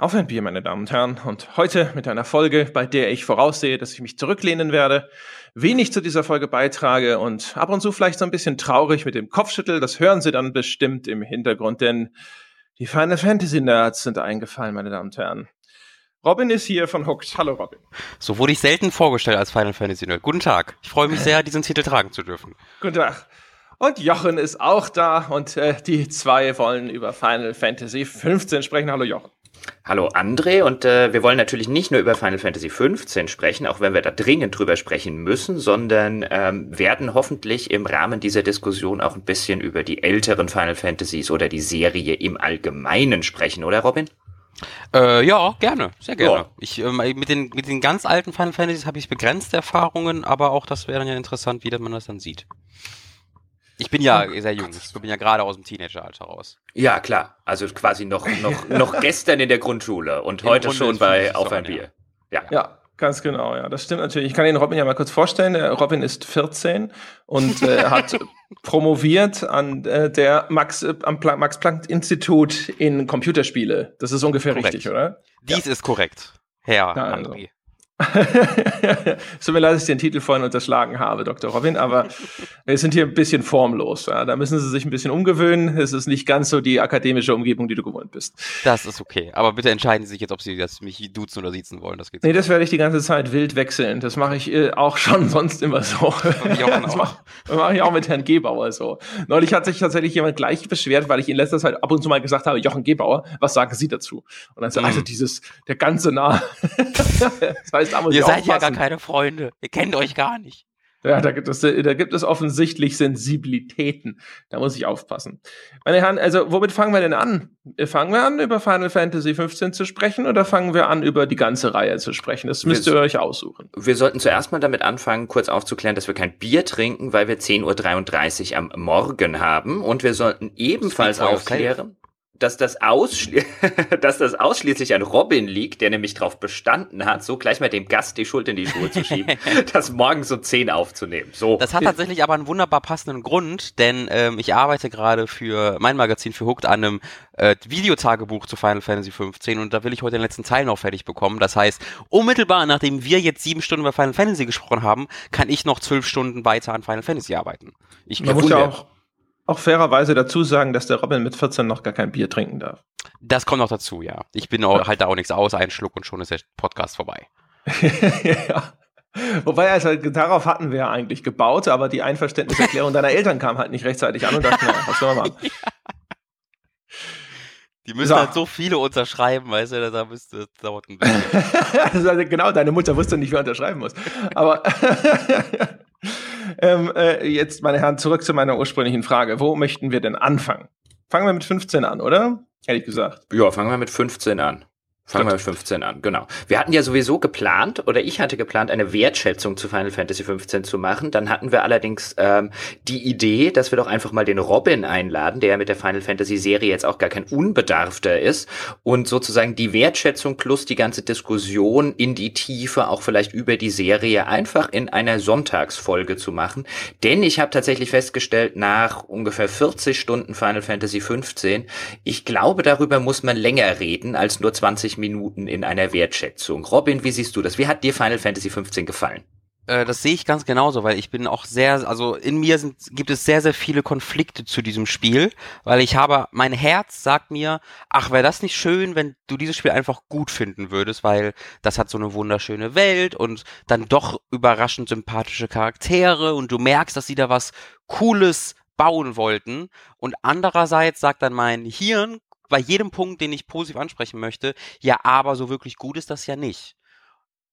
Auf ein Bier, meine Damen und Herren. Und heute mit einer Folge, bei der ich voraussehe, dass ich mich zurücklehnen werde, wenig zu dieser Folge beitrage und ab und zu vielleicht so ein bisschen traurig mit dem Kopfschüttel. Das hören Sie dann bestimmt im Hintergrund, denn die Final Fantasy Nerds sind eingefallen, meine Damen und Herren. Robin ist hier von Hooked. Hallo Robin. So wurde ich selten vorgestellt als Final Fantasy Nerd. Guten Tag. Ich freue mich sehr, diesen Titel tragen zu dürfen. Guten Tag. Und Jochen ist auch da und äh, die zwei wollen über Final Fantasy 15 sprechen. Hallo Jochen. Hallo André und äh, wir wollen natürlich nicht nur über Final Fantasy 15 sprechen, auch wenn wir da dringend drüber sprechen müssen, sondern ähm, werden hoffentlich im Rahmen dieser Diskussion auch ein bisschen über die älteren Final Fantasies oder die Serie im Allgemeinen sprechen, oder Robin? Äh, ja, gerne, sehr gerne. Ja. Ich, äh, mit, den, mit den ganz alten Final Fantasies habe ich begrenzte Erfahrungen, aber auch das wäre dann ja interessant, wie man das dann sieht. Ich bin ja sehr jung. Ich bin ja gerade aus dem Teenageralter raus. Ja, klar. Also quasi noch, noch, noch gestern in der Grundschule und Im heute Grunde schon bei Auf ein Bier. Ja. ja. Ganz genau, ja, das stimmt natürlich. Ich kann Ihnen Robin ja mal kurz vorstellen. Robin ist 14 und äh, hat promoviert an äh, der Max äh, am Pla Max Planck Institut in Computerspiele. Das ist ungefähr korrekt. richtig, oder? Dies ja. ist korrekt, Herr ja, also. André. Es tut mir leid, dass ich den Titel vorhin unterschlagen habe, Dr. Robin, aber wir sind hier ein bisschen formlos. Ja. Da müssen Sie sich ein bisschen umgewöhnen. Es ist nicht ganz so die akademische Umgebung, die du gewohnt bist. Das ist okay. Aber bitte entscheiden Sie sich jetzt, ob Sie das mich duzen oder siezen wollen. Das geht nee, das werde ich die ganze Zeit wild wechseln. Das mache ich äh, auch schon sonst immer so. das mache mach ich auch mit Herrn Gebauer so. Neulich hat sich tatsächlich jemand gleich beschwert, weil ich in letzter Zeit ab und zu mal gesagt habe, Jochen Gebauer, was sagen Sie dazu? Und dann so, mhm. also dieses, der ganze Name. das heißt, Ihr seid ja gar keine Freunde. Ihr kennt euch gar nicht. Ja, da gibt es, da gibt es offensichtlich Sensibilitäten. Da muss ich aufpassen. Meine Herren, also womit fangen wir denn an? Fangen wir an, über Final Fantasy 15 zu sprechen oder fangen wir an, über die ganze Reihe zu sprechen? Das müsst wir, ihr euch aussuchen. Wir sollten zuerst mal damit anfangen, kurz aufzuklären, dass wir kein Bier trinken, weil wir 10.33 Uhr am Morgen haben. Und wir sollten ebenfalls aufklären dass das, ausschli dass das ausschließlich an Robin liegt, der nämlich darauf bestanden hat, so gleich mal dem Gast die Schuld in die Schuhe zu schieben, das morgens um 10 aufzunehmen. So. Das hat tatsächlich aber einen wunderbar passenden Grund, denn ähm, ich arbeite gerade für mein Magazin für Hooked an einem äh, Videotagebuch zu Final Fantasy 15 und da will ich heute den letzten Teil noch fertig bekommen. Das heißt, unmittelbar nachdem wir jetzt sieben Stunden über Final Fantasy gesprochen haben, kann ich noch zwölf Stunden weiter an Final Fantasy arbeiten. Ich Man muss ja auch auch fairerweise dazu sagen, dass der Robin mit 14 noch gar kein Bier trinken darf. Das kommt noch dazu, ja. Ich bin auch, halt da auch nichts aus, ein Schluck und schon ist der Podcast vorbei. ja. Wobei, also darauf hatten wir ja eigentlich gebaut, aber die Einverständniserklärung deiner Eltern kam halt nicht rechtzeitig an und dachten, na, was soll man machen? Ja. Die müssen so. halt so viele unterschreiben, weißt du, da müsste, das dauert ein bisschen. also genau, deine Mutter wusste nicht, wer unterschreiben muss. Aber ähm, äh, jetzt, meine Herren, zurück zu meiner ursprünglichen Frage. Wo möchten wir denn anfangen? Fangen wir mit 15 an, oder? Ehrlich gesagt. Ja, fangen wir mit 15 an. Fangen wir mit 15 an, genau. Wir hatten ja sowieso geplant, oder ich hatte geplant, eine Wertschätzung zu Final Fantasy 15 zu machen. Dann hatten wir allerdings ähm, die Idee, dass wir doch einfach mal den Robin einladen, der ja mit der Final Fantasy Serie jetzt auch gar kein Unbedarfter ist, und sozusagen die Wertschätzung plus die ganze Diskussion in die Tiefe, auch vielleicht über die Serie, einfach in einer Sonntagsfolge zu machen. Denn ich habe tatsächlich festgestellt, nach ungefähr 40 Stunden Final Fantasy 15, ich glaube, darüber muss man länger reden als nur 20 Minuten in einer Wertschätzung. Robin, wie siehst du das? Wie hat dir Final Fantasy 15 gefallen? Äh, das sehe ich ganz genauso, weil ich bin auch sehr, also in mir sind, gibt es sehr, sehr viele Konflikte zu diesem Spiel, weil ich habe, mein Herz sagt mir, ach, wäre das nicht schön, wenn du dieses Spiel einfach gut finden würdest, weil das hat so eine wunderschöne Welt und dann doch überraschend sympathische Charaktere und du merkst, dass sie da was Cooles bauen wollten. Und andererseits sagt dann mein Hirn, bei jedem Punkt, den ich positiv ansprechen möchte, ja, aber so wirklich gut ist das ja nicht.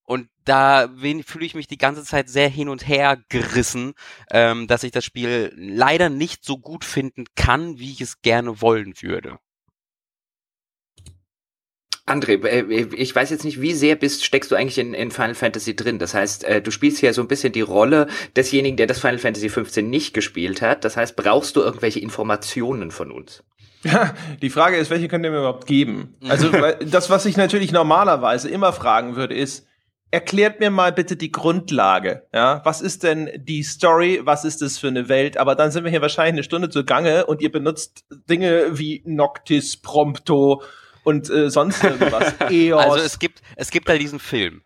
Und da fühle ich mich die ganze Zeit sehr hin und her gerissen, ähm, dass ich das Spiel leider nicht so gut finden kann, wie ich es gerne wollen würde. André, äh, ich weiß jetzt nicht, wie sehr bist, steckst du eigentlich in, in Final Fantasy drin? Das heißt, äh, du spielst hier so ein bisschen die Rolle desjenigen, der das Final Fantasy 15 nicht gespielt hat. Das heißt, brauchst du irgendwelche Informationen von uns? Ja, die Frage ist, welche könnt ihr mir überhaupt geben? Also das, was ich natürlich normalerweise immer fragen würde, ist, erklärt mir mal bitte die Grundlage. Ja, was ist denn die Story? Was ist das für eine Welt? Aber dann sind wir hier wahrscheinlich eine Stunde zugange und ihr benutzt Dinge wie Noctis, Prompto und äh, sonst irgendwas. EOS. Also es gibt, es gibt da diesen Film.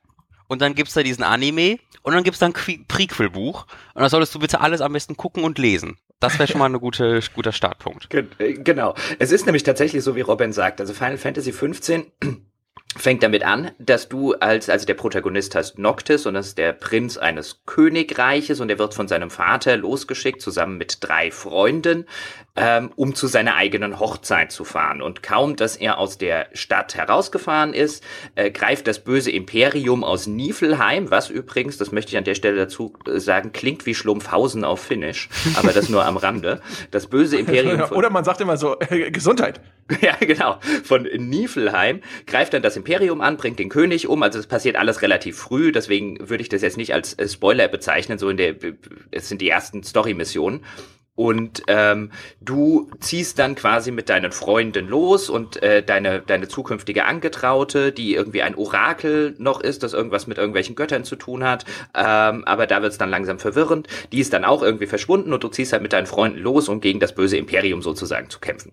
Und dann gibt's da diesen Anime und dann gibt's da ein Prequel-Buch. Und da solltest du bitte alles am besten gucken und lesen. Das wäre schon mal ein gute, guter Startpunkt. Äh, genau. Es ist nämlich tatsächlich so, wie Robin sagt. Also Final Fantasy 15 fängt damit an, dass du als, also der Protagonist heißt Noctis und das ist der Prinz eines Königreiches und er wird von seinem Vater losgeschickt, zusammen mit drei Freunden, ähm, um zu seiner eigenen Hochzeit zu fahren. Und kaum, dass er aus der Stadt herausgefahren ist, äh, greift das böse Imperium aus Niflheim, was übrigens, das möchte ich an der Stelle dazu äh, sagen, klingt wie Schlumpfhausen auf Finnisch, aber das nur am Rande. Das böse Imperium Oder man sagt immer so, äh, Gesundheit. ja, genau. Von Niflheim greift dann das Imperium an, bringt den König um. Also es passiert alles relativ früh, deswegen würde ich das jetzt nicht als Spoiler bezeichnen. So in der, es sind die ersten Story-Missionen. Und ähm, du ziehst dann quasi mit deinen Freunden los und äh, deine, deine zukünftige Angetraute, die irgendwie ein Orakel noch ist, das irgendwas mit irgendwelchen Göttern zu tun hat, ähm, aber da wird's dann langsam verwirrend, die ist dann auch irgendwie verschwunden und du ziehst halt mit deinen Freunden los, um gegen das böse Imperium sozusagen zu kämpfen.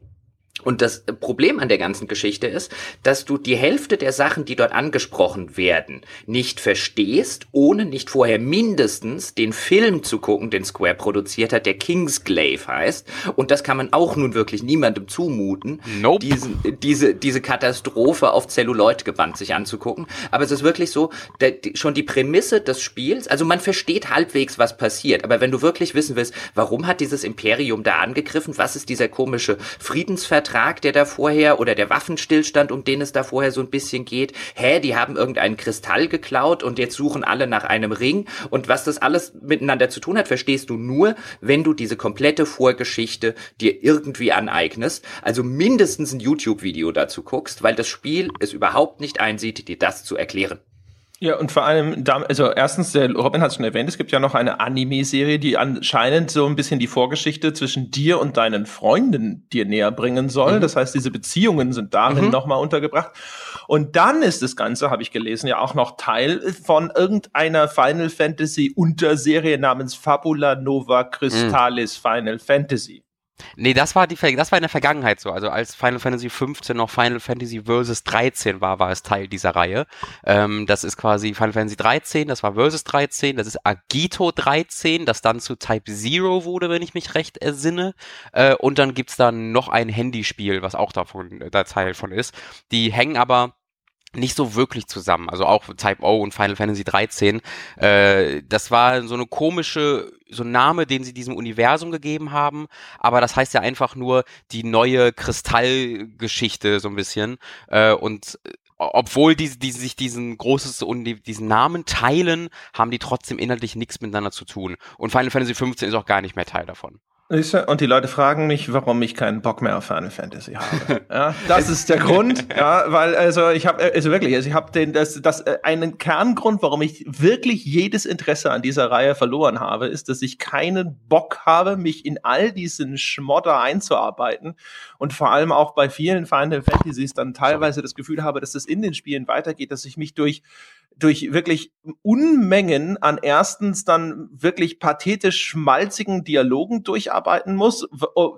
Und das Problem an der ganzen Geschichte ist, dass du die Hälfte der Sachen, die dort angesprochen werden, nicht verstehst, ohne nicht vorher mindestens den Film zu gucken, den Square produziert hat, der Kingsglaive heißt. Und das kann man auch nun wirklich niemandem zumuten, Nope. diesen, diese, diese Katastrophe auf Celluloid gewandt sich anzugucken. Aber es ist wirklich so, der, die, schon die Prämisse des Spiels, also man versteht halbwegs, was passiert. Aber wenn du wirklich wissen willst, warum hat dieses Imperium da angegriffen, was ist dieser komische Friedensvertrag, der da vorher oder der Waffenstillstand, um den es da vorher so ein bisschen geht. Hä, die haben irgendeinen Kristall geklaut und jetzt suchen alle nach einem Ring. Und was das alles miteinander zu tun hat, verstehst du nur, wenn du diese komplette Vorgeschichte dir irgendwie aneignest. Also mindestens ein YouTube-Video dazu guckst, weil das Spiel es überhaupt nicht einsieht, dir das zu erklären. Ja, und vor allem, also erstens, der Robin hat es schon erwähnt, es gibt ja noch eine Anime-Serie, die anscheinend so ein bisschen die Vorgeschichte zwischen dir und deinen Freunden dir näher bringen soll. Mhm. Das heißt, diese Beziehungen sind darin Mhm. nochmal untergebracht. Und dann ist das Ganze, habe ich gelesen, ja auch noch Teil von irgendeiner Final Fantasy Unterserie namens Fabula Nova Crystallis Final Fantasy. Nee, das war die das war in der Vergangenheit so. Also als Final Fantasy 15 noch Final Fantasy Versus 13 war, war es Teil dieser Reihe. Ähm, das ist quasi Final Fantasy 13, das war Versus 13, das ist Agito 13, das dann zu Type Zero wurde, wenn ich mich recht ersinne. Äh, und dann gibt's dann noch ein Handyspiel, was auch davon äh, da Teil von ist. Die hängen aber nicht so wirklich zusammen. Also auch Type O und Final Fantasy 13. Äh, das war so eine komische, so ein Name, den sie diesem Universum gegeben haben. Aber das heißt ja einfach nur die neue Kristallgeschichte so ein bisschen. Äh, und äh, obwohl die, die sich diesen großes und die, diesen Namen teilen, haben die trotzdem inhaltlich nichts miteinander zu tun. Und Final Fantasy 15 ist auch gar nicht mehr Teil davon. Und die Leute fragen mich, warum ich keinen Bock mehr auf Final Fantasy habe. Ja, das ist der Grund, ja, weil also ich habe also wirklich, also ich habe den das das äh, einen Kerngrund, warum ich wirklich jedes Interesse an dieser Reihe verloren habe, ist, dass ich keinen Bock habe, mich in all diesen Schmodder einzuarbeiten und vor allem auch bei vielen Final Fantasies dann teilweise das Gefühl habe, dass das in den Spielen weitergeht, dass ich mich durch durch wirklich Unmengen an erstens dann wirklich pathetisch schmalzigen Dialogen durcharbeiten muss,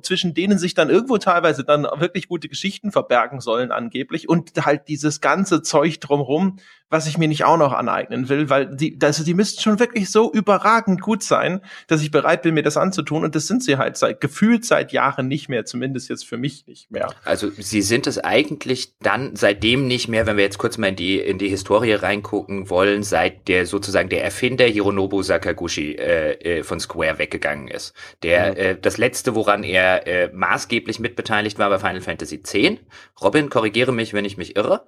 zwischen denen sich dann irgendwo teilweise dann wirklich gute Geschichten verbergen sollen angeblich und halt dieses ganze Zeug drumrum, was ich mir nicht auch noch aneignen will, weil die, also die müssten schon wirklich so überragend gut sein, dass ich bereit bin, mir das anzutun und das sind sie halt seit gefühlt seit Jahren nicht mehr, zumindest jetzt für mich nicht mehr. Also sie sind es eigentlich dann seitdem nicht mehr, wenn wir jetzt kurz mal in die in die Historie reingucken wollen, seit der sozusagen der Erfinder Hironobu Sakaguchi äh, äh, von Square weggegangen ist. Der äh, das letzte, woran er äh, maßgeblich mitbeteiligt war, war Final Fantasy X. Robin, korrigiere mich, wenn ich mich irre.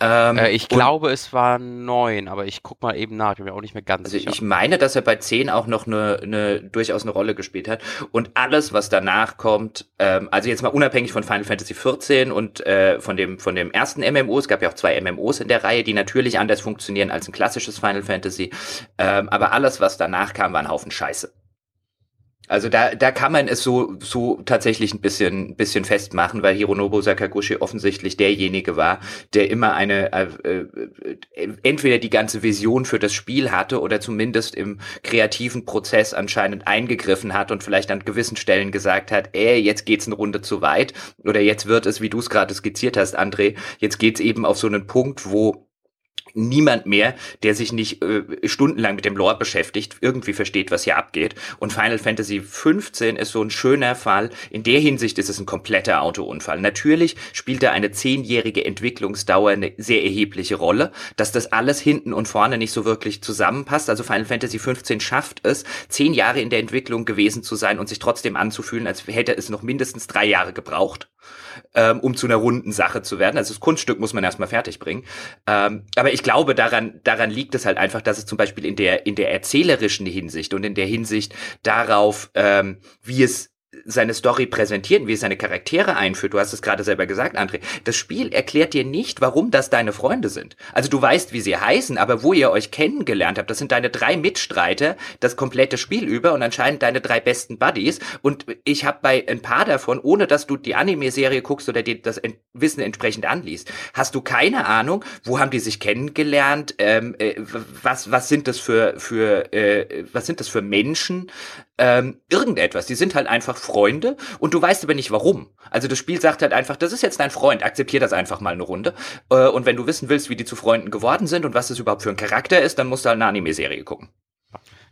Ähm, Äh, ich glaube, es war neun, aber ich guck mal eben nach, ich bin mir auch nicht mehr ganz Also sicher. ich meine, dass er bei 10 auch noch eine, eine durchaus eine Rolle gespielt hat. Und alles, was danach kommt, ähm, also jetzt mal unabhängig von Final Fantasy 14 und äh, von dem von dem ersten MMO, es gab ja auch zwei MMOs in der Reihe, die natürlich anders funktionieren als ein klassisches Final Fantasy. Ähm, aber alles, was danach kam, war ein Haufen Scheiße. Also da, da kann man es so, so tatsächlich ein bisschen, bisschen festmachen, weil Hironobu Sakaguchi offensichtlich derjenige war, der immer eine, äh, äh, entweder die ganze Vision für das Spiel hatte oder zumindest im kreativen Prozess anscheinend eingegriffen hat und vielleicht an gewissen Stellen gesagt hat, ey, jetzt geht's eine Runde zu weit oder jetzt wird es, wie du es gerade skizziert hast, André, jetzt geht's eben auf so einen Punkt, wo niemand mehr, der sich nicht äh, stundenlang mit dem Lore beschäftigt, irgendwie versteht, was hier abgeht. Und Final Fantasy 15 ist so ein schöner Fall. In der Hinsicht ist es ein kompletter Autounfall. Natürlich spielt da eine zehnjährige Entwicklungsdauer eine sehr erhebliche Rolle, dass das alles hinten und vorne nicht so wirklich zusammenpasst. Also Final Fantasy 15 schafft es, zehn Jahre in der Entwicklung gewesen zu sein und sich trotzdem anzufühlen, als hätte es noch mindestens drei Jahre gebraucht ähm, um zu einer runden Sache zu werden. Also das Kunststück muss man erstmal fertig bringen. Ähm, aber ich glaube, daran, daran liegt es halt einfach, dass es zum Beispiel in der, in der erzählerischen Hinsicht und in der Hinsicht darauf, ähm, wie es seine Story präsentieren, wie es seine Charaktere einführt. Du hast es gerade selber gesagt, André. Das Spiel erklärt dir nicht, warum das deine Freunde sind. Also du weißt, wie sie heißen, aber wo ihr euch kennengelernt habt, das sind deine drei Mitstreiter das komplette Spiel über und anscheinend deine drei besten Buddies. Und ich habe bei ein paar davon, ohne dass du die Anime-Serie guckst oder dir das Wissen entsprechend anliest, hast du keine Ahnung, wo haben die sich kennengelernt, ähm, äh, was was sind das für für äh, was sind das für Menschen, ähm, irgendetwas. Die sind halt einfach Freunde und du weißt aber nicht warum. Also das Spiel sagt halt einfach, das ist jetzt dein Freund, akzeptier das einfach mal eine Runde. Äh, und wenn du wissen willst, wie die zu Freunden geworden sind und was das überhaupt für ein Charakter ist, dann musst du halt eine Anime-Serie gucken.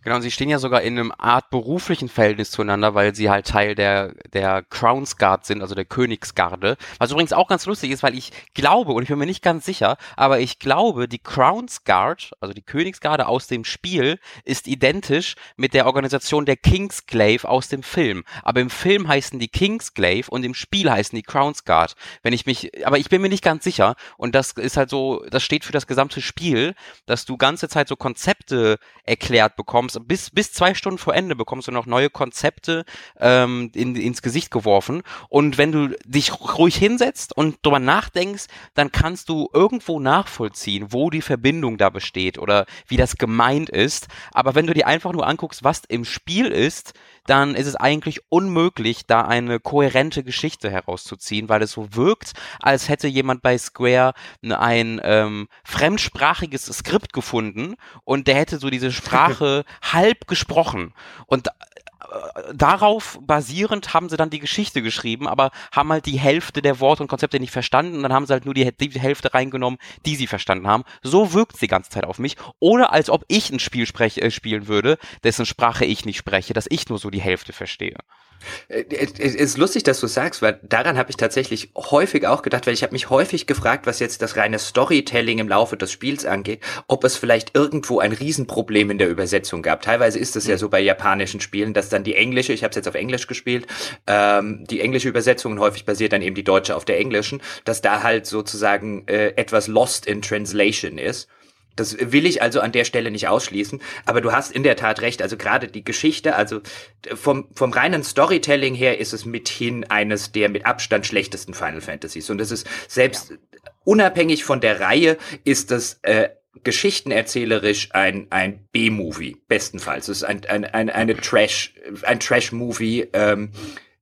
Genau, und sie stehen ja sogar in einem Art beruflichen Verhältnis zueinander, weil sie halt Teil der, der Crownsguard sind, also der Königsgarde. Was übrigens auch ganz lustig ist, weil ich glaube, und ich bin mir nicht ganz sicher, aber ich glaube, die Crownsguard, also die Königsgarde aus dem Spiel, ist identisch mit der Organisation der Kingsglaive aus dem Film. Aber im Film heißen die Kingsglaive und im Spiel heißen die Crownsguard. Wenn ich mich, aber ich bin mir nicht ganz sicher. Und das ist halt so, das steht für das gesamte Spiel, dass du ganze Zeit so Konzepte erklärt bekommst, bekommst, bis, bis zwei Stunden vor Ende bekommst du noch neue Konzepte ähm, in, ins Gesicht geworfen. Und wenn du dich ruhig hinsetzt und drüber nachdenkst, dann kannst du irgendwo nachvollziehen, wo die Verbindung da besteht oder wie das gemeint ist. Aber wenn du dir einfach nur anguckst, was im Spiel ist, dann ist es eigentlich unmöglich, da eine kohärente Geschichte herauszuziehen, weil es so wirkt, als hätte jemand bei Square ein ähm, fremdsprachiges Skript gefunden und der hätte so diese Sprache halb gesprochen. Und darauf basierend haben sie dann die Geschichte geschrieben, aber haben halt die Hälfte der Worte und Konzepte nicht verstanden dann haben sie halt nur die, die Hälfte reingenommen, die sie verstanden haben. So wirkt es die ganze Zeit auf mich. Oder als ob ich ein Spiel sprech, äh, spielen würde, dessen Sprache ich nicht spreche, dass ich nur so die Hälfte verstehe. Äh, es ist lustig, dass du sagst, weil daran habe ich tatsächlich häufig auch gedacht, weil ich habe mich häufig gefragt, was jetzt das reine Storytelling im Laufe des Spiels angeht, ob es vielleicht irgendwo ein Riesenproblem in der Übersetzung gab. Teilweise ist es ja mhm. so bei japanischen Spielen, dass dann die englische, ich habe es jetzt auf Englisch gespielt, ähm, die englische Übersetzung und häufig basiert dann eben die deutsche auf der englischen, dass da halt sozusagen äh, etwas lost in translation ist. Das will ich also an der Stelle nicht ausschließen, aber du hast in der Tat recht, also gerade die Geschichte, also vom, vom reinen Storytelling her ist es mithin eines der mit Abstand schlechtesten Final Fantasies und es ist selbst ja. unabhängig von der Reihe ist das äh, geschichtenerzählerisch ein, ein B-Movie, bestenfalls. Es ist ein, ein, ein, eine Trash, ein Trash-Movie, ähm,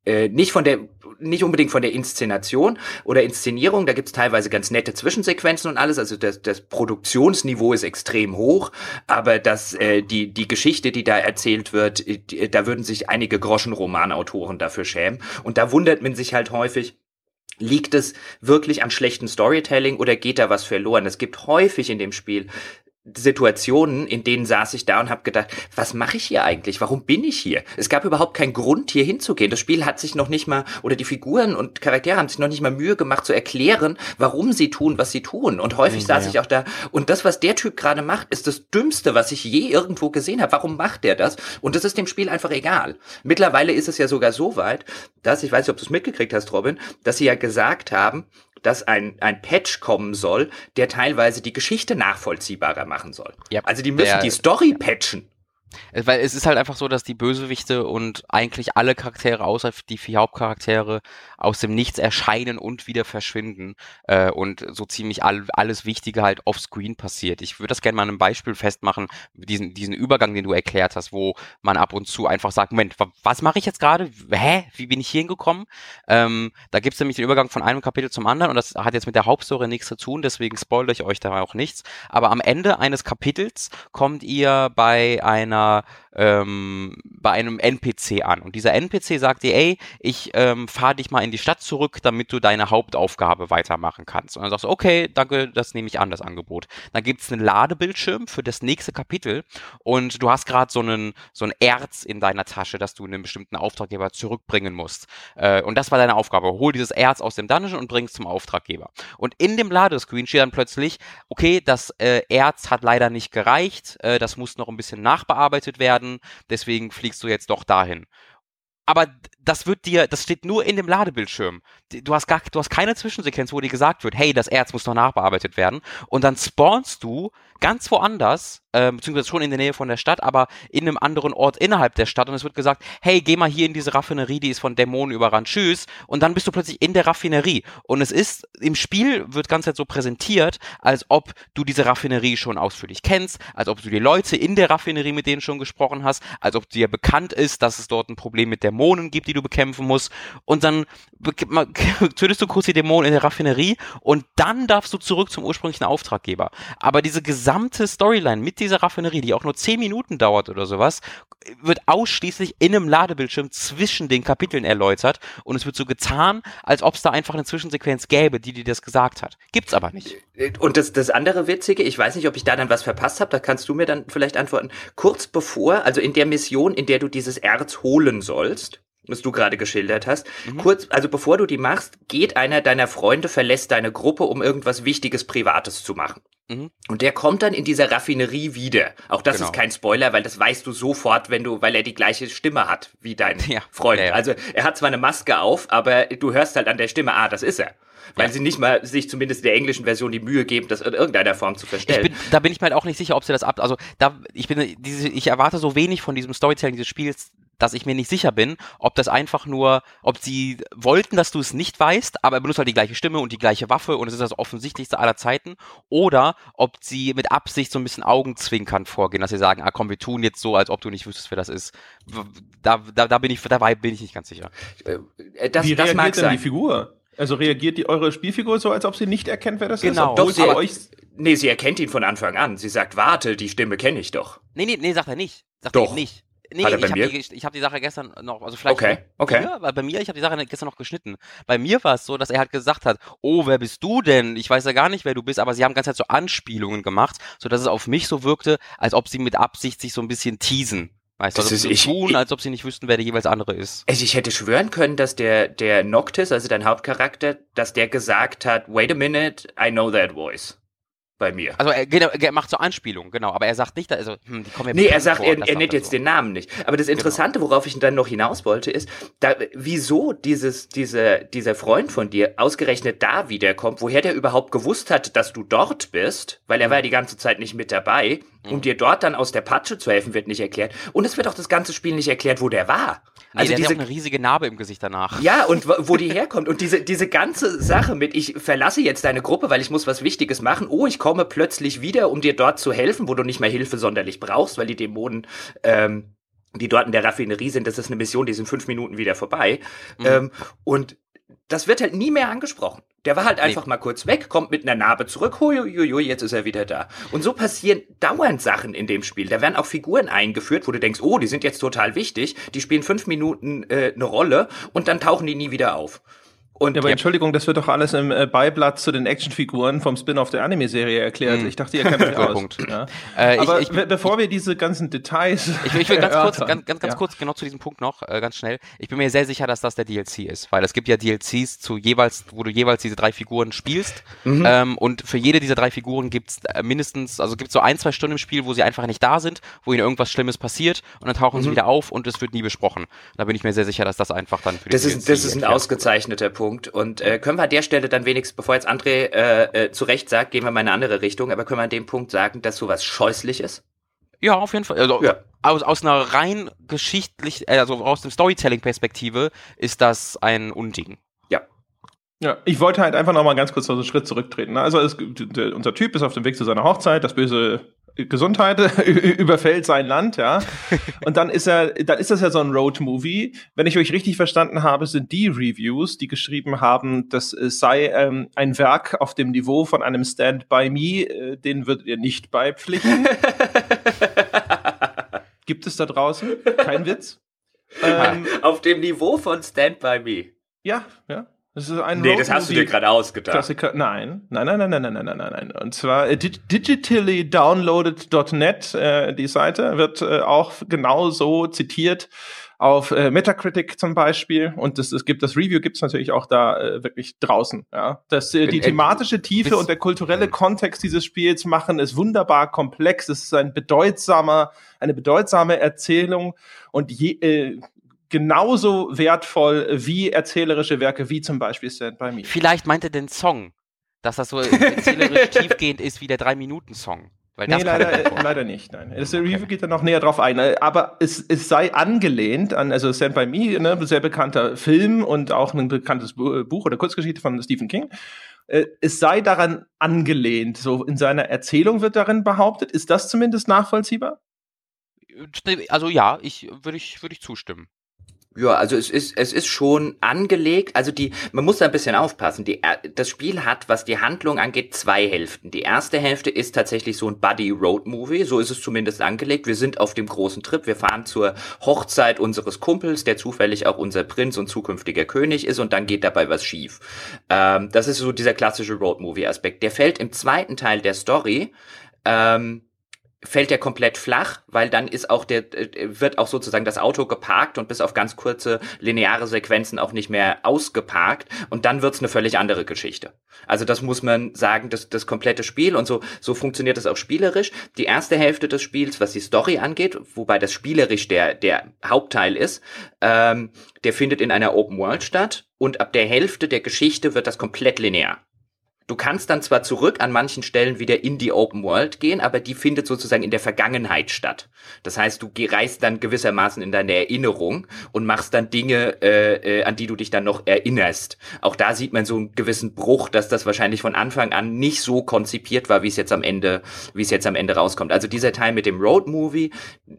äh, nicht von der nicht unbedingt von der Inszenation oder Inszenierung, da gibt's teilweise ganz nette Zwischensequenzen und alles, also das, das Produktionsniveau ist extrem hoch, aber das, äh, die, die Geschichte, die da erzählt wird, die, da würden sich einige Groschenromanautoren dafür schämen. Und da wundert man sich halt häufig, Liegt es wirklich am schlechten Storytelling oder geht da was verloren? Es gibt häufig in dem Spiel Situationen, in denen saß ich da und habe gedacht, was mache ich hier eigentlich? Warum bin ich hier? Es gab überhaupt keinen Grund, hier hinzugehen. Das Spiel hat sich noch nicht mal, oder die Figuren und Charaktere haben sich noch nicht mal Mühe gemacht zu erklären, warum sie tun, was sie tun. Und häufig ja, saß ja. ich auch da, und das, was der Typ gerade macht, ist das Dümmste, was ich je irgendwo gesehen habe. Warum macht der das? Und das ist dem Spiel einfach egal. Mittlerweile ist es ja sogar so weit, dass, ich weiß nicht, ob du es mitgekriegt hast, Robin, dass sie ja gesagt haben, dass ein, ein Patch kommen soll, der teilweise die Geschichte nachvollziehbarer machen soll. Yep. Also die müssen der, die Story patchen. Weil es ist halt einfach so, dass die Bösewichte und eigentlich alle Charaktere, außer die vier Hauptcharaktere, aus dem Nichts erscheinen und wieder verschwinden. Äh, und so ziemlich all, alles Wichtige halt offscreen passiert. Ich würde das gerne mal an einem Beispiel festmachen, diesen, diesen Übergang, den du erklärt hast, wo man ab und zu einfach sagt, Moment, was mache ich jetzt gerade? Hä? Wie bin ich hier hingekommen? Ähm, da gibt es nämlich den Übergang von einem Kapitel zum anderen und das hat jetzt mit der Hauptstory nichts zu tun, deswegen spoilere ich euch da auch nichts. Aber am Ende eines Kapitels kommt ihr bei einer Uh. Ähm, bei einem NPC an. Und dieser NPC sagt dir, ey, ich ähm, fahre dich mal in die Stadt zurück, damit du deine Hauptaufgabe weitermachen kannst. Und dann sagst du, okay, danke, das nehme ich an, das Angebot. Dann gibt es einen Ladebildschirm für das nächste Kapitel und du hast gerade so einen so ein Erz in deiner Tasche, das du einen bestimmten Auftraggeber zurückbringen musst. Äh, und das war deine Aufgabe. Hol dieses Erz aus dem Dungeon und bring es zum Auftraggeber. Und in dem Ladescreen steht dann plötzlich, okay, das äh, Erz hat leider nicht gereicht, äh, das muss noch ein bisschen nachbearbeitet werden, deswegen fliegst du jetzt doch dahin aber das wird dir, das steht nur in dem Ladebildschirm. Du hast gar, du hast keine Zwischensequenz, wo dir gesagt wird, hey, das Erz muss noch nachbearbeitet werden. Und dann spawnst du ganz woanders, äh, beziehungsweise schon in der Nähe von der Stadt, aber in einem anderen Ort innerhalb der Stadt. Und es wird gesagt, hey, geh mal hier in diese Raffinerie, die ist von Dämonen überrannt, tschüss. Und dann bist du plötzlich in der Raffinerie. Und es ist, im Spiel wird ganz so präsentiert, als ob du diese Raffinerie schon ausführlich kennst, als ob du die Leute in der Raffinerie mit denen schon gesprochen hast, als ob dir bekannt ist, dass es dort ein Problem mit Dämonen gibt, die du bekämpfen musst. Und dann tötest du kurz die Dämonen in der Raffinerie und dann darfst du zurück zum ursprünglichen Auftraggeber. Aber diese gesamte Storyline mit dieser Raffinerie, die auch nur 10 Minuten dauert oder sowas, wird ausschließlich in einem Ladebildschirm zwischen den Kapiteln erläutert und es wird so getan, als ob es da einfach eine Zwischensequenz gäbe, die dir das gesagt hat. Gibt's aber nicht. Und das, das andere Witzige, ich weiß nicht, ob ich da dann was verpasst habe, da kannst du mir dann vielleicht antworten. Kurz bevor, also in der Mission, in der du dieses Erz holen sollst, was du gerade geschildert hast. Mhm. Kurz, also bevor du die machst, geht einer deiner Freunde, verlässt deine Gruppe, um irgendwas Wichtiges Privates zu machen. Mhm. Und der kommt dann in dieser Raffinerie wieder. Auch das genau. ist kein Spoiler, weil das weißt du sofort, wenn du, weil er die gleiche Stimme hat wie dein ja. Freund. Ja, ja. Also er hat zwar eine Maske auf, aber du hörst halt an der Stimme, ah, das ist er. Weil sie nicht mal sich zumindest in der englischen Version die Mühe geben, das in irgendeiner Form zu verstellen. Bin, da bin ich mir halt auch nicht sicher, ob sie das ab, also da, ich bin, diese, ich erwarte so wenig von diesem Storytelling dieses Spiels, dass ich mir nicht sicher bin, ob das einfach nur, ob sie wollten, dass du es nicht weißt, aber er benutzt halt die gleiche Stimme und die gleiche Waffe und es ist das offensichtlichste aller Zeiten, oder ob sie mit Absicht so ein bisschen Augenzwinkern vorgehen, dass sie sagen, ah komm, wir tun jetzt so, als ob du nicht wüsstest, wer das ist. Da, da, da bin ich, dabei bin ich nicht ganz sicher. Äh, das, Wie das reagiert mag denn sein. die Figur? Also reagiert die eure Spielfigur so, als ob sie nicht erkennt, wer das genau. ist? Genau. Sie, euch nee, sie erkennt ihn von Anfang an. Sie sagt, warte, die Stimme kenne ich doch. Nee, nee, nee, sagt er nicht. Sagt doch. er nicht. Nee, Hat er bei ich habe die, hab die Sache gestern noch, also vielleicht okay, okay. Mir, weil bei mir, ich habe die Sache gestern noch geschnitten. Bei mir war es so, dass er halt gesagt hat, oh, wer bist du denn? Ich weiß ja gar nicht, wer du bist, aber sie haben ganz halt so Anspielungen gemacht, so dass es auf mich so wirkte, als ob sie mit Absicht sich so ein bisschen teasen. Weißt du, als ob sie so tun, als ob sie nicht wüssten, wer der jeweils andere ist. Also ich hätte schwören können, dass der, der Noctis, also dein Hauptcharakter, dass der gesagt hat, wait a minute, I know that voice bei mir. Also er, er macht so Anspielungen, genau, aber er sagt nicht, also hm, die kommen ja Nee, er sagt, vor, er, er nennt jetzt so. den Namen nicht. Aber das genau. Interessante, genau. worauf ich dann noch hinaus wollte, ist, da, wieso dieses, diese, dieser Freund von dir ausgerechnet da wiederkommt, woher der überhaupt gewusst hat, dass du dort bist, weil er war ja die ganze Zeit nicht mit dabei, mhm. Um dir dort dann aus der Patsche zu helfen, wird nicht erklärt. Und es wird auch das ganze Spiel nicht erklärt, wo der war. Nee, also der diese, hat ja auch eine riesige Narbe im Gesicht danach. Ja, und wo die herkommt. Und diese, diese ganze Sache mit, ich verlasse jetzt deine Gruppe, weil ich muss was Wichtiges machen. Oh, ich komme plötzlich wieder, um dir dort zu helfen, wo du nicht mehr Hilfe sonderlich brauchst, weil die Dämonen ähm, die dort in der Raffinerie sind, das ist eine Mission, die sind fünf Minuten wieder vorbei. Mhm. Ähm, und das wird halt nie mehr angesprochen. Der war halt einfach nee. mal kurz weg, kommt mit einer Narbe zurück, huiuiui, jetzt ist er wieder da. Und so passieren dauernd Sachen in dem Spiel. Da werden auch Figuren eingeführt, wo du denkst, oh, die sind jetzt total wichtig, die spielen fünf Minuten äh, eine Rolle und dann tauchen die nie wieder auf. Und ja, aber Entschuldigung, das wird doch alles im äh, Beiblatt zu den Actionfiguren vom Spin-off der Anime-Serie erklärt. Mm. Ich dachte, ihr kennt euch aus. Punkt. Ja. Äh, aber ich, ich, bevor wir diese ganzen Details. Ich will, ich will ganz kurz, ganz, ganz, ganz ja. kurz genau zu diesem Punkt noch, äh, ganz schnell. Ich bin mir sehr sicher, dass das der DLC ist, weil es gibt ja DLCs zu jeweils, wo du jeweils diese drei Figuren spielst. Mhm. Ähm, und für jede dieser drei Figuren gibt's äh, mindestens, also gibt's so ein, zwei Stunden im Spiel, wo sie einfach nicht da sind, wo ihnen irgendwas Schlimmes passiert und dann tauchen mhm. sie wieder auf und es wird nie besprochen. Da bin ich mir sehr sicher, dass das einfach dann für die Das DLC ist, das ist ein ausgezeichneter Punkt und äh, können wir an der Stelle dann wenigstens, bevor jetzt André äh, äh, zu Recht sagt, gehen wir mal in eine andere Richtung, aber können wir an dem Punkt sagen, dass sowas scheußlich ist? Ja, auf jeden Fall. Also, ja. aus, aus einer rein geschichtlich, äh, also aus dem Storytelling-Perspektive ist das ein Unding. Ja. Ja, ich wollte halt einfach noch mal ganz kurz so einen Schritt zurücktreten. Also es, unser Typ ist auf dem Weg zu seiner Hochzeit, das böse Gesundheit überfällt sein Land, ja. Und dann ist er, dann ist das ja so ein Road-Movie. Wenn ich euch richtig verstanden habe, sind die Reviews, die geschrieben haben, das sei ähm, ein Werk auf dem Niveau von einem Stand by Me, äh, den würdet ihr nicht beipflichten. Gibt es da draußen? Kein Witz? Ähm, auf dem Niveau von Stand by Me. Ja, ja. Das ist ein nee, das hast du dir gerade ausgedacht. Klassiker. Nein, nein, nein, nein, nein, nein, nein, nein, nein. Und zwar äh, digitallydownloaded.net, äh, die Seite, wird äh, auch genau so zitiert auf äh, Metacritic zum Beispiel. Und das, es gibt das Review gibt es natürlich auch da äh, wirklich draußen. Ja, das, äh, die thematische Tiefe und der kulturelle Kontext dieses Spiels machen es wunderbar komplex. Es ist ein bedeutsamer, eine bedeutsame Erzählung und je, äh, genauso wertvoll wie erzählerische Werke, wie zum Beispiel Stand By Me. Vielleicht meint er den Song, dass das so erzählerisch tiefgehend ist wie der Drei-Minuten-Song. Weil nee, leider, leider nicht. Nein. Das Review geht da noch näher drauf ein. Aber es, es sei angelehnt an, also Stand By Me, ne, sehr bekannter Film und auch ein bekanntes Buch oder Kurzgeschichte von Stephen King. Äh, es sei daran angelehnt. So in seiner Erzählung wird darin behauptet. Ist das zumindest nachvollziehbar? Also ja, ich würde ich, würde ich zustimmen. Ja, also es ist, es ist schon angelegt. Also die, man muss da ein bisschen aufpassen. Die, das Spiel hat, was die Handlung angeht, zwei Hälften. Die erste Hälfte ist tatsächlich so ein Buddy Road Movie. So ist es zumindest angelegt. Wir sind auf dem großen Trip. Wir fahren zur Hochzeit unseres Kumpels, der zufällig auch unser Prinz und zukünftiger König ist und dann geht dabei was schief. Ähm, das ist so dieser klassische Road Movie Aspekt. Der fällt im zweiten Teil der Story. Ähm, fällt der komplett flach, weil dann ist auch der, äh, wird auch sozusagen das Auto geparkt und bis auf ganz kurze lineare Sequenzen auch nicht mehr ausgeparkt und dann wird's eine völlig andere Geschichte. Also das muss man sagen, das, das komplette Spiel und so, so funktioniert es auch spielerisch. Die erste Hälfte des Spiels, was die Story angeht, wobei das spielerisch der, der Hauptteil ist, ähm, der findet in einer Open World statt und ab der Hälfte der Geschichte wird das komplett linear. Du kannst dann zwar zurück an manchen Stellen wieder in die Open World gehen, aber die findet sozusagen in der Vergangenheit statt. Das heißt, du reist dann gewissermaßen in deine Erinnerung und machst dann Dinge, äh, äh, an die du dich dann noch erinnerst. Auch da sieht man so einen gewissen Bruch, dass das wahrscheinlich von Anfang an nicht so konzipiert war, wie es jetzt am Ende, wie es jetzt am Ende rauskommt. Also dieser Teil mit dem Road Movie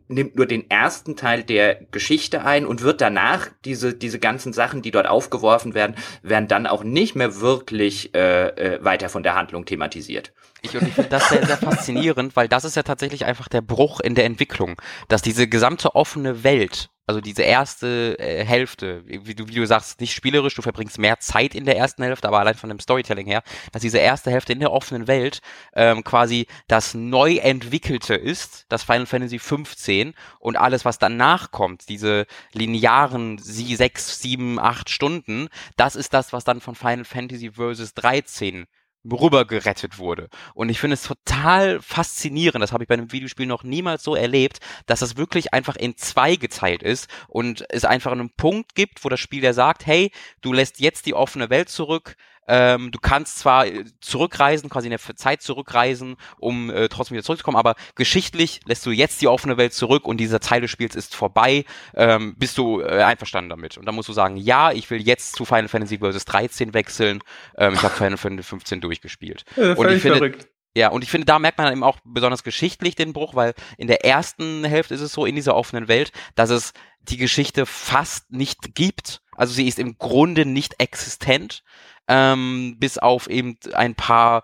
nimmt nur den ersten Teil der Geschichte ein und wird danach diese diese ganzen Sachen, die dort aufgeworfen werden, werden dann auch nicht mehr wirklich äh, weiter von der Handlung thematisiert. Ich, ich finde das sehr, sehr faszinierend, weil das ist ja tatsächlich einfach der Bruch in der Entwicklung, dass diese gesamte offene Welt, also diese erste äh, Hälfte, wie du, wie du sagst, nicht spielerisch, du verbringst mehr Zeit in der ersten Hälfte, aber allein von dem Storytelling her, dass diese erste Hälfte in der offenen Welt ähm, quasi das neu entwickelte ist, das Final Fantasy 15 und alles, was danach kommt, diese linearen sie sechs, sieben, acht Stunden, das ist das, was dann von Final Fantasy Versus 13 rübergerettet wurde. Und ich finde es total faszinierend, das habe ich bei einem Videospiel noch niemals so erlebt, dass das wirklich einfach in zwei geteilt ist und es einfach einen Punkt gibt, wo das Spiel ja sagt, hey, du lässt jetzt die offene Welt zurück, ähm, du kannst zwar äh, zurückreisen, quasi in der Zeit zurückreisen, um äh, trotzdem wieder zurückzukommen, aber geschichtlich lässt du jetzt die offene Welt zurück und dieser Teil des Spiels ist vorbei. Ähm, bist du äh, einverstanden damit? Und dann musst du sagen, ja, ich will jetzt zu Final Fantasy Vs. 13 wechseln. Ähm, ich habe Final Fantasy 15 durchgespielt. Ja, und ich finde, verrückt. Ja, und ich finde, da merkt man eben auch besonders geschichtlich den Bruch, weil in der ersten Hälfte ist es so in dieser offenen Welt, dass es die Geschichte fast nicht gibt. Also sie ist im Grunde nicht existent ähm, bis auf eben ein paar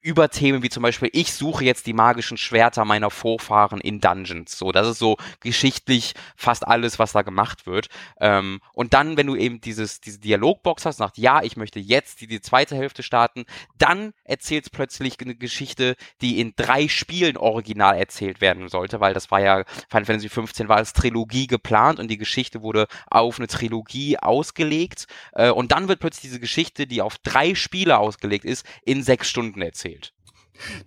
über Themen wie zum Beispiel, ich suche jetzt die magischen Schwerter meiner Vorfahren in Dungeons. So, das ist so geschichtlich fast alles, was da gemacht wird. Ähm, und dann, wenn du eben dieses, diese Dialogbox hast, sagt, ja, ich möchte jetzt die, die zweite Hälfte starten, dann erzählt plötzlich eine Geschichte, die in drei Spielen original erzählt werden sollte, weil das war ja, Final Fantasy 15 war als Trilogie geplant und die Geschichte wurde auf eine Trilogie ausgelegt. Äh, und dann wird plötzlich diese Geschichte, die auf drei Spiele ausgelegt ist, in sechs Stunden erzählt erzählt.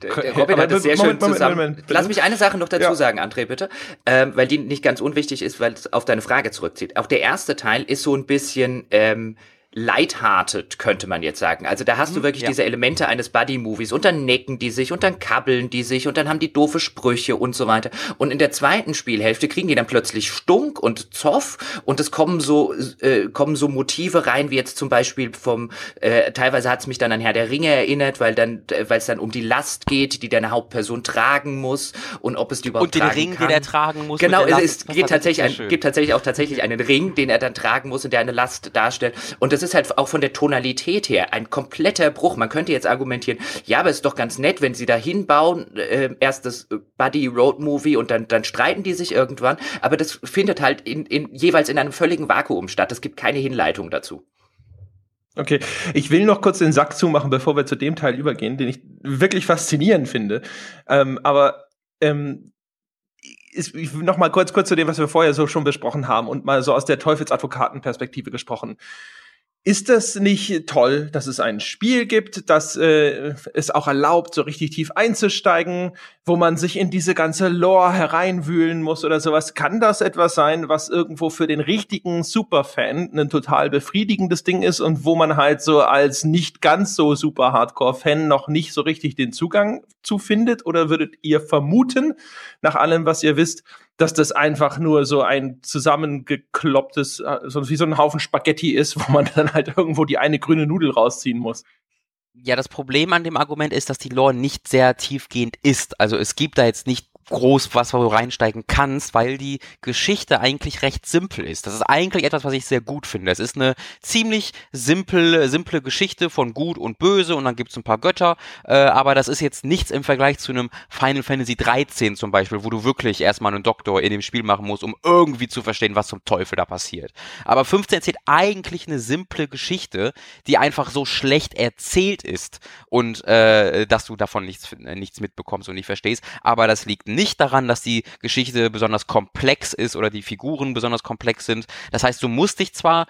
Der, der Robin hat das sehr Moment, schön zusammen. Moment, Moment, Lass mich eine Sache noch dazu ja. sagen, André, bitte, ähm, weil die nicht ganz unwichtig ist, weil es auf deine Frage zurückzieht. Auch der erste Teil ist so ein bisschen ähm, lighthearted, könnte man jetzt sagen. Also da hast mhm, du wirklich ja. diese Elemente eines Buddy-Movies und dann necken die sich und dann kabbeln die sich und dann haben die doofe Sprüche und so weiter. Und in der zweiten Spielhälfte kriegen die dann plötzlich Stunk und Zoff und es kommen so, äh, kommen so Motive rein, wie jetzt zum Beispiel vom, äh, teilweise hat es mich dann an Herr der Ringe erinnert, weil dann, äh, weil es dann um die Last geht, die deine Hauptperson tragen muss und ob es die überhaupt und den Ring, kann. den er tragen muss. Genau, es, es geht tatsächlich, ein, gibt tatsächlich auch tatsächlich einen Ring, den er dann tragen muss und der eine Last darstellt. Und das ist halt auch von der Tonalität her ein kompletter Bruch. Man könnte jetzt argumentieren, ja, aber es ist doch ganz nett, wenn sie da hinbauen, äh, erst das Buddy Road Movie und dann, dann streiten die sich irgendwann. Aber das findet halt in, in, jeweils in einem völligen Vakuum statt. Es gibt keine Hinleitung dazu. Okay, ich will noch kurz den Sack zumachen, bevor wir zu dem Teil übergehen, den ich wirklich faszinierend finde. Ähm, aber ähm, ist, noch mal kurz, kurz zu dem, was wir vorher so schon besprochen haben und mal so aus der Teufelsadvokatenperspektive gesprochen. Ist das nicht toll, dass es ein Spiel gibt, das äh, es auch erlaubt, so richtig tief einzusteigen, wo man sich in diese ganze Lore hereinwühlen muss oder sowas? Kann das etwas sein, was irgendwo für den richtigen Superfan ein total befriedigendes Ding ist und wo man halt so als nicht ganz so super Hardcore-Fan noch nicht so richtig den Zugang zu findet? Oder würdet ihr vermuten, nach allem, was ihr wisst, dass das einfach nur so ein zusammengeklopptes, äh, so wie so ein Haufen Spaghetti ist, wo man dann halt irgendwo die eine grüne Nudel rausziehen muss. Ja, das Problem an dem Argument ist, dass die Lore nicht sehr tiefgehend ist. Also es gibt da jetzt nicht groß was, wo du reinsteigen kannst, weil die Geschichte eigentlich recht simpel ist. Das ist eigentlich etwas, was ich sehr gut finde. Es ist eine ziemlich simple, simple Geschichte von Gut und Böse und dann gibt's ein paar Götter, äh, aber das ist jetzt nichts im Vergleich zu einem Final Fantasy 13 zum Beispiel, wo du wirklich erstmal einen Doktor in dem Spiel machen musst, um irgendwie zu verstehen, was zum Teufel da passiert. Aber 15 erzählt eigentlich eine simple Geschichte, die einfach so schlecht erzählt ist und äh, dass du davon nichts, nichts mitbekommst und nicht verstehst. Aber das liegt nicht daran, dass die Geschichte besonders komplex ist oder die Figuren besonders komplex sind. Das heißt, du musst dich zwar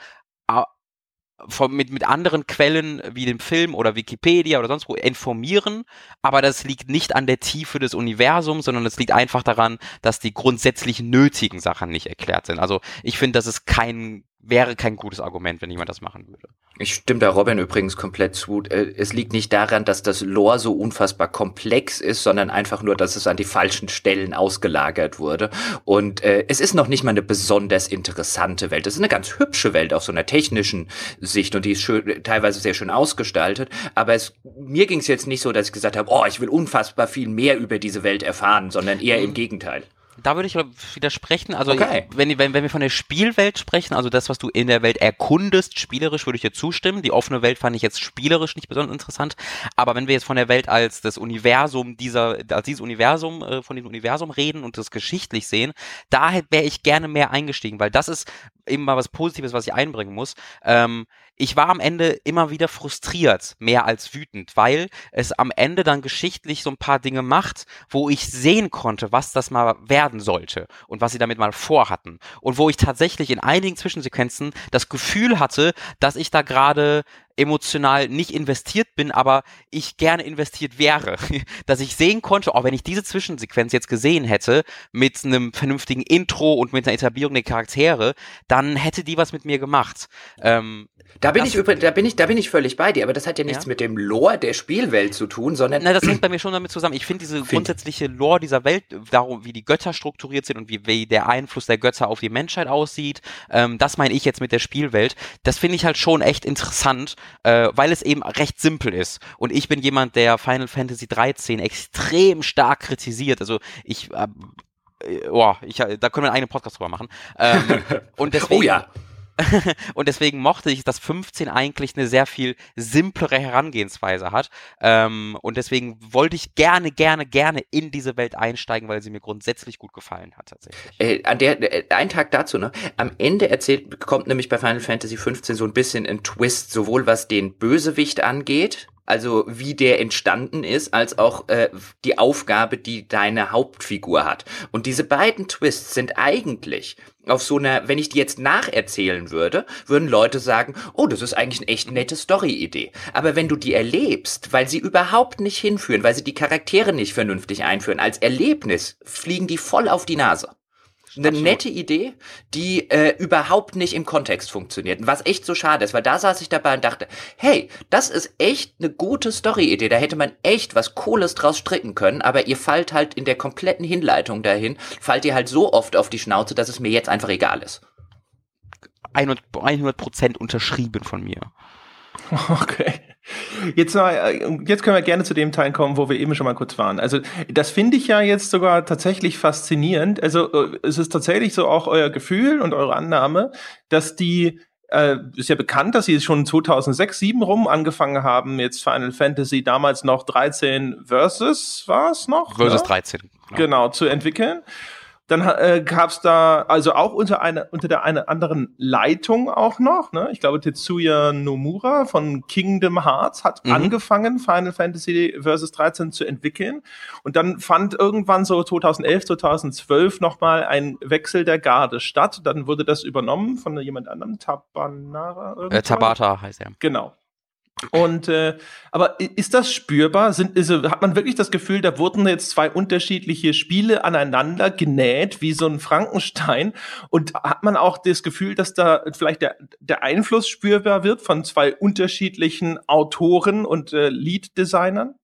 von, mit, mit anderen Quellen wie dem Film oder Wikipedia oder sonst wo informieren, aber das liegt nicht an der Tiefe des Universums, sondern es liegt einfach daran, dass die grundsätzlich nötigen Sachen nicht erklärt sind. Also ich finde, das ist kein wäre kein gutes Argument, wenn jemand das machen würde. Ich stimme da Robin übrigens komplett zu. Äh, es liegt nicht daran, dass das Lore so unfassbar komplex ist, sondern einfach nur, dass es an die falschen Stellen ausgelagert wurde. Und äh, es ist noch nicht mal eine besonders interessante Welt. Es ist eine ganz hübsche Welt aus so einer technischen Sicht und die ist schön, teilweise sehr schön ausgestaltet. Aber es, mir ging es jetzt nicht so, dass ich gesagt habe, oh, ich will unfassbar viel mehr über diese Welt erfahren, sondern eher im Gegenteil. Da würde ich widersprechen. Also okay. wenn, wenn, wenn wir von der Spielwelt sprechen, also das, was du in der Welt erkundest, spielerisch würde ich dir zustimmen. Die offene Welt fand ich jetzt spielerisch nicht besonders interessant. Aber wenn wir jetzt von der Welt als das Universum dieser, als dieses Universum, äh, von diesem Universum reden und das geschichtlich sehen, da wäre ich gerne mehr eingestiegen, weil das ist eben mal was Positives, was ich einbringen muss. Ähm, ich war am Ende immer wieder frustriert, mehr als wütend, weil es am Ende dann geschichtlich so ein paar Dinge macht, wo ich sehen konnte, was das mal werden sollte und was sie damit mal vorhatten. Und wo ich tatsächlich in einigen Zwischensequenzen das Gefühl hatte, dass ich da gerade emotional nicht investiert bin, aber ich gerne investiert wäre. Dass ich sehen konnte, auch wenn ich diese Zwischensequenz jetzt gesehen hätte, mit einem vernünftigen Intro und mit einer Etablierung der Charaktere, dann hätte die was mit mir gemacht. Ähm, da bin ich übrigens, da bin ich, da bin ich völlig bei dir, aber das hat ja nichts ja? mit dem Lore der Spielwelt zu tun, sondern. Na, das hängt bei mir schon damit zusammen. Ich finde diese find. grundsätzliche Lore dieser Welt, darum, wie die Götter strukturiert sind und wie, wie der Einfluss der Götter auf die Menschheit aussieht, ähm, das meine ich jetzt mit der Spielwelt. Das finde ich halt schon echt interessant, äh, weil es eben recht simpel ist. Und ich bin jemand, der Final Fantasy 13 extrem stark kritisiert. Also ich, äh, oh, ich, da können wir einen eigenen Podcast drüber machen. Ähm, und deswegen, oh ja. und deswegen mochte ich, dass 15 eigentlich eine sehr viel simplere Herangehensweise hat. Ähm, und deswegen wollte ich gerne, gerne, gerne in diese Welt einsteigen, weil sie mir grundsätzlich gut gefallen hat tatsächlich. Äh, an der, äh, ein Tag dazu, ne? Am Ende erzählt, kommt nämlich bei Final Fantasy 15 so ein bisschen ein Twist, sowohl was den Bösewicht angeht, also wie der entstanden ist, als auch äh, die Aufgabe, die deine Hauptfigur hat. Und diese beiden Twists sind eigentlich auf so einer, wenn ich die jetzt nacherzählen würde, würden Leute sagen, oh, das ist eigentlich eine echt nette Story-Idee. Aber wenn du die erlebst, weil sie überhaupt nicht hinführen, weil sie die Charaktere nicht vernünftig einführen, als Erlebnis, fliegen die voll auf die Nase. Eine Absolut. nette Idee, die äh, überhaupt nicht im Kontext funktioniert. Was echt so schade ist, weil da saß ich dabei und dachte, hey, das ist echt eine gute Story-Idee. Da hätte man echt was Cooles draus stricken können, aber ihr fallt halt in der kompletten Hinleitung dahin, fallt ihr halt so oft auf die Schnauze, dass es mir jetzt einfach egal ist. 100 Prozent unterschrieben von mir. Okay. Jetzt, mal, äh, jetzt können wir gerne zu dem Teil kommen, wo wir eben schon mal kurz waren. Also das finde ich ja jetzt sogar tatsächlich faszinierend. Also äh, es ist tatsächlich so auch euer Gefühl und eure Annahme, dass die äh, ist ja bekannt, dass sie schon 2006, 7 rum angefangen haben, jetzt Final Fantasy damals noch 13 Versus war es noch? Versus ja? 13. Genau. genau, zu entwickeln. Dann äh, gab es da, also auch unter einer unter der einer anderen Leitung auch noch, ne? Ich glaube, Tetsuya Nomura von Kingdom Hearts hat mhm. angefangen, Final Fantasy Versus 13 zu entwickeln. Und dann fand irgendwann so 2011, 2012 nochmal ein Wechsel der Garde statt. Dann wurde das übernommen von jemand anderem, Tabanara. Äh, Tabata heißt er. Genau. Und äh, aber ist das spürbar? Sind, also, hat man wirklich das Gefühl, da wurden jetzt zwei unterschiedliche Spiele aneinander genäht, wie so ein Frankenstein? Und hat man auch das Gefühl, dass da vielleicht der, der Einfluss spürbar wird von zwei unterschiedlichen Autoren und äh, Lead-Designern?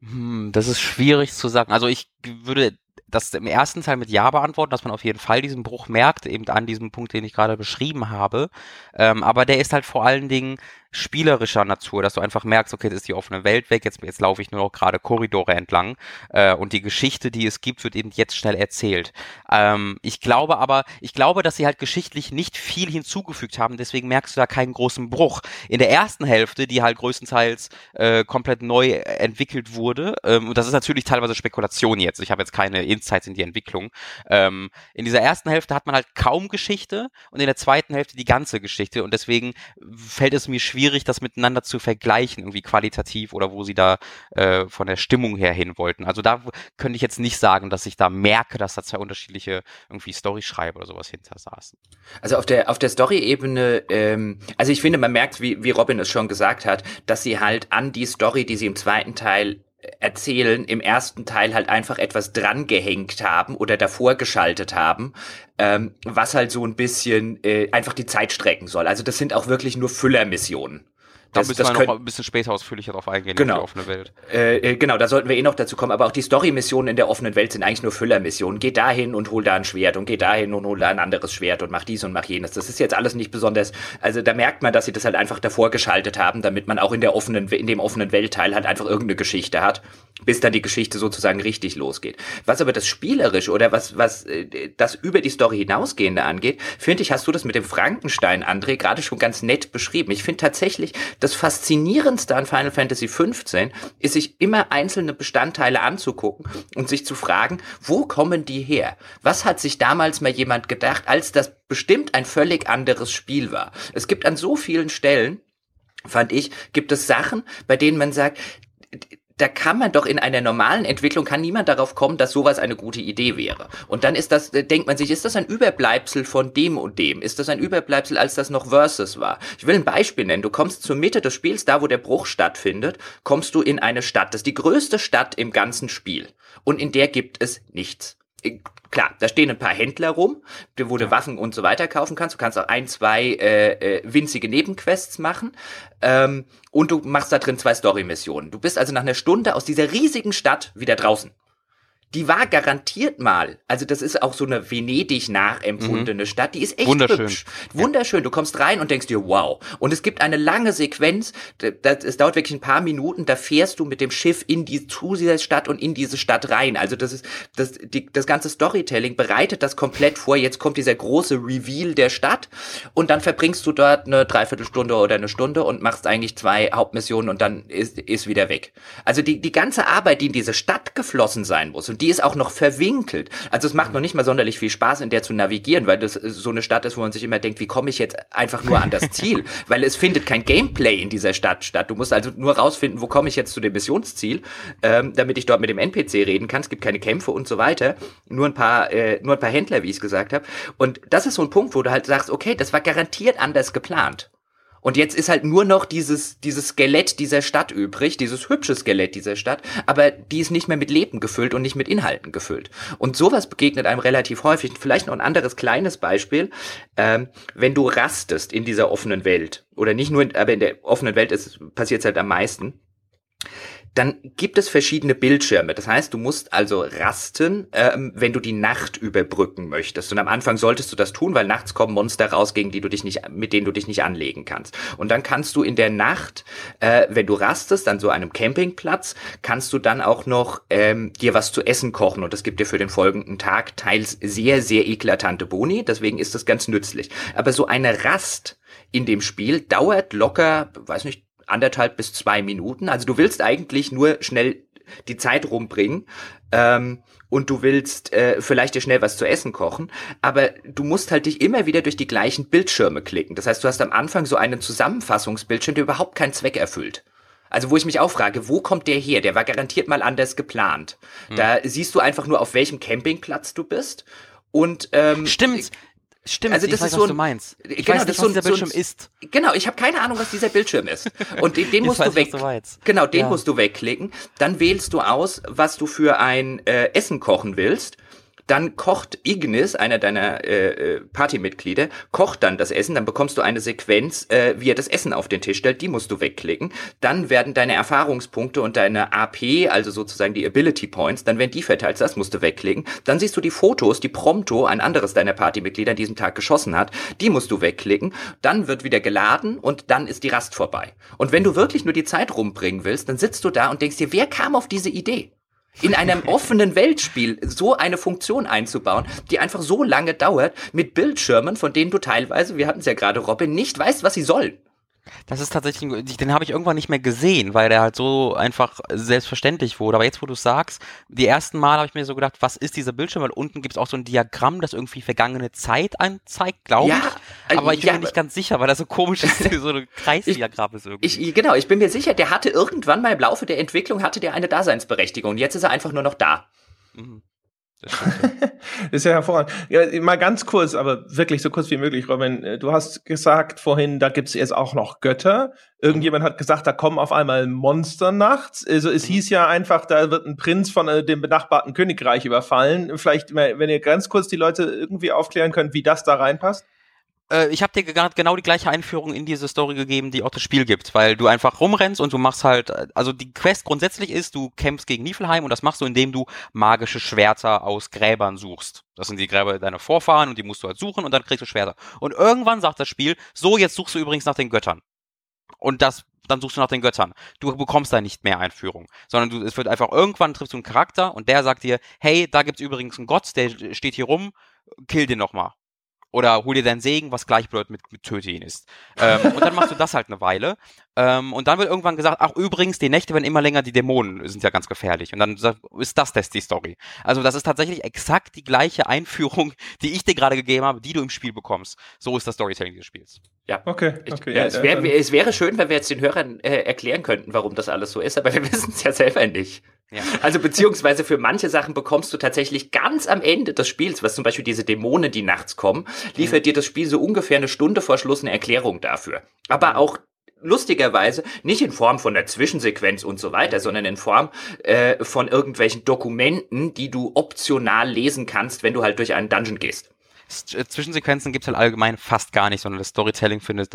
Hm, das ist schwierig zu sagen. Also ich würde das im ersten Teil mit Ja beantworten, dass man auf jeden Fall diesen Bruch merkt, eben an diesem Punkt, den ich gerade beschrieben habe. Ähm, aber der ist halt vor allen Dingen spielerischer Natur, dass du einfach merkst, okay, jetzt ist die offene Welt weg, jetzt, jetzt laufe ich nur noch gerade Korridore entlang äh, und die Geschichte, die es gibt, wird eben jetzt schnell erzählt. Ähm, ich glaube aber, ich glaube, dass sie halt geschichtlich nicht viel hinzugefügt haben, deswegen merkst du da keinen großen Bruch. In der ersten Hälfte, die halt größtenteils äh, komplett neu entwickelt wurde, ähm, und das ist natürlich teilweise Spekulation jetzt, ich habe jetzt keine Insights in die Entwicklung, ähm, in dieser ersten Hälfte hat man halt kaum Geschichte und in der zweiten Hälfte die ganze Geschichte und deswegen fällt es mir schwierig, schwierig, das miteinander zu vergleichen, irgendwie qualitativ oder wo sie da äh, von der Stimmung her hin wollten. Also da könnte ich jetzt nicht sagen, dass ich da merke, dass da zwei unterschiedliche irgendwie Story-Schreiber oder sowas hinter saßen. Also auf der auf der Story-Ebene, ähm, also ich finde, man merkt, wie, wie Robin es schon gesagt hat, dass sie halt an die Story, die sie im zweiten Teil erzählen, im ersten Teil halt einfach etwas drangehängt haben oder davor geschaltet haben, ähm, was halt so ein bisschen äh, einfach die Zeit strecken soll. Also das sind auch wirklich nur Füllermissionen. Da müssen das wir noch ein bisschen später ausführlicher drauf eingehen, genau. die offene Welt. Äh, äh, genau, da sollten wir eh noch dazu kommen. Aber auch die Story-Missionen in der offenen Welt sind eigentlich nur Füllermissionen. Geh dahin und hol da ein Schwert und geh dahin und hol da ein anderes Schwert und mach dies und mach jenes. Das ist jetzt alles nicht besonders. Also da merkt man, dass sie das halt einfach davor geschaltet haben, damit man auch in der offenen, in dem offenen Weltteil halt einfach irgendeine Geschichte hat, bis dann die Geschichte sozusagen richtig losgeht. Was aber das spielerisch oder was was äh, das über die Story hinausgehende angeht, finde ich, hast du das mit dem Frankenstein, André, gerade schon ganz nett beschrieben. Ich finde tatsächlich, das Faszinierendste an Final Fantasy XV ist, sich immer einzelne Bestandteile anzugucken und sich zu fragen, wo kommen die her? Was hat sich damals mal jemand gedacht, als das bestimmt ein völlig anderes Spiel war? Es gibt an so vielen Stellen, fand ich, gibt es Sachen, bei denen man sagt, da kann man doch in einer normalen Entwicklung kann niemand darauf kommen, dass sowas eine gute Idee wäre. Und dann ist das, äh, denkt man sich, ist das ein Überbleibsel von dem und dem? Ist das ein Überbleibsel, als das noch Versus war? Ich will ein Beispiel nennen. Du kommst zur Mitte des Spiels, da wo der Bruch stattfindet, kommst du in eine Stadt. Das ist die größte Stadt im ganzen Spiel. Und in der gibt es nichts klar, da stehen ein paar Händler rum, wo du Waffen und so weiter kaufen kannst. Du kannst auch ein, zwei äh, äh, winzige Nebenquests machen. Ähm, und du machst da drin zwei Story-Missionen. Du bist also nach einer Stunde aus dieser riesigen Stadt wieder draußen die war garantiert mal, also das ist auch so eine Venedig nachempfundene mhm. Stadt, die ist echt Wunderschön. hübsch. Wunderschön. Du kommst rein und denkst dir, wow. Und es gibt eine lange Sequenz, das, es dauert wirklich ein paar Minuten, da fährst du mit dem Schiff in die, zu dieser Stadt und in diese Stadt rein. Also das ist, das, die, das ganze Storytelling bereitet das komplett vor. Jetzt kommt dieser große Reveal der Stadt und dann verbringst du dort eine Dreiviertelstunde oder eine Stunde und machst eigentlich zwei Hauptmissionen und dann ist, ist wieder weg. Also die, die ganze Arbeit, die in diese Stadt geflossen sein muss und die ist auch noch verwinkelt. Also es macht noch nicht mal sonderlich viel Spaß, in der zu navigieren, weil das so eine Stadt ist, wo man sich immer denkt, wie komme ich jetzt einfach nur an das Ziel? weil es findet kein Gameplay in dieser Stadt statt. Du musst also nur rausfinden, wo komme ich jetzt zu dem Missionsziel, ähm, damit ich dort mit dem NPC reden kann. Es gibt keine Kämpfe und so weiter. Nur ein paar, äh, nur ein paar Händler, wie ich es gesagt habe. Und das ist so ein Punkt, wo du halt sagst, okay, das war garantiert anders geplant. Und jetzt ist halt nur noch dieses, dieses Skelett dieser Stadt übrig, dieses hübsche Skelett dieser Stadt, aber die ist nicht mehr mit Leben gefüllt und nicht mit Inhalten gefüllt. Und sowas begegnet einem relativ häufig. Vielleicht noch ein anderes kleines Beispiel. Ähm, wenn du rastest in dieser offenen Welt, oder nicht nur, in, aber in der offenen Welt passiert es halt am meisten, dann gibt es verschiedene Bildschirme. Das heißt, du musst also rasten, ähm, wenn du die Nacht überbrücken möchtest. Und am Anfang solltest du das tun, weil nachts kommen Monster raus, gegen die du dich nicht, mit denen du dich nicht anlegen kannst. Und dann kannst du in der Nacht, äh, wenn du rastest, an so einem Campingplatz, kannst du dann auch noch ähm, dir was zu essen kochen. Und das gibt dir für den folgenden Tag teils sehr, sehr eklatante Boni. Deswegen ist das ganz nützlich. Aber so eine Rast in dem Spiel dauert locker, weiß nicht, anderthalb bis zwei Minuten. Also du willst eigentlich nur schnell die Zeit rumbringen ähm, und du willst äh, vielleicht dir schnell was zu essen kochen, aber du musst halt dich immer wieder durch die gleichen Bildschirme klicken. Das heißt, du hast am Anfang so einen Zusammenfassungsbildschirm, der überhaupt keinen Zweck erfüllt. Also wo ich mich auch frage, wo kommt der her? Der war garantiert mal anders geplant. Hm. Da siehst du einfach nur, auf welchem Campingplatz du bist. Und ähm, stimmt, Stimmt, also das weiß, ist so ein, du meinst. Ich genau, weiß nicht, das was dieser so Bildschirm so ein, ist. Genau, ich habe keine Ahnung, was dieser Bildschirm ist. Und den, den musst du weg. Genau, den ja. musst du wegklicken. Dann wählst du aus, was du für ein äh, Essen kochen willst. Dann kocht Ignis, einer deiner äh, äh, Partymitglieder, kocht dann das Essen, dann bekommst du eine Sequenz, äh, wie er das Essen auf den Tisch stellt, die musst du wegklicken. Dann werden deine Erfahrungspunkte und deine AP, also sozusagen die Ability Points, dann werden die verteilt, das musst du wegklicken. Dann siehst du die Fotos, die Prompto, ein anderes deiner Partymitglieder an diesem Tag geschossen hat, die musst du wegklicken. Dann wird wieder geladen und dann ist die Rast vorbei. Und wenn du wirklich nur die Zeit rumbringen willst, dann sitzt du da und denkst dir, wer kam auf diese Idee? In einem offenen Weltspiel so eine Funktion einzubauen, die einfach so lange dauert, mit Bildschirmen, von denen du teilweise, wir hatten es ja gerade, Robin, nicht weißt, was sie sollen. Das ist tatsächlich, den habe ich irgendwann nicht mehr gesehen, weil der halt so einfach selbstverständlich wurde. Aber jetzt, wo du sagst, die ersten Mal habe ich mir so gedacht, was ist dieser Bildschirm? Weil unten gibt es auch so ein Diagramm, das irgendwie vergangene Zeit anzeigt, glaube ja, ich. Aber ich bin ja, mir nicht ganz sicher, weil das so komisch ist, so ein Kreisdiagramm ist irgendwie. Ich, genau, ich bin mir sicher, der hatte irgendwann mal im Laufe der Entwicklung hatte der eine Daseinsberechtigung. Jetzt ist er einfach nur noch da. Mhm. Ist ja hervorragend. Ja, mal ganz kurz, aber wirklich so kurz wie möglich, Robin. Äh, du hast gesagt vorhin, da gibt es jetzt auch noch Götter. Irgendjemand hat gesagt, da kommen auf einmal Monster nachts. Also es mhm. hieß ja einfach, da wird ein Prinz von äh, dem benachbarten Königreich überfallen. Vielleicht, wenn ihr ganz kurz die Leute irgendwie aufklären könnt, wie das da reinpasst äh, ich habe dir genau die gleiche Einführung in diese Story gegeben, die auch das Spiel gibt, weil du einfach rumrennst und du machst halt, also die Quest grundsätzlich ist, du kämpfst gegen Niflheim und das machst du, indem du magische Schwerter aus Gräbern suchst. Das sind die Gräber deiner Vorfahren und die musst du halt suchen und dann kriegst du Schwerter. Und irgendwann sagt das Spiel, so jetzt suchst du übrigens nach den Göttern. Und das dann suchst du nach den Göttern. Du bekommst da nicht mehr Einführung, sondern du, es wird einfach irgendwann triffst du einen Charakter und der sagt dir, hey, da gibt's übrigens einen Gott, der steht hier rum, kill den nochmal. Oder hol dir deinen Segen, was gleichbedeutend mit, mit töte ihn ist. Ähm, und dann machst du das halt eine Weile. Ähm, und dann wird irgendwann gesagt, ach übrigens, die Nächte werden immer länger, die Dämonen sind ja ganz gefährlich. Und dann ist das das die Story. Also das ist tatsächlich exakt die gleiche Einführung, die ich dir gerade gegeben habe, die du im Spiel bekommst. So ist das Storytelling des Spiels. Ja, okay. okay ja, es, wär, es, wäre schön, wenn wir jetzt den Hörern äh, erklären könnten, warum das alles so ist, aber wir wissen es ja selber nicht. Ja. Also beziehungsweise für manche Sachen bekommst du tatsächlich ganz am Ende des Spiels, was zum Beispiel diese Dämonen, die nachts kommen, liefert mhm. dir das Spiel so ungefähr eine Stunde vor Schluss eine Erklärung dafür. Aber mhm. auch lustigerweise nicht in Form von der Zwischensequenz und so weiter, sondern in Form äh, von irgendwelchen Dokumenten, die du optional lesen kannst, wenn du halt durch einen Dungeon gehst. Äh, Zwischensequenzen gibt es halt allgemein fast gar nicht, sondern das Storytelling findet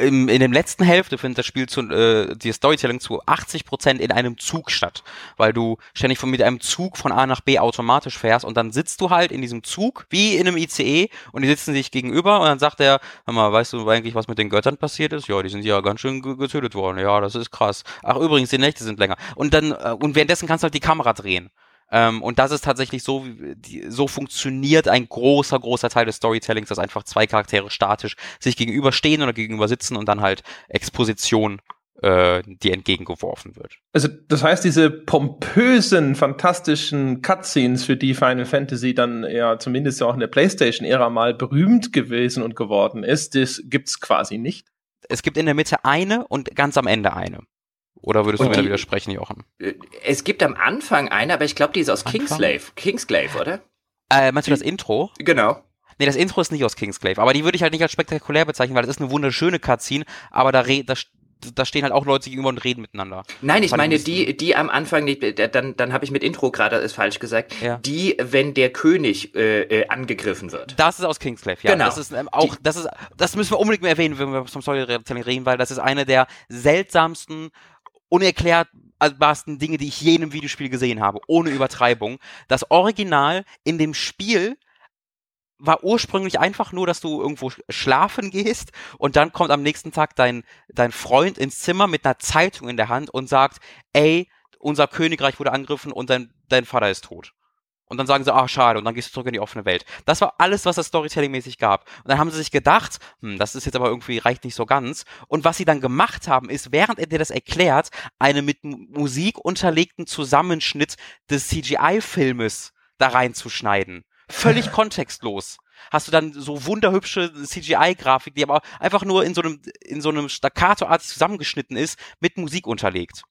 im, in der letzten Hälfte findet das Spiel zu, äh, die Storytelling zu 80 Prozent in einem Zug statt, weil du ständig von mit einem Zug von A nach B automatisch fährst und dann sitzt du halt in diesem Zug wie in einem ICE und die sitzen sich gegenüber und dann sagt er, hör mal, weißt du eigentlich, was mit den Göttern passiert ist? Ja, die sind ja ganz schön getötet worden. Ja, das ist krass. Ach übrigens, die Nächte sind länger. Und dann äh, und währenddessen kannst du halt die Kamera drehen. Ähm, und das ist tatsächlich so, die, so funktioniert ein großer, großer Teil des Storytellings, dass einfach zwei Charaktere statisch sich gegenüberstehen oder gegenüber sitzen und dann halt Exposition äh, die entgegengeworfen wird. Also das heißt, diese pompösen, fantastischen Cutscenes, für die Final Fantasy dann ja zumindest ja auch in der PlayStation-Ära mal berühmt gewesen und geworden ist, das gibt's quasi nicht. Es gibt in der Mitte eine und ganz am Ende eine. Oder würdest du mir da widersprechen, Jochen? Äh, es gibt am Anfang eine, aber ich glaube, die ist aus Anfang? Kingsglaive. Kingsglaive, oder? Äh, meinst du das Intro? Genau. Nee, das Intro ist nicht aus Kingsclave, aber die würde ich halt nicht als spektakulär bezeichnen, weil das ist eine wunderschöne Cutscene, aber da, da, da stehen halt auch Leute gegenüber und reden miteinander. Nein, ich meine die, die am Anfang nicht, dann, dann habe ich mit Intro gerade ist falsch gesagt. Ja. Die, wenn der König äh, äh, angegriffen wird. Das ist aus Kingsclave, ja. Genau. Das ist ähm, auch, die, das ist, das müssen wir unbedingt mehr erwähnen, wenn wir vom Storytelling reden, weil das ist eine der seltsamsten, unerklärbarsten Dinge, die ich je in einem Videospiel gesehen habe, ohne Übertreibung. Das Original in dem Spiel war ursprünglich einfach nur, dass du irgendwo schlafen gehst und dann kommt am nächsten Tag dein, dein Freund ins Zimmer mit einer Zeitung in der Hand und sagt, ey, unser Königreich wurde angegriffen und dein, dein Vater ist tot. Und dann sagen sie, ach, schade, und dann gehst du zurück in die offene Welt. Das war alles, was es Storytelling-mäßig gab. Und dann haben sie sich gedacht, hm, das ist jetzt aber irgendwie, reicht nicht so ganz. Und was sie dann gemacht haben, ist, während er dir das erklärt, einen mit Musik unterlegten Zusammenschnitt des CGI-Filmes da reinzuschneiden. Völlig kontextlos. Hast du dann so wunderhübsche CGI-Grafik, die aber einfach nur in so einem, in so einem Staccato-artig zusammengeschnitten ist, mit Musik unterlegt.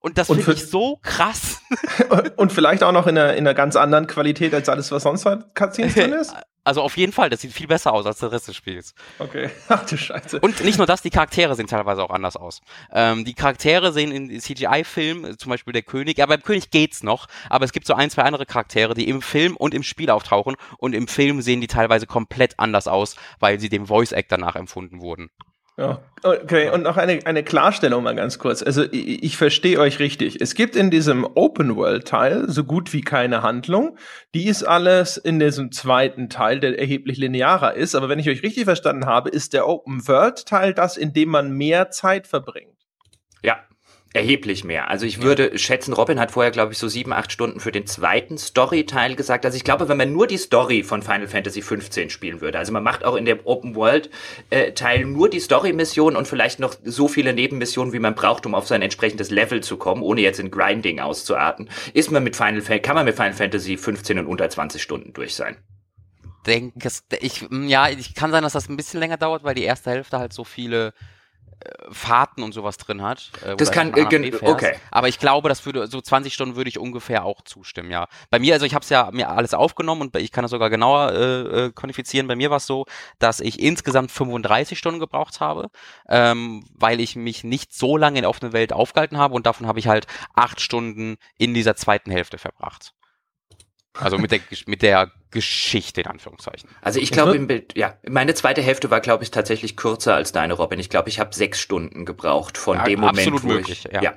Und das finde ich so krass. und vielleicht auch noch in einer, in einer ganz anderen Qualität als alles, was sonst halt Cutscenes drin ist? Also auf jeden Fall, das sieht viel besser aus als der Rest des Spiels. Okay, ach du Scheiße. Und nicht nur das, die Charaktere sehen teilweise auch anders aus. Ähm, die Charaktere sehen in CGI-Filmen, zum Beispiel der König, ja, beim König geht's noch, aber es gibt so ein, zwei andere Charaktere, die im Film und im Spiel auftauchen und im Film sehen die teilweise komplett anders aus, weil sie dem Voice-Actor nachempfunden wurden. Ja, okay. Und noch eine, eine Klarstellung mal ganz kurz. Also ich, ich verstehe euch richtig. Es gibt in diesem Open-World-Teil so gut wie keine Handlung. Die ist alles in diesem zweiten Teil, der erheblich linearer ist. Aber wenn ich euch richtig verstanden habe, ist der Open-World-Teil das, in dem man mehr Zeit verbringt. Ja, Erheblich mehr. Also ich würde ja. schätzen, Robin hat vorher, glaube ich, so sieben, acht Stunden für den zweiten Story-Teil gesagt. Also ich glaube, wenn man nur die Story von Final Fantasy 15 spielen würde, also man macht auch in dem Open-World-Teil nur die Story-Mission und vielleicht noch so viele Nebenmissionen, wie man braucht, um auf sein entsprechendes Level zu kommen, ohne jetzt in Grinding auszuarten, ist man mit Final kann man mit Final Fantasy 15 in unter 20 Stunden durch sein denke, ich, ja, ich kann sein, dass das ein bisschen länger dauert, weil die erste Hälfte halt so viele Fahrten und sowas drin hat. Äh, das kann, äh, okay. Aber ich glaube, das würde, so 20 Stunden würde ich ungefähr auch zustimmen, ja. Bei mir, also ich habe es ja mir alles aufgenommen und ich kann es sogar genauer äh, äh, quantifizieren. Bei mir war es so, dass ich insgesamt 35 Stunden gebraucht habe, ähm, weil ich mich nicht so lange in der offenen Welt aufgehalten habe und davon habe ich halt acht Stunden in dieser zweiten Hälfte verbracht. Also mit der, mit der Geschichte in Anführungszeichen. Also ich glaube im Bild, ja, meine zweite Hälfte war, glaube ich, tatsächlich kürzer als deine, Robin. Ich glaube, ich habe sechs Stunden gebraucht von ja, dem Moment, absolut wo möglich, ich, ja. ja.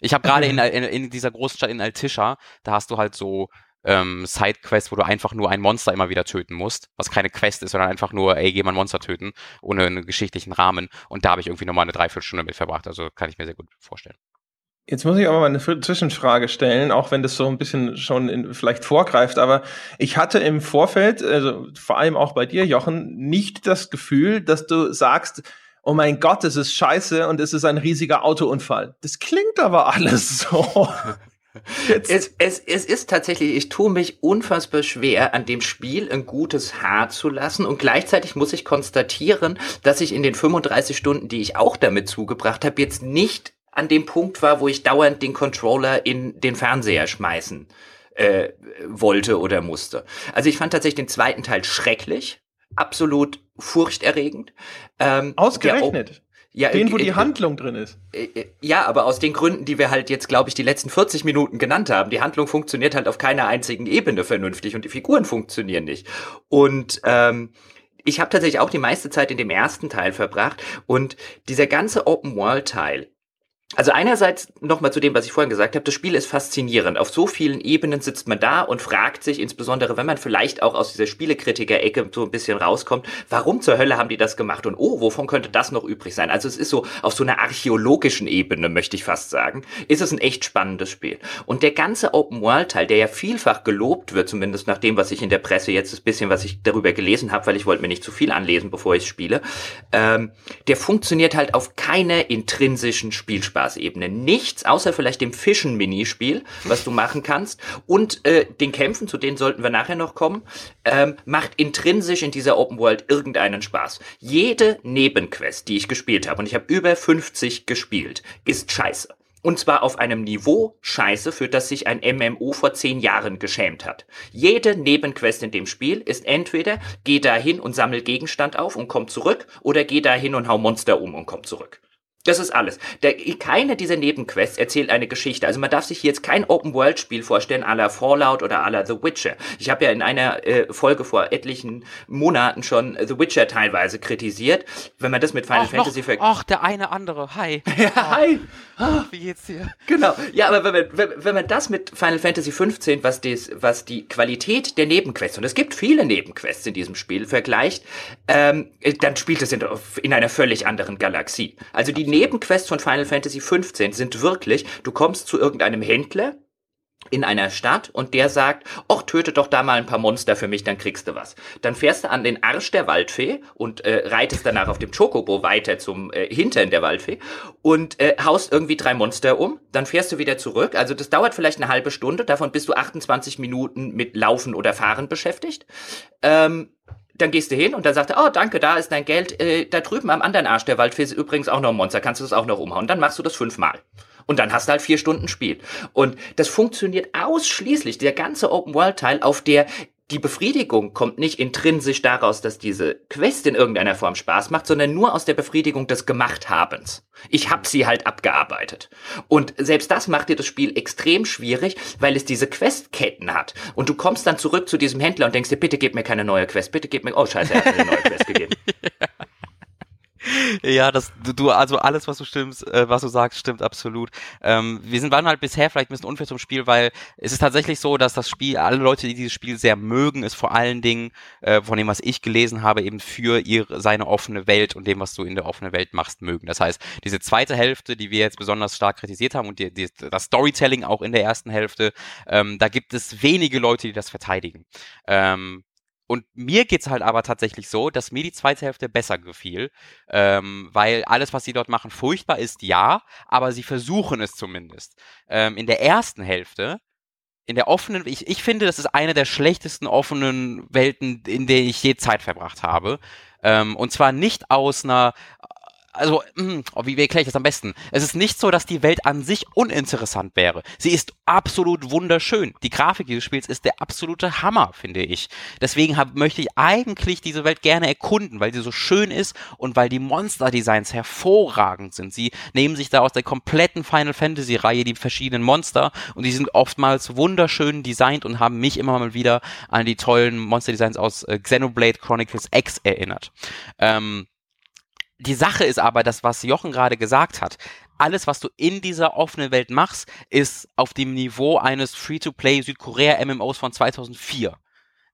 Ich habe gerade in, in, in dieser Großstadt in Altisha, da hast du halt so ähm, Sidequests, wo du einfach nur ein Monster immer wieder töten musst, was keine Quest ist, sondern einfach nur, ey, geh mal ein Monster töten, ohne einen geschichtlichen Rahmen. Und da habe ich irgendwie nochmal eine Dreiviertelstunde mit verbracht. Also kann ich mir sehr gut vorstellen. Jetzt muss ich aber mal eine Zwischenfrage stellen, auch wenn das so ein bisschen schon in, vielleicht vorgreift, aber ich hatte im Vorfeld, also vor allem auch bei dir, Jochen, nicht das Gefühl, dass du sagst, oh mein Gott, es ist scheiße und es ist ein riesiger Autounfall. Das klingt aber alles so. Es, es, es ist tatsächlich, ich tue mich unfassbar schwer, an dem Spiel ein gutes Haar zu lassen und gleichzeitig muss ich konstatieren, dass ich in den 35 Stunden, die ich auch damit zugebracht habe, jetzt nicht an dem Punkt war, wo ich dauernd den Controller in den Fernseher schmeißen äh, wollte oder musste. Also ich fand tatsächlich den zweiten Teil schrecklich, absolut furchterregend. Ähm, Ausgerechnet. Ja, den, wo äh, die äh, Handlung drin ist. Äh, ja, aber aus den Gründen, die wir halt jetzt, glaube ich, die letzten 40 Minuten genannt haben. Die Handlung funktioniert halt auf keiner einzigen Ebene vernünftig und die Figuren funktionieren nicht. Und ähm, ich habe tatsächlich auch die meiste Zeit in dem ersten Teil verbracht und dieser ganze Open-World-Teil also einerseits nochmal zu dem, was ich vorhin gesagt habe, das Spiel ist faszinierend. Auf so vielen Ebenen sitzt man da und fragt sich, insbesondere wenn man vielleicht auch aus dieser Spielekritiker-Ecke so ein bisschen rauskommt, warum zur Hölle haben die das gemacht und oh, wovon könnte das noch übrig sein? Also es ist so auf so einer archäologischen Ebene, möchte ich fast sagen, ist es ein echt spannendes Spiel. Und der ganze Open-World-Teil, der ja vielfach gelobt wird, zumindest nach dem, was ich in der Presse jetzt ein bisschen, was ich darüber gelesen habe, weil ich wollte mir nicht zu viel anlesen, bevor ich spiele, ähm, der funktioniert halt auf keiner intrinsischen Spielsprache. Spielspaßebene. Nichts, außer vielleicht dem Fischen-Minispiel, was du machen kannst. Und äh, den Kämpfen, zu denen sollten wir nachher noch kommen, ähm, macht intrinsisch in dieser Open World irgendeinen Spaß. Jede Nebenquest, die ich gespielt habe, und ich habe über 50 gespielt, ist scheiße. Und zwar auf einem Niveau Scheiße, für das sich ein MMO vor zehn Jahren geschämt hat. Jede Nebenquest in dem Spiel ist entweder geh da hin und sammel Gegenstand auf und komm zurück oder geh da hin und hau Monster um und komm zurück. Das ist alles. Der, keine dieser Nebenquests erzählt eine Geschichte. Also man darf sich hier jetzt kein Open-World-Spiel vorstellen, à la Fallout oder à la The Witcher. Ich habe ja in einer äh, Folge vor etlichen Monaten schon The Witcher teilweise kritisiert. Wenn man das mit Final Och, Fantasy noch, Ach, der eine andere. Hi. Ja, hi. Ach, wie geht's dir? Genau. Ja, aber wenn man, wenn, wenn man das mit Final Fantasy 15, was, des, was die Qualität der Nebenquests, und es gibt viele Nebenquests in diesem Spiel, vergleicht, ähm, dann spielt es in, in einer völlig anderen Galaxie. Also die Nebenquests von Final Fantasy 15 sind wirklich, du kommst zu irgendeinem Händler, in einer Stadt und der sagt, ach, töte doch da mal ein paar Monster für mich, dann kriegst du was. Dann fährst du an den Arsch der Waldfee und äh, reitest danach auf dem Chocobo weiter zum äh, Hintern der Waldfee und äh, haust irgendwie drei Monster um. Dann fährst du wieder zurück. Also das dauert vielleicht eine halbe Stunde. Davon bist du 28 Minuten mit Laufen oder Fahren beschäftigt. Ähm, dann gehst du hin und dann sagt er, oh, danke, da ist dein Geld. Äh, da drüben am anderen Arsch der Waldfee ist übrigens auch noch ein Monster. Kannst du das auch noch umhauen? Dann machst du das fünfmal. Und dann hast du halt vier Stunden Spiel. Und das funktioniert ausschließlich, der ganze Open-World-Teil, auf der die Befriedigung kommt nicht intrinsisch daraus, dass diese Quest in irgendeiner Form Spaß macht, sondern nur aus der Befriedigung des Gemachthabens. Ich hab sie halt abgearbeitet. Und selbst das macht dir das Spiel extrem schwierig, weil es diese Questketten hat. Und du kommst dann zurück zu diesem Händler und denkst dir, bitte gib mir keine neue Quest, bitte gib mir, oh scheiße, er hat mir eine neue Quest gegeben. Ja, das du also alles, was du stimmst, äh, was du sagst, stimmt absolut. Ähm, wir sind waren halt bisher vielleicht ein bisschen unfair zum Spiel, weil es ist tatsächlich so, dass das Spiel, alle Leute, die dieses Spiel sehr mögen, ist vor allen Dingen äh, von dem, was ich gelesen habe, eben für ihre seine offene Welt und dem, was du in der offenen Welt machst, mögen. Das heißt, diese zweite Hälfte, die wir jetzt besonders stark kritisiert haben und die, die, das Storytelling auch in der ersten Hälfte, ähm, da gibt es wenige Leute, die das verteidigen. Ähm, und mir geht's halt aber tatsächlich so, dass mir die zweite Hälfte besser gefiel, ähm, weil alles, was sie dort machen, furchtbar ist, ja, aber sie versuchen es zumindest. Ähm, in der ersten Hälfte, in der offenen, ich, ich finde, das ist eine der schlechtesten offenen Welten, in der ich je Zeit verbracht habe. Ähm, und zwar nicht aus einer also, mh, hm, oh, wie, erkläre ich das am besten? Es ist nicht so, dass die Welt an sich uninteressant wäre. Sie ist absolut wunderschön. Die Grafik dieses Spiels ist der absolute Hammer, finde ich. Deswegen hab, möchte ich eigentlich diese Welt gerne erkunden, weil sie so schön ist und weil die Monster-Designs hervorragend sind. Sie nehmen sich da aus der kompletten Final Fantasy-Reihe die verschiedenen Monster und die sind oftmals wunderschön designt und haben mich immer mal wieder an die tollen Monster-Designs aus äh, Xenoblade Chronicles X erinnert. Ähm, die Sache ist aber, das, was Jochen gerade gesagt hat, alles, was du in dieser offenen Welt machst, ist auf dem Niveau eines Free-to-Play Südkorea-MMOs von 2004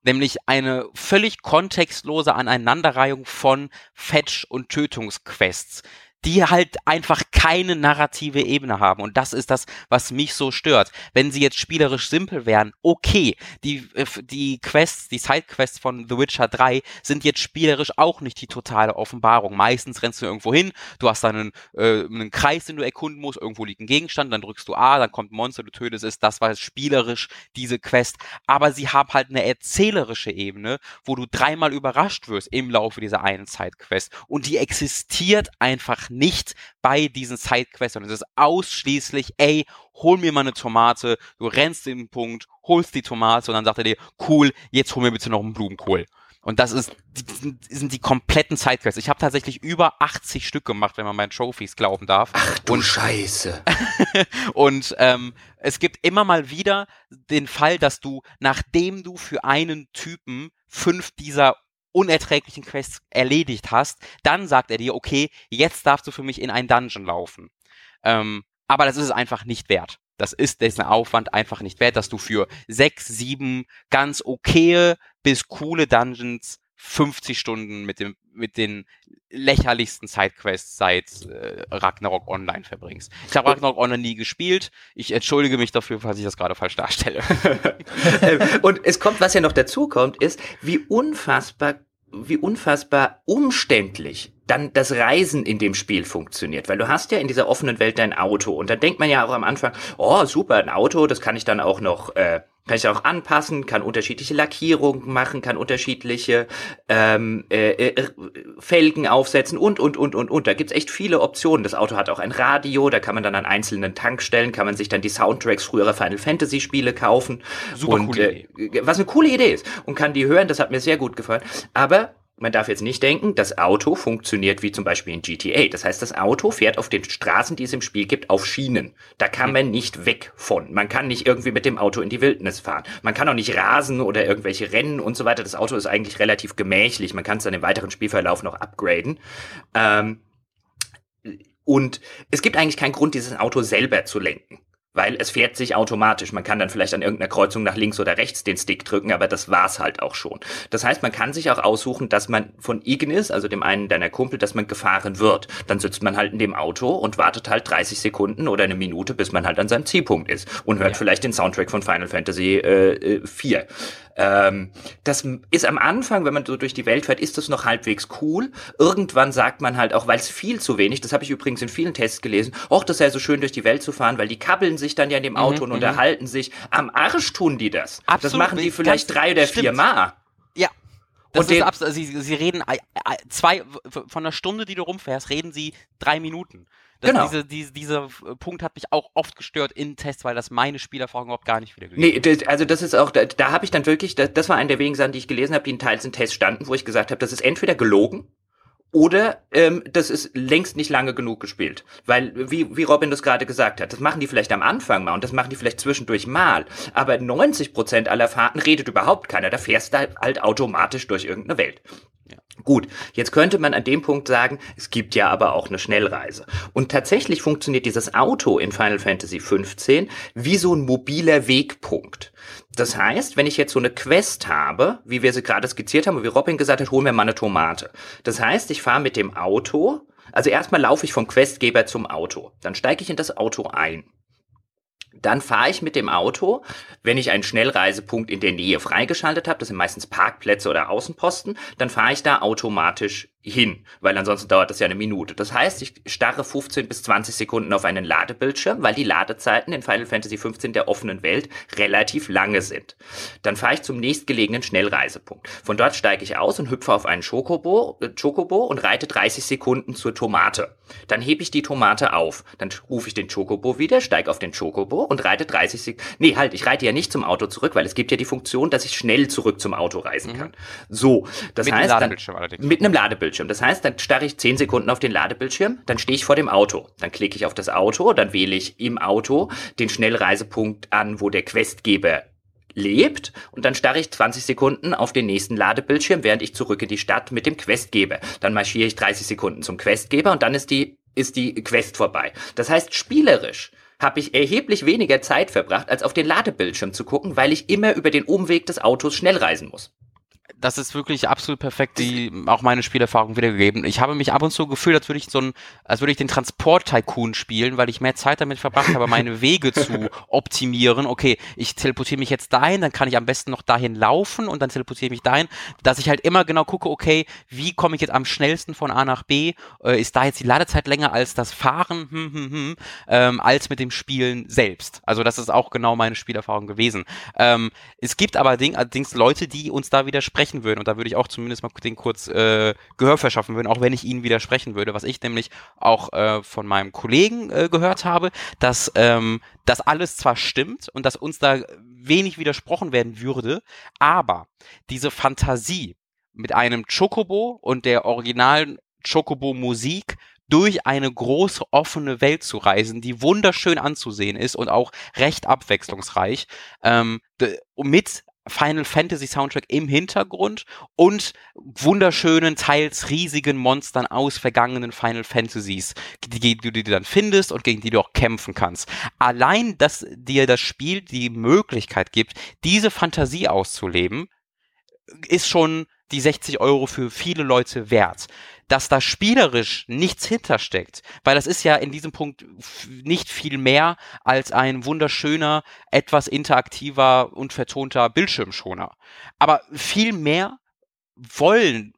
nämlich eine völlig kontextlose Aneinanderreihung von Fetch- und Tötungsquests, die halt einfach keine narrative Ebene haben. Und das ist das, was mich so stört. Wenn sie jetzt spielerisch simpel wären, okay. Die, äh, die Quests, die Sidequests von The Witcher 3 sind jetzt spielerisch auch nicht die totale Offenbarung. Meistens rennst du irgendwo hin, du hast dann einen, äh, einen Kreis, den du erkunden musst, irgendwo liegt ein Gegenstand, dann drückst du A, dann kommt ein Monster, du tötest es. Das war spielerisch diese Quest. Aber sie haben halt eine erzählerische Ebene, wo du dreimal überrascht wirst im Laufe dieser einen Sidequest. Und die existiert einfach nicht bei diesen Sidequests, sondern es ist ausschließlich, ey, hol mir mal eine Tomate, du rennst in den Punkt, holst die Tomate und dann sagt er dir, cool, jetzt hol mir bitte noch einen Blumenkohl. Und das ist, sind die kompletten Sidequests. Ich habe tatsächlich über 80 Stück gemacht, wenn man meinen Trophies glauben darf. Ach du und, Scheiße. und ähm, es gibt immer mal wieder den Fall, dass du, nachdem du für einen Typen fünf dieser unerträglichen Quests erledigt hast, dann sagt er dir, okay, jetzt darfst du für mich in einen Dungeon laufen. Ähm, aber das ist es einfach nicht wert. Das ist dessen Aufwand einfach nicht wert, dass du für sechs, sieben ganz okaye bis coole Dungeons 50 Stunden mit dem mit den lächerlichsten Sidequests seit äh, Ragnarok Online verbringst. Ich habe Ragnarok Online nie gespielt. Ich entschuldige mich dafür, falls ich das gerade falsch darstelle. Und es kommt, was ja noch dazu kommt, ist, wie unfassbar wie unfassbar umständlich dann das Reisen in dem Spiel funktioniert. Weil du hast ja in dieser offenen Welt dein Auto und da denkt man ja auch am Anfang, oh super, ein Auto, das kann ich dann auch noch äh, Kann ich auch anpassen, kann unterschiedliche Lackierungen machen, kann unterschiedliche ähm, äh, äh, Felgen aufsetzen und, und, und, und, und. Da gibt's echt viele Optionen. Das Auto hat auch ein Radio, da kann man dann an einzelnen Tankstellen, kann man sich dann die Soundtracks früherer Final Fantasy Spiele kaufen. Super und, coole äh, was eine coole Idee ist. Und kann die hören, das hat mir sehr gut gefallen. Aber man darf jetzt nicht denken, das Auto funktioniert wie zum Beispiel in GTA. Das heißt, das Auto fährt auf den Straßen, die es im Spiel gibt, auf Schienen. Da kann man nicht weg von. Man kann nicht irgendwie mit dem Auto in die Wildnis fahren. Man kann auch nicht rasen oder irgendwelche Rennen und so weiter. Das Auto ist eigentlich relativ gemächlich. Man kann es dann im weiteren Spielverlauf noch upgraden. Ähm, und es gibt eigentlich keinen Grund, dieses Auto selber zu lenken weil es fährt sich automatisch. Man kann dann vielleicht an irgendeiner Kreuzung nach links oder rechts den Stick drücken, aber das war's halt auch schon. Das heißt, man kann sich auch aussuchen, dass man von Ignis, also dem einen deiner Kumpel, dass man gefahren wird. Dann sitzt man halt in dem Auto und wartet halt 30 Sekunden oder eine Minute, bis man halt an seinem Zielpunkt ist und hört ja. vielleicht den Soundtrack von Final Fantasy äh, 4. Äh, ähm, das ist am Anfang, wenn man so durch die Welt fährt, ist das noch halbwegs cool. Irgendwann sagt man halt auch, weil es viel zu wenig, das habe ich übrigens in vielen Tests gelesen, och, das sei so schön durch die Welt zu fahren, weil die kabbeln sich dann ja in dem Auto mhm, und mhm. unterhalten sich. Am Arsch tun die das. Absolut, das machen die vielleicht drei oder vier Mal. Ja, das und ist absolut, sie, sie reden zwei, von einer Stunde, die du rumfährst, reden sie drei Minuten. Das, genau. Diese, diese, dieser Punkt hat mich auch oft gestört in Tests, weil das meine Spielerfahrung überhaupt gar nicht wieder Nee, das, also das ist auch, da, da habe ich dann wirklich, das, das war eine der wenigen Sachen, die ich gelesen habe, die in Teils in Tests standen, wo ich gesagt habe, das ist entweder gelogen oder ähm, das ist längst nicht lange genug gespielt. Weil, wie, wie Robin das gerade gesagt hat, das machen die vielleicht am Anfang mal und das machen die vielleicht zwischendurch mal. Aber 90 Prozent aller Fahrten redet überhaupt keiner. Da fährst du halt automatisch durch irgendeine Welt. Gut, jetzt könnte man an dem Punkt sagen, es gibt ja aber auch eine Schnellreise. Und tatsächlich funktioniert dieses Auto in Final Fantasy XV wie so ein mobiler Wegpunkt. Das heißt, wenn ich jetzt so eine Quest habe, wie wir sie gerade skizziert haben, wie Robin gesagt hat, hol mir mal eine Tomate. Das heißt, ich fahre mit dem Auto, also erstmal laufe ich vom Questgeber zum Auto. Dann steige ich in das Auto ein. Dann fahre ich mit dem Auto, wenn ich einen Schnellreisepunkt in der Nähe freigeschaltet habe, das sind meistens Parkplätze oder Außenposten, dann fahre ich da automatisch hin, weil ansonsten dauert das ja eine Minute. Das heißt, ich starre 15 bis 20 Sekunden auf einen Ladebildschirm, weil die Ladezeiten in Final Fantasy 15 der offenen Welt relativ lange sind. Dann fahre ich zum nächstgelegenen Schnellreisepunkt. Von dort steige ich aus und hüpfe auf einen Chocobo, äh, Chocobo und reite 30 Sekunden zur Tomate. Dann hebe ich die Tomate auf. Dann rufe ich den Chocobo wieder, steige auf den Chocobo und reite 30 Sekunden. Nee, halt, ich reite ja nicht zum Auto zurück, weil es gibt ja die Funktion, dass ich schnell zurück zum Auto reisen mhm. kann. So, das mit heißt, einem Ladebildschirm dann, mit einem Ladebildschirm. Das heißt, dann starre ich 10 Sekunden auf den Ladebildschirm, dann stehe ich vor dem Auto. Dann klicke ich auf das Auto, dann wähle ich im Auto den Schnellreisepunkt an, wo der Questgeber lebt und dann starre ich 20 Sekunden auf den nächsten Ladebildschirm, während ich zurück in die Stadt mit dem Questgeber. Dann marschiere ich 30 Sekunden zum Questgeber und dann ist die ist die Quest vorbei. Das heißt, spielerisch habe ich erheblich weniger Zeit verbracht, als auf den Ladebildschirm zu gucken, weil ich immer über den Umweg des Autos schnell reisen muss das ist wirklich absolut perfekt, die auch meine Spielerfahrung wiedergegeben. Ich habe mich ab und zu gefühlt, als würde ich so ein, als würde ich den Transport-Tycoon spielen, weil ich mehr Zeit damit verbracht habe, meine Wege zu optimieren. Okay, ich teleportiere mich jetzt dahin, dann kann ich am besten noch dahin laufen und dann teleportiere ich mich dahin, dass ich halt immer genau gucke, okay, wie komme ich jetzt am schnellsten von A nach B? Äh, ist da jetzt die Ladezeit länger als das Fahren, hm, hm, hm, ähm, als mit dem Spielen selbst? Also das ist auch genau meine Spielerfahrung gewesen. Ähm, es gibt aber allerdings Leute, die uns da widersprechen widersprechen würden. Und da würde ich auch zumindest mal den kurz äh, Gehör verschaffen würden, auch wenn ich ihnen widersprechen würde. Was ich nämlich auch äh, von meinem Kollegen äh, gehört habe, dass ähm, das alles zwar stimmt und dass uns da wenig widersprochen werden würde, aber diese Fantasie mit einem Chocobo und der originalen Chocobo-Musik durch eine große offene Welt zu reisen, die wunderschön anzusehen ist und auch recht abwechslungsreich, ähm, mit Final Fantasy Soundtrack im Hintergrund und wunderschönen, teils riesigen Monstern aus vergangenen Final Fantasies, die, die du dann findest und gegen die du auch kämpfen kannst. Allein, dass dir das Spiel die Möglichkeit gibt, diese Fantasie auszuleben, ist schon die 60 Euro für viele Leute wert dass da spielerisch nichts hintersteckt, weil das ist ja in diesem Punkt nicht viel mehr als ein wunderschöner, etwas interaktiver und vertonter Bildschirmschoner. Aber viel mehr wollen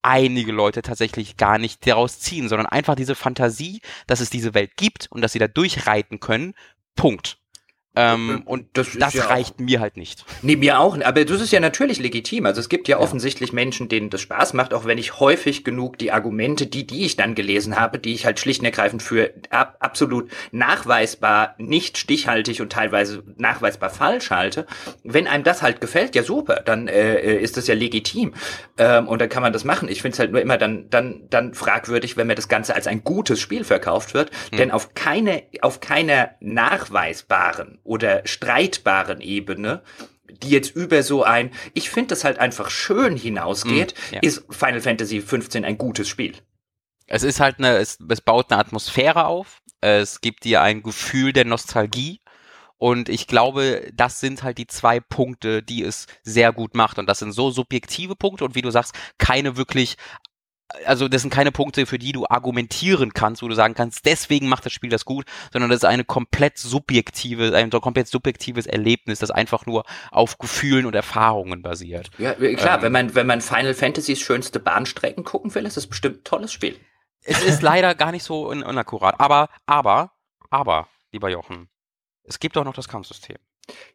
einige Leute tatsächlich gar nicht daraus ziehen, sondern einfach diese Fantasie, dass es diese Welt gibt und dass sie da durchreiten können. Punkt. Ähm, und das, das ja reicht mir halt nicht. Nee, mir auch. Aber das ist ja natürlich legitim. Also es gibt ja, ja, offensichtlich Menschen, denen das Spaß macht, auch wenn ich häufig genug die Argumente, die, die ich dann gelesen habe, die ich halt schlicht und ergreifend für ab, absolut nachweisbar, nicht stichhaltig und teilweise nachweisbar falsch halte. Wenn einem das halt gefällt, ja super, dann äh, äh ist das ja legitim. Ähm, und dann kann man das machen. Ich finde es halt nur immer dann, dann, dann fragwürdig, wenn mir das Ganze als ein gutes Spiel verkauft wird. Hm. Denn auf keine, auf keiner nachweisbaren oder streitbaren Ebene, die jetzt über so ein, ich finde das halt einfach schön hinausgeht, mm, ja. ist Final Fantasy 15 ein gutes Spiel. Es ist halt eine, es, es baut eine Atmosphäre auf, es gibt dir ein Gefühl der Nostalgie, und ich glaube, das sind halt die zwei Punkte, die es sehr gut macht. Und das sind so subjektive Punkte und wie du sagst, keine wirklich also das sind keine Punkte, für die du argumentieren kannst, wo du sagen kannst, deswegen macht das Spiel das gut, sondern das ist eine komplett subjektive, ein komplett subjektives Erlebnis, das einfach nur auf Gefühlen und Erfahrungen basiert. Ja, klar, ähm, wenn man, wenn man Final Fantasys schönste Bahnstrecken gucken will, ist das bestimmt ein tolles Spiel. Es ist leider gar nicht so unakkurat, aber, aber, aber, lieber Jochen, es gibt auch noch das Kampfsystem.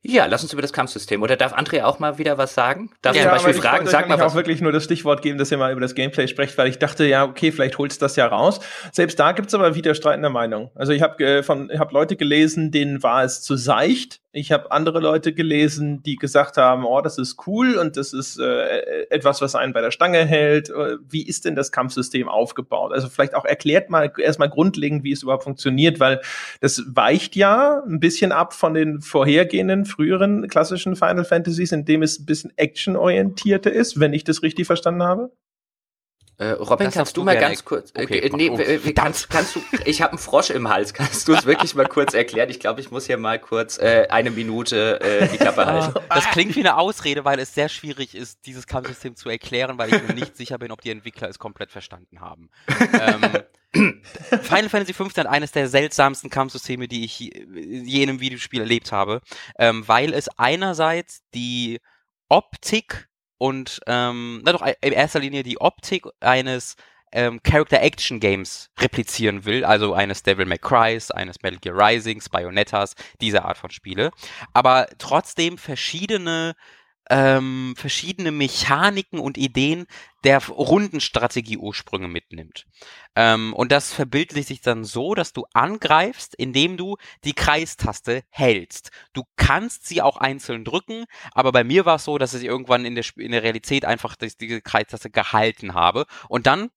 Ja, lass uns über das Kampfsystem. Oder darf Andrea auch mal wieder was sagen? Darf ja, zum Beispiel fragen? Sag mal, ich was. auch wirklich nur das Stichwort geben, dass ihr mal über das Gameplay sprecht, weil ich dachte, ja, okay, vielleicht holst das ja raus. Selbst da gibt's aber widerstreitende Meinungen. Also ich habe äh, von, ich habe Leute gelesen, denen war es zu seicht. Ich habe andere Leute gelesen, die gesagt haben, oh, das ist cool und das ist äh, etwas, was einen bei der Stange hält. Äh, wie ist denn das Kampfsystem aufgebaut? Also vielleicht auch erklärt mal erstmal grundlegend, wie es überhaupt funktioniert, weil das weicht ja ein bisschen ab von den vorhergehenden, früheren klassischen Final Fantasies, in dem es ein bisschen actionorientierter ist, wenn ich das richtig verstanden habe. Äh, Robin, das kannst du mal ganz kurz. Äh, okay, äh, nee, oh, kannst, kannst du. Ich habe einen Frosch im Hals. Kannst du es wirklich mal kurz erklären? Ich glaube, ich muss hier mal kurz äh, eine Minute äh, die Klappe halten. Das klingt wie eine Ausrede, weil es sehr schwierig ist, dieses Kampfsystem zu erklären, weil ich mir nicht sicher bin, ob die Entwickler es komplett verstanden haben. ähm, Final Fantasy XV hat eines der seltsamsten Kampfsysteme, die ich in jenem Videospiel erlebt habe, ähm, weil es einerseits die Optik und ähm, na doch in erster Linie die Optik eines ähm, Character Action Games replizieren will, also eines Devil May Cry's, eines Metal Gear Risings, Bayonettas, diese Art von Spiele, aber trotzdem verschiedene ähm, verschiedene Mechaniken und Ideen der Rundenstrategie-Ursprünge mitnimmt. Ähm, und das verbildlicht sich dann so, dass du angreifst, indem du die Kreistaste hältst. Du kannst sie auch einzeln drücken, aber bei mir war es so, dass ich irgendwann in der, in der Realität einfach diese Kreistaste gehalten habe. Und dann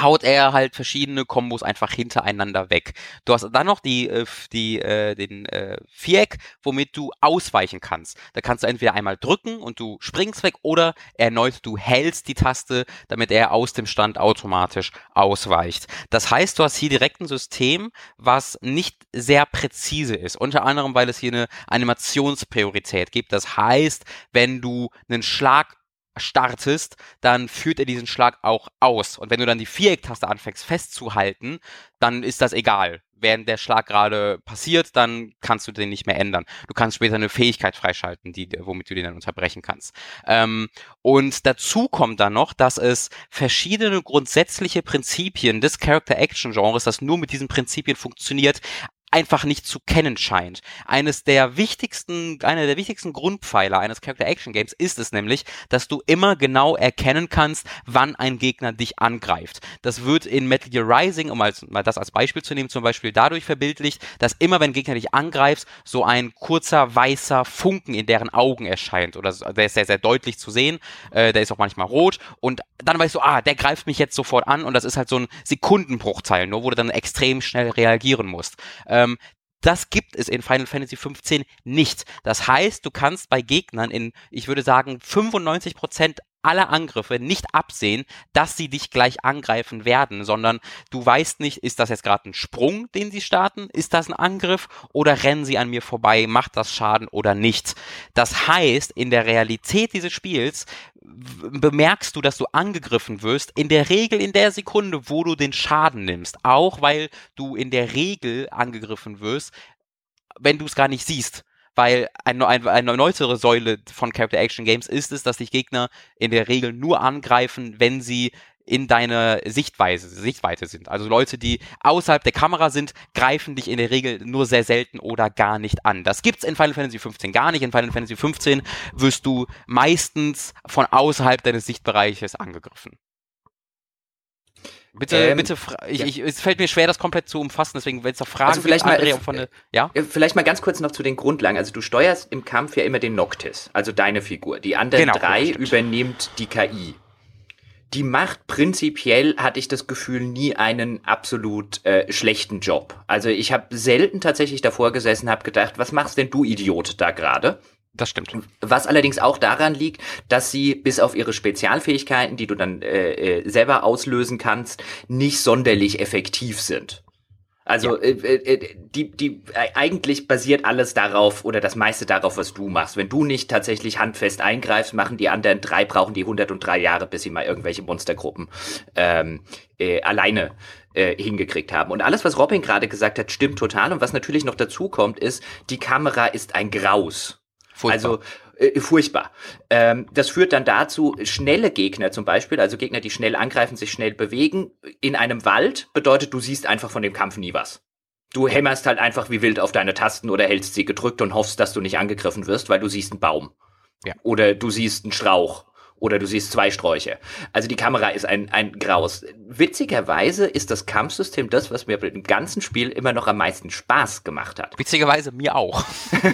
haut er halt verschiedene Kombos einfach hintereinander weg. Du hast dann noch die, äh, die, äh, den äh, Viereck, womit du ausweichen kannst. Da kannst du entweder einmal drücken und du springst weg oder erneut du hältst die Taste, damit er aus dem Stand automatisch ausweicht. Das heißt, du hast hier direkt ein System, was nicht sehr präzise ist. Unter anderem, weil es hier eine Animationspriorität gibt. Das heißt, wenn du einen Schlag startest, dann führt er diesen Schlag auch aus. Und wenn du dann die Vierecktaste anfängst festzuhalten, dann ist das egal. Während der Schlag gerade passiert, dann kannst du den nicht mehr ändern. Du kannst später eine Fähigkeit freischalten, die, womit du den dann unterbrechen kannst. Ähm, und dazu kommt dann noch, dass es verschiedene grundsätzliche Prinzipien des Character-Action-Genres, das nur mit diesen Prinzipien funktioniert, einfach nicht zu kennen scheint. Eines der wichtigsten, einer der wichtigsten Grundpfeiler eines Character Action Games ist es nämlich, dass du immer genau erkennen kannst, wann ein Gegner dich angreift. Das wird in Metal Gear Rising, um als, mal das als Beispiel zu nehmen, zum Beispiel dadurch verbildlicht, dass immer wenn Gegner dich angreift, so ein kurzer weißer Funken in deren Augen erscheint. Oder der ist sehr, sehr deutlich zu sehen. Äh, der ist auch manchmal rot. Und dann weißt du, ah, der greift mich jetzt sofort an. Und das ist halt so ein Sekundenbruchteil, nur wo du dann extrem schnell reagieren musst. Äh, ähm, das gibt es in Final Fantasy 15 nicht. Das heißt, du kannst bei Gegnern in, ich würde sagen, 95 Prozent aller Angriffe nicht absehen, dass sie dich gleich angreifen werden, sondern du weißt nicht, ist das jetzt gerade ein Sprung, den sie starten, ist das ein Angriff oder rennen sie an mir vorbei, macht das Schaden oder nicht. Das heißt, in der Realität dieses Spiels bemerkst du, dass du angegriffen wirst, in der Regel in der Sekunde, wo du den Schaden nimmst, auch weil du in der Regel angegriffen wirst, wenn du es gar nicht siehst. Weil eine, eine, eine neuere Säule von Character Action Games ist es, dass dich Gegner in der Regel nur angreifen, wenn sie in deine Sichtweise, Sichtweite sind. Also Leute, die außerhalb der Kamera sind, greifen dich in der Regel nur sehr selten oder gar nicht an. Das gibt's in Final Fantasy 15 gar nicht. In Final Fantasy 15 wirst du meistens von außerhalb deines Sichtbereiches angegriffen. Bitte, ähm, bitte, ich, ja. ich, es fällt mir schwer, das komplett zu umfassen, deswegen, wenn es noch Fragen also vielleicht gibt, mal, von der, ja? Vielleicht mal ganz kurz noch zu den Grundlagen. Also du steuerst im Kampf ja immer den Noctis, also deine Figur. Die anderen genau, drei übernimmt die KI. Die macht prinzipiell, hatte ich das Gefühl, nie einen absolut äh, schlechten Job. Also ich habe selten tatsächlich davor gesessen, habe gedacht, was machst denn du Idiot da gerade? Das stimmt. Was allerdings auch daran liegt, dass sie bis auf ihre Spezialfähigkeiten, die du dann äh, äh, selber auslösen kannst, nicht sonderlich effektiv sind. Also ja. äh, äh, die, die äh, eigentlich basiert alles darauf oder das meiste darauf, was du machst. Wenn du nicht tatsächlich handfest eingreifst, machen die anderen drei brauchen die 103 Jahre, bis sie mal irgendwelche Monstergruppen ähm, äh, alleine äh, hingekriegt haben. Und alles, was Robin gerade gesagt hat, stimmt total. Und was natürlich noch dazu kommt, ist, die Kamera ist ein Graus. Furchtbar. Also äh, furchtbar. Ähm, das führt dann dazu, schnelle Gegner zum Beispiel, also Gegner, die schnell angreifen, sich schnell bewegen, in einem Wald bedeutet, du siehst einfach von dem Kampf nie was. Du hämmerst halt einfach wie wild auf deine Tasten oder hältst sie gedrückt und hoffst, dass du nicht angegriffen wirst, weil du siehst einen Baum. Ja. Oder du siehst einen Strauch oder du siehst zwei Sträuche. Also die Kamera ist ein, ein Graus. Witzigerweise ist das Kampfsystem das, was mir im ganzen Spiel immer noch am meisten Spaß gemacht hat. Witzigerweise mir auch.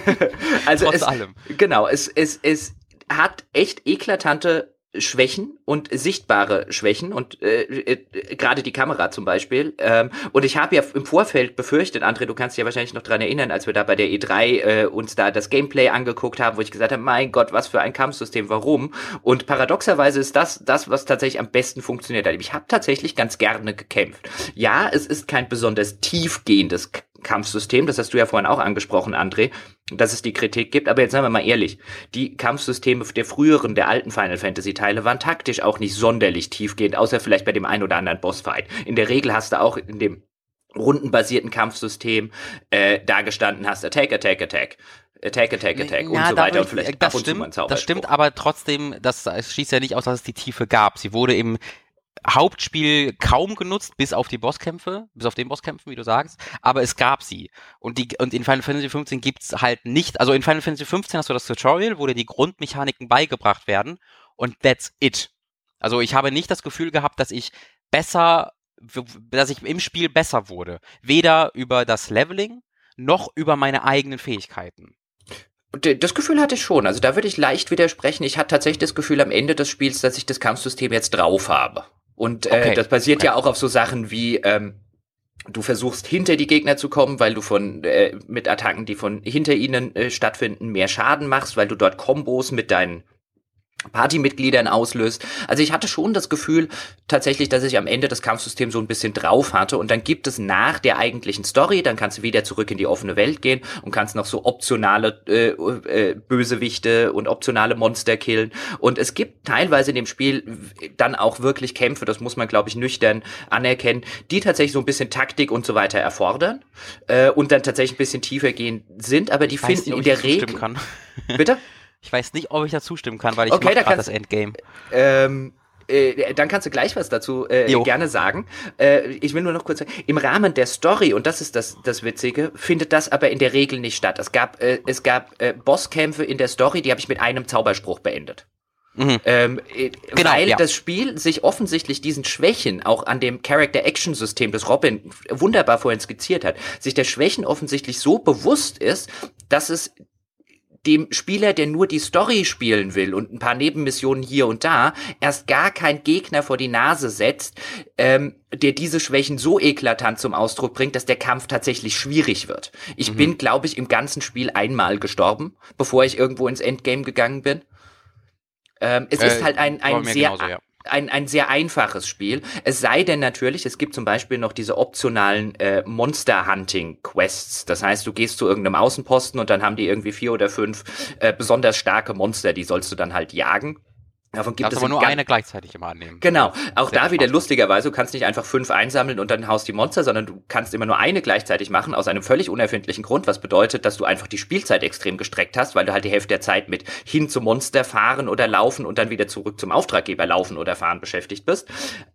also Trotz es, allem. Genau, es, es, es hat echt eklatante Schwächen und sichtbare Schwächen und äh, äh, gerade die Kamera zum Beispiel. Ähm, und ich habe ja im Vorfeld befürchtet, André, du kannst dich ja wahrscheinlich noch dran erinnern, als wir da bei der E3 äh, uns da das Gameplay angeguckt haben, wo ich gesagt habe, mein Gott, was für ein Kampfsystem, warum? Und paradoxerweise ist das das, was tatsächlich am besten funktioniert hat. Ich habe tatsächlich ganz gerne gekämpft. Ja, es ist kein besonders tiefgehendes Kampfsystem, das hast du ja vorhin auch angesprochen, André, dass es die Kritik gibt. Aber jetzt sagen wir mal ehrlich, die Kampfsysteme der früheren, der alten Final Fantasy Teile waren taktisch auch nicht sonderlich tiefgehend, außer vielleicht bei dem einen oder anderen Bossfight. In der Regel hast du auch in dem rundenbasierten Kampfsystem äh, da gestanden hast, Attack, Attack, Attack. Attack, Attack, Attack ja, und so weiter und vielleicht das ab und stimmt, zu mal Das stimmt aber trotzdem, das schließt ja nicht aus, dass es die Tiefe gab. Sie wurde eben Hauptspiel kaum genutzt, bis auf die Bosskämpfe, bis auf den Bosskämpfen, wie du sagst, aber es gab sie. Und, die, und in Final Fantasy 15 gibt's halt nicht, also in Final Fantasy 15 hast du das Tutorial, wo dir die Grundmechaniken beigebracht werden und that's it. Also ich habe nicht das Gefühl gehabt, dass ich besser, dass ich im Spiel besser wurde. Weder über das Leveling noch über meine eigenen Fähigkeiten. Das Gefühl hatte ich schon. Also da würde ich leicht widersprechen. Ich hatte tatsächlich das Gefühl am Ende des Spiels, dass ich das Kampfsystem jetzt drauf habe. Und äh, okay. das basiert okay. ja auch auf so Sachen wie, ähm, du versuchst hinter die Gegner zu kommen, weil du von äh, mit Attacken, die von hinter ihnen äh, stattfinden, mehr Schaden machst, weil du dort Kombos mit deinen Partymitgliedern auslöst. Also ich hatte schon das Gefühl tatsächlich, dass ich am Ende das Kampfsystem so ein bisschen drauf hatte und dann gibt es nach der eigentlichen Story, dann kannst du wieder zurück in die offene Welt gehen und kannst noch so optionale äh, äh, Bösewichte und optionale Monster killen und es gibt teilweise in dem Spiel dann auch wirklich Kämpfe, das muss man glaube ich nüchtern anerkennen, die tatsächlich so ein bisschen Taktik und so weiter erfordern äh, und dann tatsächlich ein bisschen tiefer gehen sind, aber die finden in der Regel Bitte? Ich weiß nicht, ob ich da zustimmen kann, weil ich okay, gerade das Endgame. Ähm, äh, dann kannst du gleich was dazu äh, gerne sagen. Äh, ich will nur noch kurz sagen, im Rahmen der Story, und das ist das, das Witzige, findet das aber in der Regel nicht statt. Es gab, äh, es gab äh, Bosskämpfe in der Story, die habe ich mit einem Zauberspruch beendet. Mhm. Ähm, äh, genau, weil ja. das Spiel sich offensichtlich diesen Schwächen, auch an dem Character-Action-System, das Robin wunderbar vorhin skizziert hat, sich der Schwächen offensichtlich so bewusst ist, dass es dem Spieler, der nur die Story spielen will und ein paar Nebenmissionen hier und da, erst gar kein Gegner vor die Nase setzt, ähm, der diese Schwächen so eklatant zum Ausdruck bringt, dass der Kampf tatsächlich schwierig wird. Ich mhm. bin, glaube ich, im ganzen Spiel einmal gestorben, bevor ich irgendwo ins Endgame gegangen bin. Ähm, es äh, ist halt ein, ein sehr, genauso, ja ein, ein sehr einfaches Spiel. Es sei denn natürlich, es gibt zum Beispiel noch diese optionalen äh, Monster-Hunting-Quests. Das heißt, du gehst zu irgendeinem Außenposten und dann haben die irgendwie vier oder fünf äh, besonders starke Monster, die sollst du dann halt jagen. Davon gibt es aber nur eine gleichzeitig immer annehmen. Genau. Auch da wieder lustigerweise, du kannst nicht einfach fünf einsammeln und dann haust die Monster, sondern du kannst immer nur eine gleichzeitig machen, aus einem völlig unerfindlichen Grund, was bedeutet, dass du einfach die Spielzeit extrem gestreckt hast, weil du halt die Hälfte der Zeit mit hin zum Monster fahren oder laufen und dann wieder zurück zum Auftraggeber laufen oder fahren beschäftigt bist.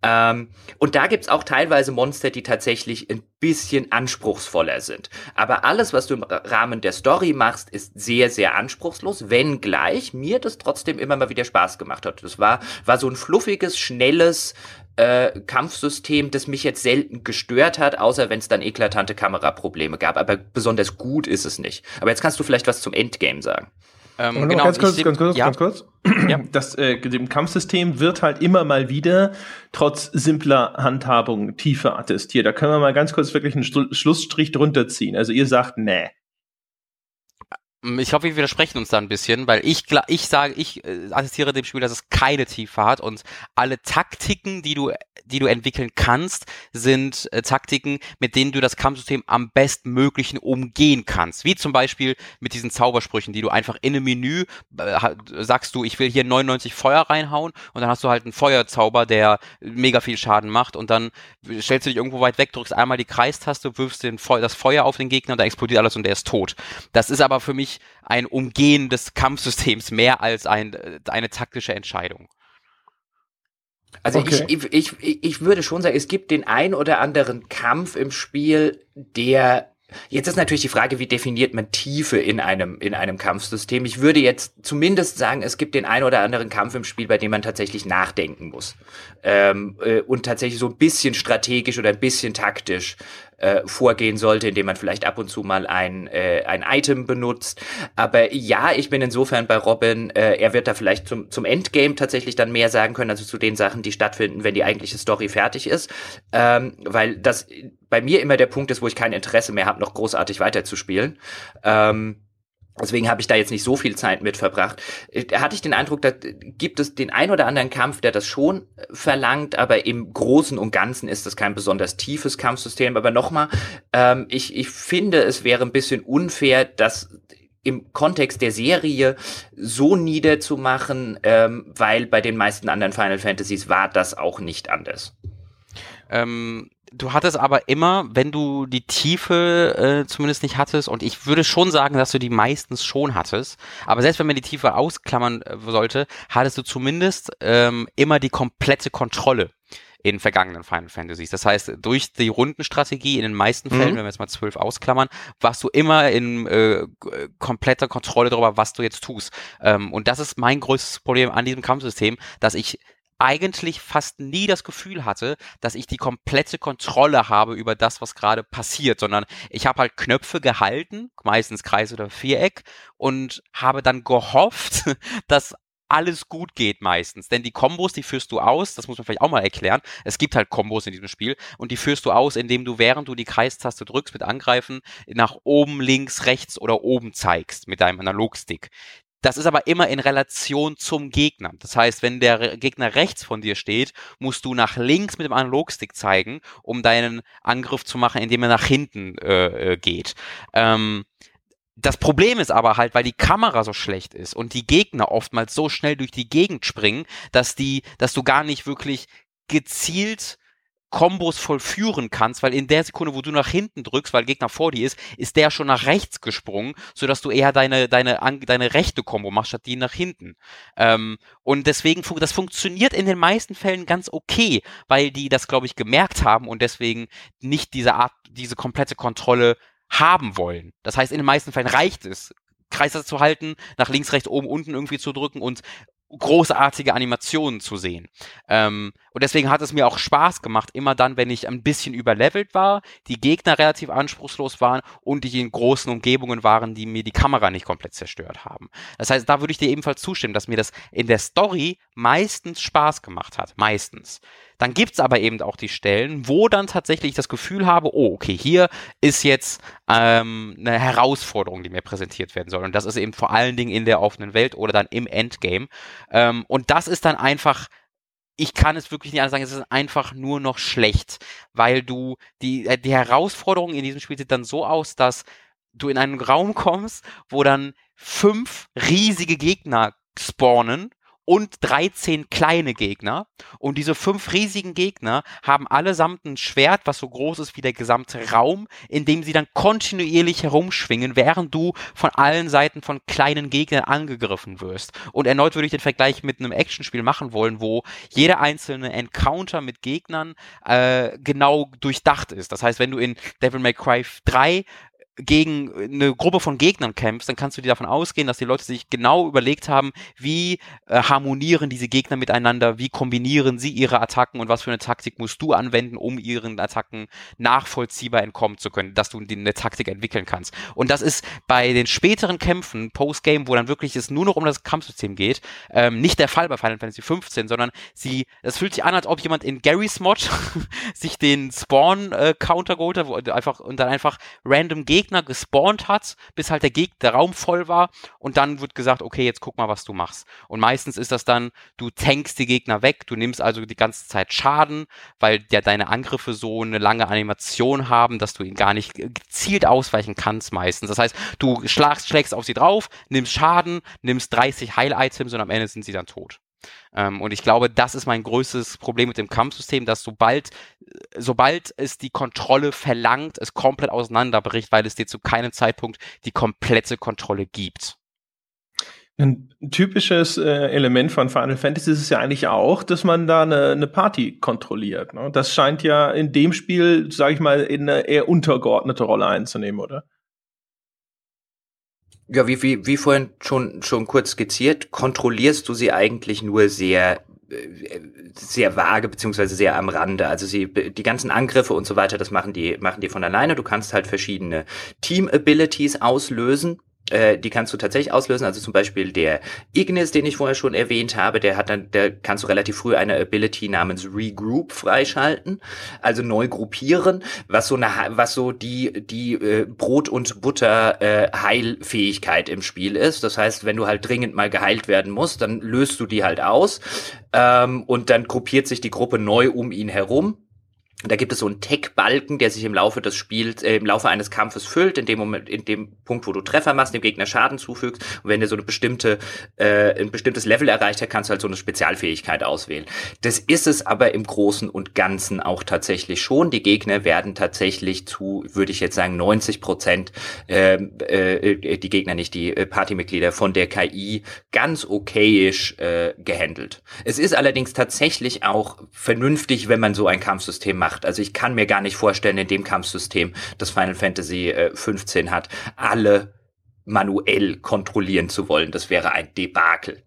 Ähm, und da gibt's auch teilweise Monster, die tatsächlich ein bisschen anspruchsvoller sind. Aber alles, was du im Rahmen der Story machst, ist sehr, sehr anspruchslos, wenngleich mir das trotzdem immer mal wieder Spaß gemacht hat. Das war, war so ein fluffiges, schnelles äh, Kampfsystem, das mich jetzt selten gestört hat, außer wenn es dann eklatante Kameraprobleme gab. Aber besonders gut ist es nicht. Aber jetzt kannst du vielleicht was zum Endgame sagen. Ähm, genau, ganz kurz, ganz kurz, ja. ganz kurz. Ja. Das äh, dem Kampfsystem wird halt immer mal wieder trotz simpler Handhabung tiefer attestiert. Da können wir mal ganz kurz wirklich einen Schlussstrich drunter ziehen. Also ihr sagt, nee. Mm, ich hoffe, wir widersprechen uns da ein bisschen, weil ich, ich sage, ich äh, assistiere dem Spiel, dass es keine Tiefe hat und alle Taktiken, die du, die du entwickeln kannst, sind äh, Taktiken, mit denen du das Kampfsystem am bestmöglichen umgehen kannst. Wie zum Beispiel mit diesen Zaubersprüchen, die du einfach in einem Menü äh, sagst du, ich will hier 99 Feuer reinhauen und dann hast du halt einen Feuerzauber, der mega viel Schaden macht und dann stellst du dich irgendwo weit weg, drückst einmal die Kreistaste, wirfst den Feu das Feuer auf den Gegner und da explodiert alles und der ist tot. Das ist aber für mich wirklich ein Umgehen des Kampfsystems mehr als ein, eine taktische Entscheidung. Also okay. ich, ich, ich, ich würde schon sagen, es gibt den ein oder anderen Kampf im Spiel, der Jetzt ist natürlich die Frage, wie definiert man Tiefe in einem, in einem Kampfsystem? Ich würde jetzt zumindest sagen, es gibt den ein oder anderen Kampf im Spiel, bei dem man tatsächlich nachdenken muss. Ähm, äh, und tatsächlich so ein bisschen strategisch oder ein bisschen taktisch äh, vorgehen sollte, indem man vielleicht ab und zu mal ein, äh, ein Item benutzt. Aber ja, ich bin insofern bei Robin, äh, er wird da vielleicht zum, zum Endgame tatsächlich dann mehr sagen können, also zu den Sachen, die stattfinden, wenn die eigentliche Story fertig ist. Ähm, weil das bei mir immer der Punkt ist, wo ich kein Interesse mehr habe, noch großartig weiterzuspielen. Ähm, Deswegen habe ich da jetzt nicht so viel Zeit mit verbracht. Äh, hatte ich den Eindruck, da gibt es den ein oder anderen Kampf, der das schon äh, verlangt, aber im Großen und Ganzen ist das kein besonders tiefes Kampfsystem. Aber nochmal, ähm, ich, ich finde, es wäre ein bisschen unfair, das im Kontext der Serie so niederzumachen, ähm, weil bei den meisten anderen Final Fantasies war das auch nicht anders. Ähm, du hattest aber immer, wenn du die Tiefe äh, zumindest nicht hattest, und ich würde schon sagen, dass du die meistens schon hattest, aber selbst wenn man die Tiefe ausklammern äh, sollte, hattest du zumindest ähm, immer die komplette Kontrolle in vergangenen Final Fantasies. Das heißt, durch die Rundenstrategie in den meisten mhm. Fällen, mhm. wenn wir jetzt mal zwölf ausklammern, warst du immer in äh, kompletter Kontrolle darüber, was du jetzt tust. Ähm, und das ist mein größtes Problem an diesem Kampfsystem, dass ich eigentlich fast nie das Gefühl hatte, dass ich die komplette Kontrolle habe über das, was gerade passiert, sondern ich habe halt Knöpfe gehalten, meistens Kreis oder Viereck, und habe dann gehofft, dass alles gut geht meistens. Denn die Kombos, die führst du aus, das muss man vielleicht auch mal erklären. Es gibt halt Kombos in diesem Spiel und die führst du aus, indem du, während du die Kreistaste drückst mit Angreifen, nach oben, links, rechts oder oben zeigst mit deinem Analogstick. Das ist aber immer in Relation zum Gegner. Das heißt, wenn der Gegner rechts von dir steht, musst du nach links mit dem Analogstick zeigen, um deinen Angriff zu machen, indem er nach hinten äh, äh, geht. Ähm, das Problem ist aber halt, weil die Kamera so schlecht ist und die Gegner oftmals so schnell durch die Gegend springen, dass die, dass du gar nicht wirklich gezielt Kombos vollführen kannst, weil in der Sekunde, wo du nach hinten drückst, weil Gegner vor dir ist, ist der schon nach rechts gesprungen, sodass du eher deine, deine, deine rechte Kombo machst, statt die nach hinten. Ähm, und deswegen, das funktioniert in den meisten Fällen ganz okay, weil die das, glaube ich, gemerkt haben und deswegen nicht diese Art, diese komplette Kontrolle haben wollen. Das heißt, in den meisten Fällen reicht es, Kreise zu halten, nach links, rechts, oben, unten irgendwie zu drücken und großartige Animationen zu sehen. Ähm, und deswegen hat es mir auch Spaß gemacht, immer dann, wenn ich ein bisschen überlevelt war, die Gegner relativ anspruchslos waren und ich in großen Umgebungen waren, die mir die Kamera nicht komplett zerstört haben. Das heißt, da würde ich dir ebenfalls zustimmen, dass mir das in der Story meistens Spaß gemacht hat. Meistens. Dann gibt's aber eben auch die Stellen, wo dann tatsächlich das Gefühl habe, oh, okay, hier ist jetzt ähm, eine Herausforderung, die mir präsentiert werden soll. Und das ist eben vor allen Dingen in der offenen Welt oder dann im Endgame. Ähm, und das ist dann einfach ich kann es wirklich nicht anders sagen, es ist einfach nur noch schlecht, weil du die, äh, die Herausforderungen in diesem Spiel sieht dann so aus, dass du in einen Raum kommst, wo dann fünf riesige Gegner spawnen und 13 kleine Gegner. Und diese fünf riesigen Gegner haben allesamt ein Schwert, was so groß ist wie der gesamte Raum, in dem sie dann kontinuierlich herumschwingen, während du von allen Seiten von kleinen Gegnern angegriffen wirst. Und erneut würde ich den Vergleich mit einem Actionspiel machen wollen, wo jeder einzelne Encounter mit Gegnern äh, genau durchdacht ist. Das heißt, wenn du in Devil May Cry 3 gegen eine Gruppe von Gegnern kämpfst, dann kannst du dir davon ausgehen, dass die Leute sich genau überlegt haben, wie äh, harmonieren diese Gegner miteinander, wie kombinieren sie ihre Attacken und was für eine Taktik musst du anwenden, um ihren Attacken nachvollziehbar entkommen zu können, dass du eine Taktik entwickeln kannst. Und das ist bei den späteren Kämpfen, Postgame, wo dann wirklich es nur noch um das Kampfsystem geht, ähm, nicht der Fall bei Final Fantasy 15, sondern sie, es fühlt sich an, als ob jemand in Gary's Mod sich den Spawn-Counter äh, geholt hat, wo einfach, und dann einfach random Gegner Gegner gespawnt hat, bis halt der, Geg der Raum voll war und dann wird gesagt, okay, jetzt guck mal, was du machst. Und meistens ist das dann, du tankst die Gegner weg, du nimmst also die ganze Zeit Schaden, weil ja deine Angriffe so eine lange Animation haben, dass du ihn gar nicht gezielt ausweichen kannst meistens. Das heißt, du schlägst, schlägst auf sie drauf, nimmst Schaden, nimmst 30 Heil-Items und am Ende sind sie dann tot. Ähm, und ich glaube, das ist mein größtes Problem mit dem Kampfsystem, dass sobald, sobald es die Kontrolle verlangt, es komplett auseinanderbricht, weil es dir zu keinem Zeitpunkt die komplette Kontrolle gibt. Ein typisches äh, Element von Final Fantasy ist es ja eigentlich auch, dass man da eine, eine Party kontrolliert. Ne? Das scheint ja in dem Spiel, sage ich mal, in eine eher untergeordnete Rolle einzunehmen, oder? Ja, wie, wie, wie vorhin schon, schon kurz skizziert, kontrollierst du sie eigentlich nur sehr äh, sehr vage beziehungsweise sehr am Rande. Also sie die ganzen Angriffe und so weiter, das machen die machen die von alleine. Du kannst halt verschiedene Team Abilities auslösen äh, die kannst du tatsächlich auslösen. Also zum Beispiel der Ignis, den ich vorher schon erwähnt habe, der hat dann, der kannst du relativ früh eine Ability namens Regroup freischalten, also neu gruppieren, was so eine, was so die die äh, Brot und Butter äh, Heilfähigkeit im Spiel ist. Das heißt, wenn du halt dringend mal geheilt werden musst, dann löst du die halt aus ähm, und dann gruppiert sich die Gruppe neu um ihn herum da gibt es so einen Tech-Balken, der sich im Laufe des Spiels, äh, im Laufe eines Kampfes füllt, in dem Moment, in dem Punkt, wo du Treffer machst, dem Gegner Schaden zufügst. Und wenn der so eine bestimmte, äh, ein bestimmtes Level erreicht hat, kannst du halt so eine Spezialfähigkeit auswählen. Das ist es aber im Großen und Ganzen auch tatsächlich schon. Die Gegner werden tatsächlich zu, würde ich jetzt sagen, 90 Prozent, äh, äh, die Gegner nicht, die äh, Partymitglieder von der KI ganz okayisch äh, gehandelt. Es ist allerdings tatsächlich auch vernünftig, wenn man so ein Kampfsystem macht gemacht. Also ich kann mir gar nicht vorstellen, in dem Kampfsystem, das Final Fantasy äh, 15 hat, alle manuell kontrollieren zu wollen. Das wäre ein Debakel.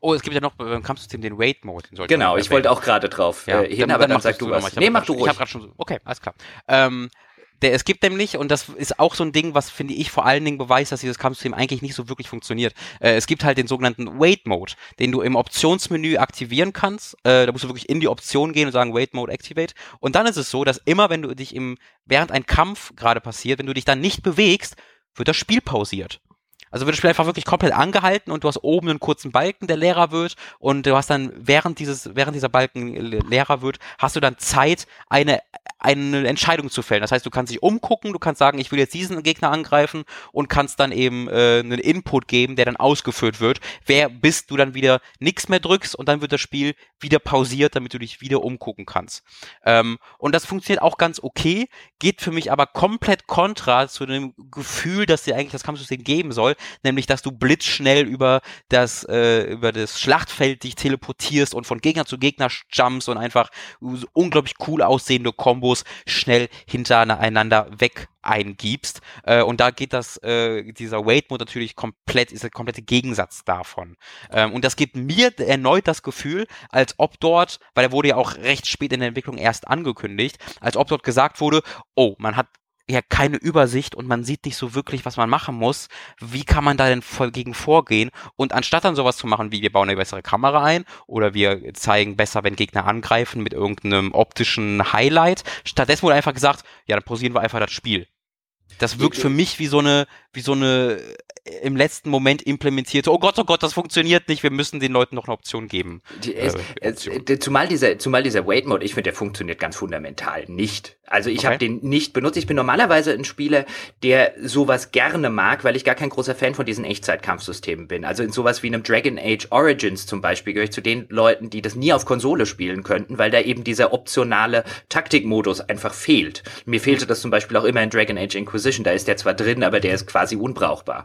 Oh, es gibt ja noch beim Kampfsystem den Wait-Mode. Genau, ich wollte auch gerade drauf ja, äh, hin, dann, aber dann, dann sag du was. Nee, mach du ruhig. Ich hab schon so, okay, alles klar. Ähm, der, es gibt nämlich, und das ist auch so ein Ding, was finde ich vor allen Dingen beweist, dass dieses Kampfsystem eigentlich nicht so wirklich funktioniert. Äh, es gibt halt den sogenannten Wait Mode, den du im Optionsmenü aktivieren kannst. Äh, da musst du wirklich in die Option gehen und sagen Wait Mode Activate. Und dann ist es so, dass immer, wenn du dich im, während ein Kampf gerade passiert, wenn du dich dann nicht bewegst, wird das Spiel pausiert. Also wird das Spiel einfach wirklich komplett angehalten und du hast oben einen kurzen Balken, der leerer wird und du hast dann während dieses, während dieser Balken leerer wird, hast du dann Zeit, eine, eine Entscheidung zu fällen. Das heißt, du kannst dich umgucken, du kannst sagen, ich will jetzt diesen Gegner angreifen und kannst dann eben äh, einen Input geben, der dann ausgeführt wird, wer bis du dann wieder nichts mehr drückst und dann wird das Spiel wieder pausiert, damit du dich wieder umgucken kannst. Ähm, und das funktioniert auch ganz okay, geht für mich aber komplett kontra zu dem Gefühl, dass dir eigentlich das Kampfsystem geben soll, nämlich dass du blitzschnell über das, äh, über das Schlachtfeld dich teleportierst und von Gegner zu Gegner jumps und einfach unglaublich cool aussehende Kombos schnell hintereinander weg eingibst. Äh, und da geht das, äh, dieser Wait-Mode natürlich komplett, ist der komplette Gegensatz davon. Ähm, und das gibt mir erneut das Gefühl, als ob dort, weil er wurde ja auch recht spät in der Entwicklung erst angekündigt, als ob dort gesagt wurde, oh, man hat ja keine Übersicht und man sieht nicht so wirklich, was man machen muss. Wie kann man da denn voll gegen vorgehen? Und anstatt dann sowas zu machen, wie wir bauen eine bessere Kamera ein oder wir zeigen besser, wenn Gegner angreifen mit irgendeinem optischen Highlight, stattdessen wurde einfach gesagt, ja, dann pausieren wir einfach das Spiel. Das wirkt für mich wie so eine, wie so eine äh, im letzten Moment implementierte, oh Gott, oh Gott, das funktioniert nicht, wir müssen den Leuten noch eine Option geben. Die, äh, es, Option. Äh, zumal dieser, zumal dieser Wait-Mode, ich finde, der funktioniert ganz fundamental nicht. Also ich okay. habe den nicht benutzt. Ich bin normalerweise ein Spieler, der sowas gerne mag, weil ich gar kein großer Fan von diesen Echtzeitkampfsystemen bin. Also in sowas wie einem Dragon Age Origins zum Beispiel gehöre ich zu den Leuten, die das nie auf Konsole spielen könnten, weil da eben dieser optionale Taktikmodus einfach fehlt. Mir fehlte das zum Beispiel auch immer in Dragon Age Inquisition. Da ist der zwar drin, aber der ist quasi unbrauchbar.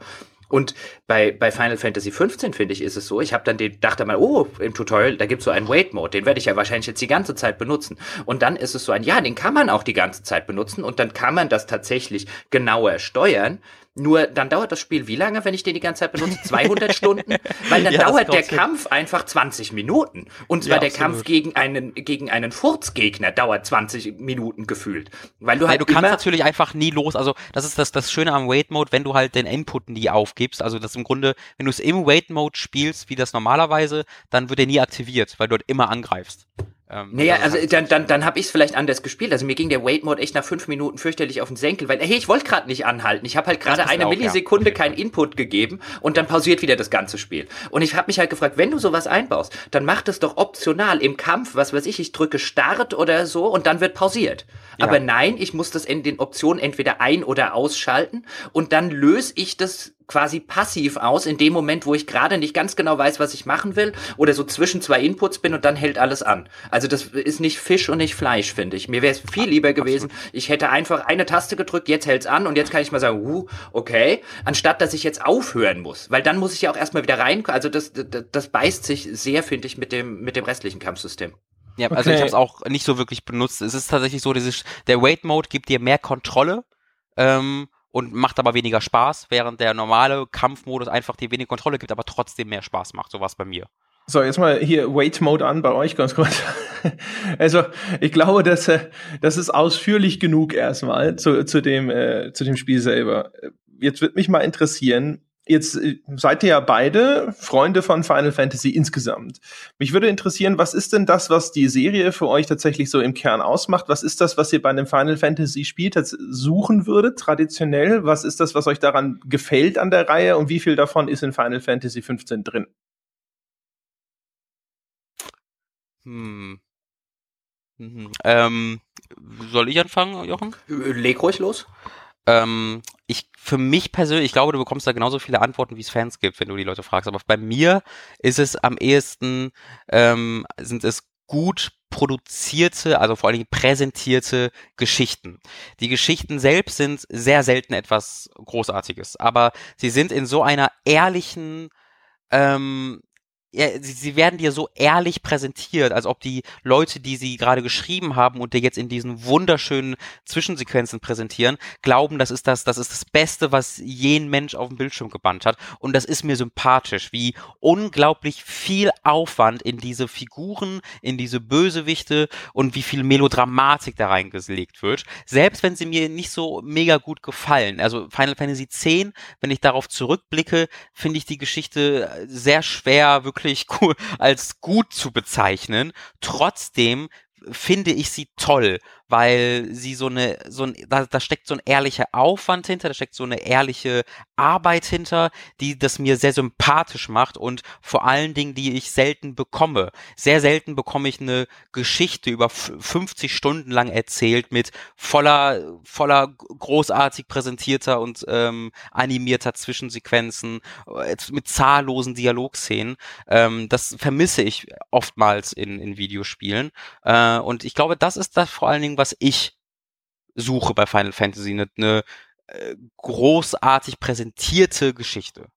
Und bei, bei Final Fantasy 15, finde ich, ist es so, ich habe dann den, dachte mal, oh, im Tutorial, da gibt's so einen Wait-Mode, den werde ich ja wahrscheinlich jetzt die ganze Zeit benutzen. Und dann ist es so ein, ja, den kann man auch die ganze Zeit benutzen und dann kann man das tatsächlich genauer steuern. Nur dann dauert das Spiel wie lange, wenn ich den die ganze Zeit benutze? 200 Stunden? Weil dann ja, dauert der Kampf einfach 20 Minuten. Und zwar ja, der Kampf gegen einen, gegen einen Furzgegner dauert 20 Minuten gefühlt. Weil du halt. Ja, du kannst natürlich einfach nie los. Also, das ist das, das Schöne am Wait Mode, wenn du halt den Input nie aufgibst. Also, das im Grunde, wenn du es im Wait Mode spielst, wie das normalerweise, dann wird er nie aktiviert, weil du dort immer angreifst. Ähm, naja, also dann, dann, dann habe ich es vielleicht anders gespielt. Also mir ging der Wait-Mode echt nach fünf Minuten fürchterlich auf den Senkel, weil, hey, ich wollte gerade nicht anhalten. Ich habe halt gerade eine auch, Millisekunde ja. keinen Input gegeben und dann pausiert wieder das ganze Spiel. Und ich habe mich halt gefragt, wenn du sowas einbaust, dann mach das doch optional im Kampf, was weiß ich, ich drücke Start oder so und dann wird pausiert. Ja. Aber nein, ich muss das in den Optionen entweder ein- oder ausschalten und dann löse ich das quasi passiv aus in dem Moment, wo ich gerade nicht ganz genau weiß, was ich machen will oder so zwischen zwei Inputs bin und dann hält alles an. Also das ist nicht Fisch und nicht Fleisch, finde ich. Mir wäre es viel lieber gewesen, ich hätte einfach eine Taste gedrückt, jetzt hält's an und jetzt kann ich mal sagen, uh, okay, anstatt dass ich jetzt aufhören muss, weil dann muss ich ja auch erstmal wieder rein, also das, das, das beißt sich sehr, finde ich, mit dem, mit dem restlichen Kampfsystem. Ja, okay. also ich habe es auch nicht so wirklich benutzt. Es ist tatsächlich so, dieses, der Wait-Mode gibt dir mehr Kontrolle. Ähm, und macht aber weniger Spaß, während der normale Kampfmodus einfach dir wenig Kontrolle gibt, aber trotzdem mehr Spaß macht. So bei mir. So, jetzt mal hier Wait Mode an bei euch ganz kurz. Also, ich glaube, dass, äh, das ist ausführlich genug erstmal zu, zu, dem, äh, zu dem Spiel selber. Jetzt wird mich mal interessieren, Jetzt äh, seid ihr ja beide Freunde von Final Fantasy insgesamt. Mich würde interessieren, was ist denn das, was die Serie für euch tatsächlich so im Kern ausmacht? Was ist das, was ihr bei einem Final Fantasy Spiel suchen würdet, traditionell? Was ist das, was euch daran gefällt an der Reihe und wie viel davon ist in Final Fantasy 15 drin? Hm. Mhm. Ähm, soll ich anfangen, Jochen? Leg ruhig los. Ähm, ich, für mich persönlich, ich glaube, du bekommst da genauso viele Antworten, wie es Fans gibt, wenn du die Leute fragst. Aber bei mir ist es am ehesten, ähm, sind es gut produzierte, also vor allen Dingen präsentierte Geschichten. Die Geschichten selbst sind sehr selten etwas Großartiges, aber sie sind in so einer ehrlichen, ähm, sie, sie werden dir so ehrlich präsentiert, als ob die Leute, die sie gerade geschrieben haben und dir jetzt in diesen wunderschönen Zwischensequenzen präsentieren, glauben, das ist das, das ist das Beste, was jeden Mensch auf dem Bildschirm gebannt hat. Und das ist mir sympathisch, wie unglaublich viel Aufwand in diese Figuren, in diese Bösewichte und wie viel Melodramatik da reingelegt wird. Selbst wenn sie mir nicht so mega gut gefallen. Also Final Fantasy X, wenn ich darauf zurückblicke, finde ich die Geschichte sehr schwer, wirklich wirklich als gut zu bezeichnen. Trotzdem finde ich sie toll weil sie so eine, so ein, da, da steckt so ein ehrlicher Aufwand hinter, da steckt so eine ehrliche Arbeit hinter, die das mir sehr sympathisch macht und vor allen Dingen, die ich selten bekomme. Sehr selten bekomme ich eine Geschichte über 50 Stunden lang erzählt mit voller, voller großartig präsentierter und ähm, animierter Zwischensequenzen, äh, mit zahllosen Dialogszenen. Ähm, das vermisse ich oftmals in, in Videospielen. Äh, und ich glaube, das ist das vor allen Dingen, was ich suche bei Final Fantasy, eine, eine äh, großartig präsentierte Geschichte.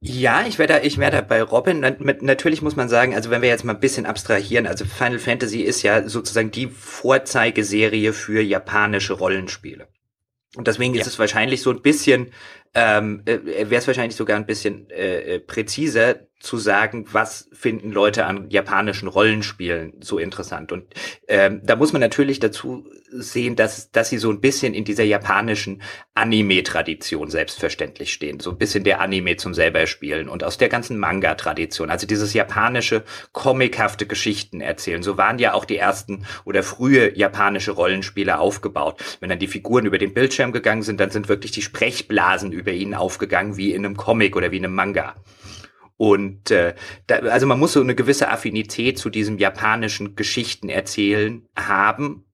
Ja, ich wäre da, ich wäre da bei Robin. Natürlich muss man sagen, also wenn wir jetzt mal ein bisschen abstrahieren, also Final Fantasy ist ja sozusagen die Vorzeigeserie für japanische Rollenspiele. Und deswegen ja. ist es wahrscheinlich so ein bisschen, ähm, äh, wäre es wahrscheinlich sogar ein bisschen äh, äh präziser, zu sagen, was finden Leute an japanischen Rollenspielen so interessant. Und ähm, da muss man natürlich dazu sehen, dass, dass sie so ein bisschen in dieser japanischen Anime-Tradition selbstverständlich stehen. So ein bisschen der Anime zum selber spielen und aus der ganzen Manga-Tradition. Also dieses japanische, comichafte Geschichten erzählen. So waren ja auch die ersten oder frühe japanische Rollenspiele aufgebaut. Wenn dann die Figuren über den Bildschirm gegangen sind, dann sind wirklich die Sprechblasen über ihnen aufgegangen wie in einem Comic oder wie in einem Manga. Und äh, da, also man muss so eine gewisse Affinität zu diesem japanischen Geschichten erzählen haben,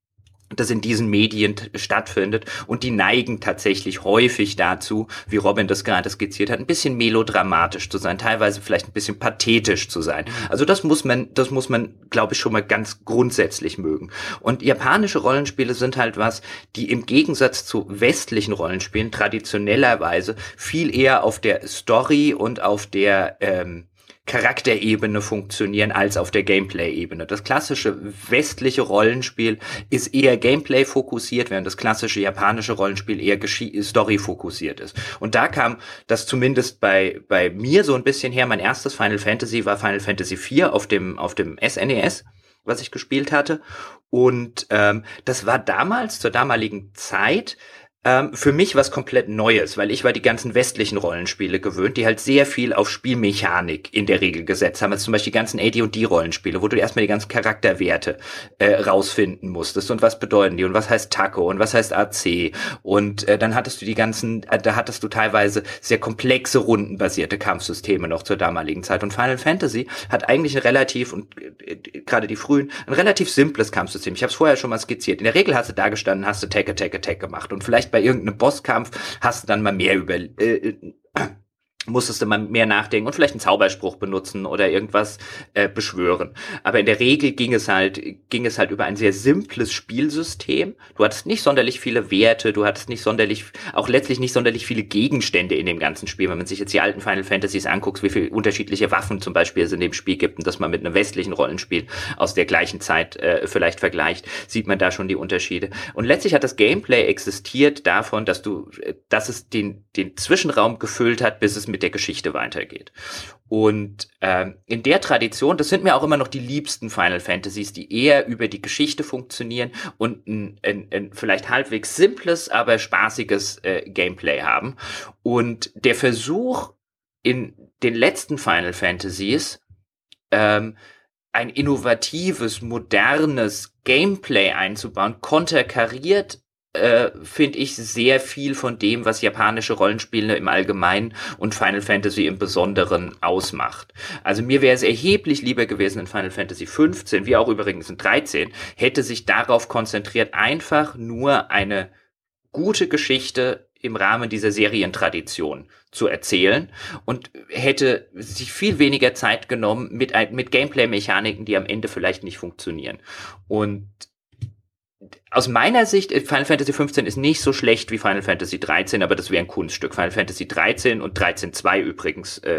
das in diesen Medien stattfindet und die neigen tatsächlich häufig dazu, wie Robin das gerade skizziert hat, ein bisschen melodramatisch zu sein, teilweise vielleicht ein bisschen pathetisch zu sein. Also das muss man, das muss man, glaube ich, schon mal ganz grundsätzlich mögen. Und japanische Rollenspiele sind halt was, die im Gegensatz zu westlichen Rollenspielen traditionellerweise viel eher auf der Story und auf der ähm, Charakterebene funktionieren als auf der Gameplay-Ebene. Das klassische westliche Rollenspiel ist eher Gameplay fokussiert, während das klassische japanische Rollenspiel eher Story fokussiert ist. Und da kam das zumindest bei, bei mir so ein bisschen her. Mein erstes Final Fantasy war Final Fantasy IV auf dem, auf dem SNES was ich gespielt hatte. Und ähm, das war damals, zur damaligen Zeit, ähm, für mich was komplett Neues, weil ich war die ganzen westlichen Rollenspiele gewöhnt, die halt sehr viel auf Spielmechanik in der Regel gesetzt haben. Also zum Beispiel die ganzen AD&D-Rollenspiele, wo du erstmal die ganzen Charakterwerte äh, rausfinden musstest und was bedeuten die und was heißt Taco und was heißt AC und äh, dann hattest du die ganzen, äh, da hattest du teilweise sehr komplexe rundenbasierte Kampfsysteme noch zur damaligen Zeit und Final Fantasy hat eigentlich ein relativ und äh, gerade die frühen ein relativ simples Kampfsystem. Ich habe es vorher schon mal skizziert. In der Regel hast du da gestanden, hast du Attack, Attack, Attack gemacht und vielleicht bei irgendeinem Bosskampf hast du dann mal mehr über, äh, musstest du mal mehr nachdenken und vielleicht einen Zauberspruch benutzen oder irgendwas äh, beschwören. Aber in der Regel ging es halt, ging es halt über ein sehr simples Spielsystem. Du hattest nicht sonderlich viele Werte, du hattest nicht sonderlich, auch letztlich nicht sonderlich viele Gegenstände in dem ganzen Spiel. Wenn man sich jetzt die alten Final Fantasies anguckt, wie viele unterschiedliche Waffen zum Beispiel es in dem Spiel gibt und das man mit einem westlichen Rollenspiel aus der gleichen Zeit äh, vielleicht vergleicht, sieht man da schon die Unterschiede. Und letztlich hat das Gameplay existiert davon, dass du, äh, dass es den, den Zwischenraum gefüllt hat, bis es mit der Geschichte weitergeht. Und ähm, in der Tradition, das sind mir auch immer noch die liebsten Final Fantasies, die eher über die Geschichte funktionieren und ein, ein, ein vielleicht halbwegs simples, aber spaßiges äh, Gameplay haben. Und der Versuch in den letzten Final Fantasies, ähm, ein innovatives, modernes Gameplay einzubauen, konterkariert äh, finde ich sehr viel von dem, was japanische Rollenspiele im Allgemeinen und Final Fantasy im Besonderen ausmacht. Also mir wäre es erheblich lieber gewesen in Final Fantasy 15, wie auch übrigens in 13, hätte sich darauf konzentriert, einfach nur eine gute Geschichte im Rahmen dieser Serientradition zu erzählen und hätte sich viel weniger Zeit genommen mit, mit Gameplay-Mechaniken, die am Ende vielleicht nicht funktionieren. Und aus meiner Sicht, äh, Final Fantasy 15 ist nicht so schlecht wie Final Fantasy 13, aber das wäre ein Kunststück. Final Fantasy 13 und 13.2 übrigens äh,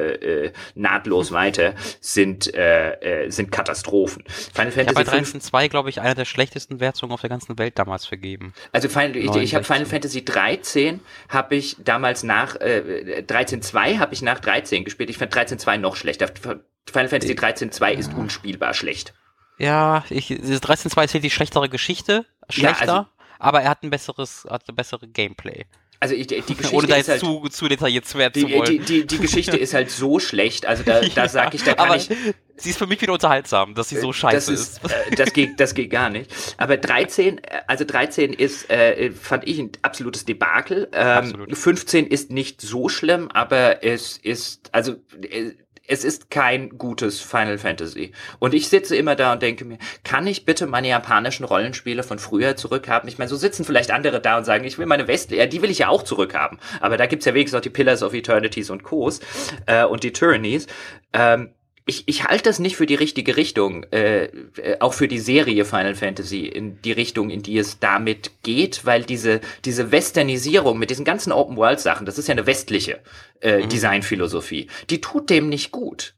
äh, nahtlos weiter sind äh, äh, sind Katastrophen. Final Fantasy ich bei 13.2 glaube ich einer der schlechtesten Wertungen auf der ganzen Welt damals vergeben. Also Final, ich, ich habe Final Fantasy 13 habe ich damals nach äh, 13.2 habe ich nach 13 gespielt. Ich fand 13.2 noch schlechter. Final Fantasy 13.2 ist unspielbar schlecht. Ja, ich, 13.2 ist die schlechtere Geschichte, schlechter, ja, also, aber er hat ein besseres, hat eine bessere Gameplay. Also ich, die Geschichte Ohne da jetzt halt, zu, zu detailliert zu werden die, zu wollen. Die, die, die Geschichte ist halt so schlecht, also da, da sag ich, da kann aber ich... Sie ist für mich wieder unterhaltsam, dass sie so scheiße das ist. Äh, das, geht, das geht gar nicht. Aber 13, äh, also 13 ist, äh, fand ich ein absolutes Debakel. Ähm, Absolut. 15 ist nicht so schlimm, aber es ist, also äh, es ist kein gutes Final Fantasy. Und ich sitze immer da und denke mir, kann ich bitte meine japanischen Rollenspiele von früher zurückhaben? Ich meine, so sitzen vielleicht andere da und sagen, ich will meine West, ja, die will ich ja auch zurückhaben. Aber da gibt's ja wenigstens noch die Pillars of Eternities und Co's äh, und die Tyrannies. Ähm, ich, ich halte das nicht für die richtige Richtung, äh, äh, auch für die Serie Final Fantasy, in die Richtung, in die es damit geht, weil diese, diese Westernisierung mit diesen ganzen Open-World-Sachen, das ist ja eine westliche äh, mhm. Designphilosophie, die tut dem nicht gut.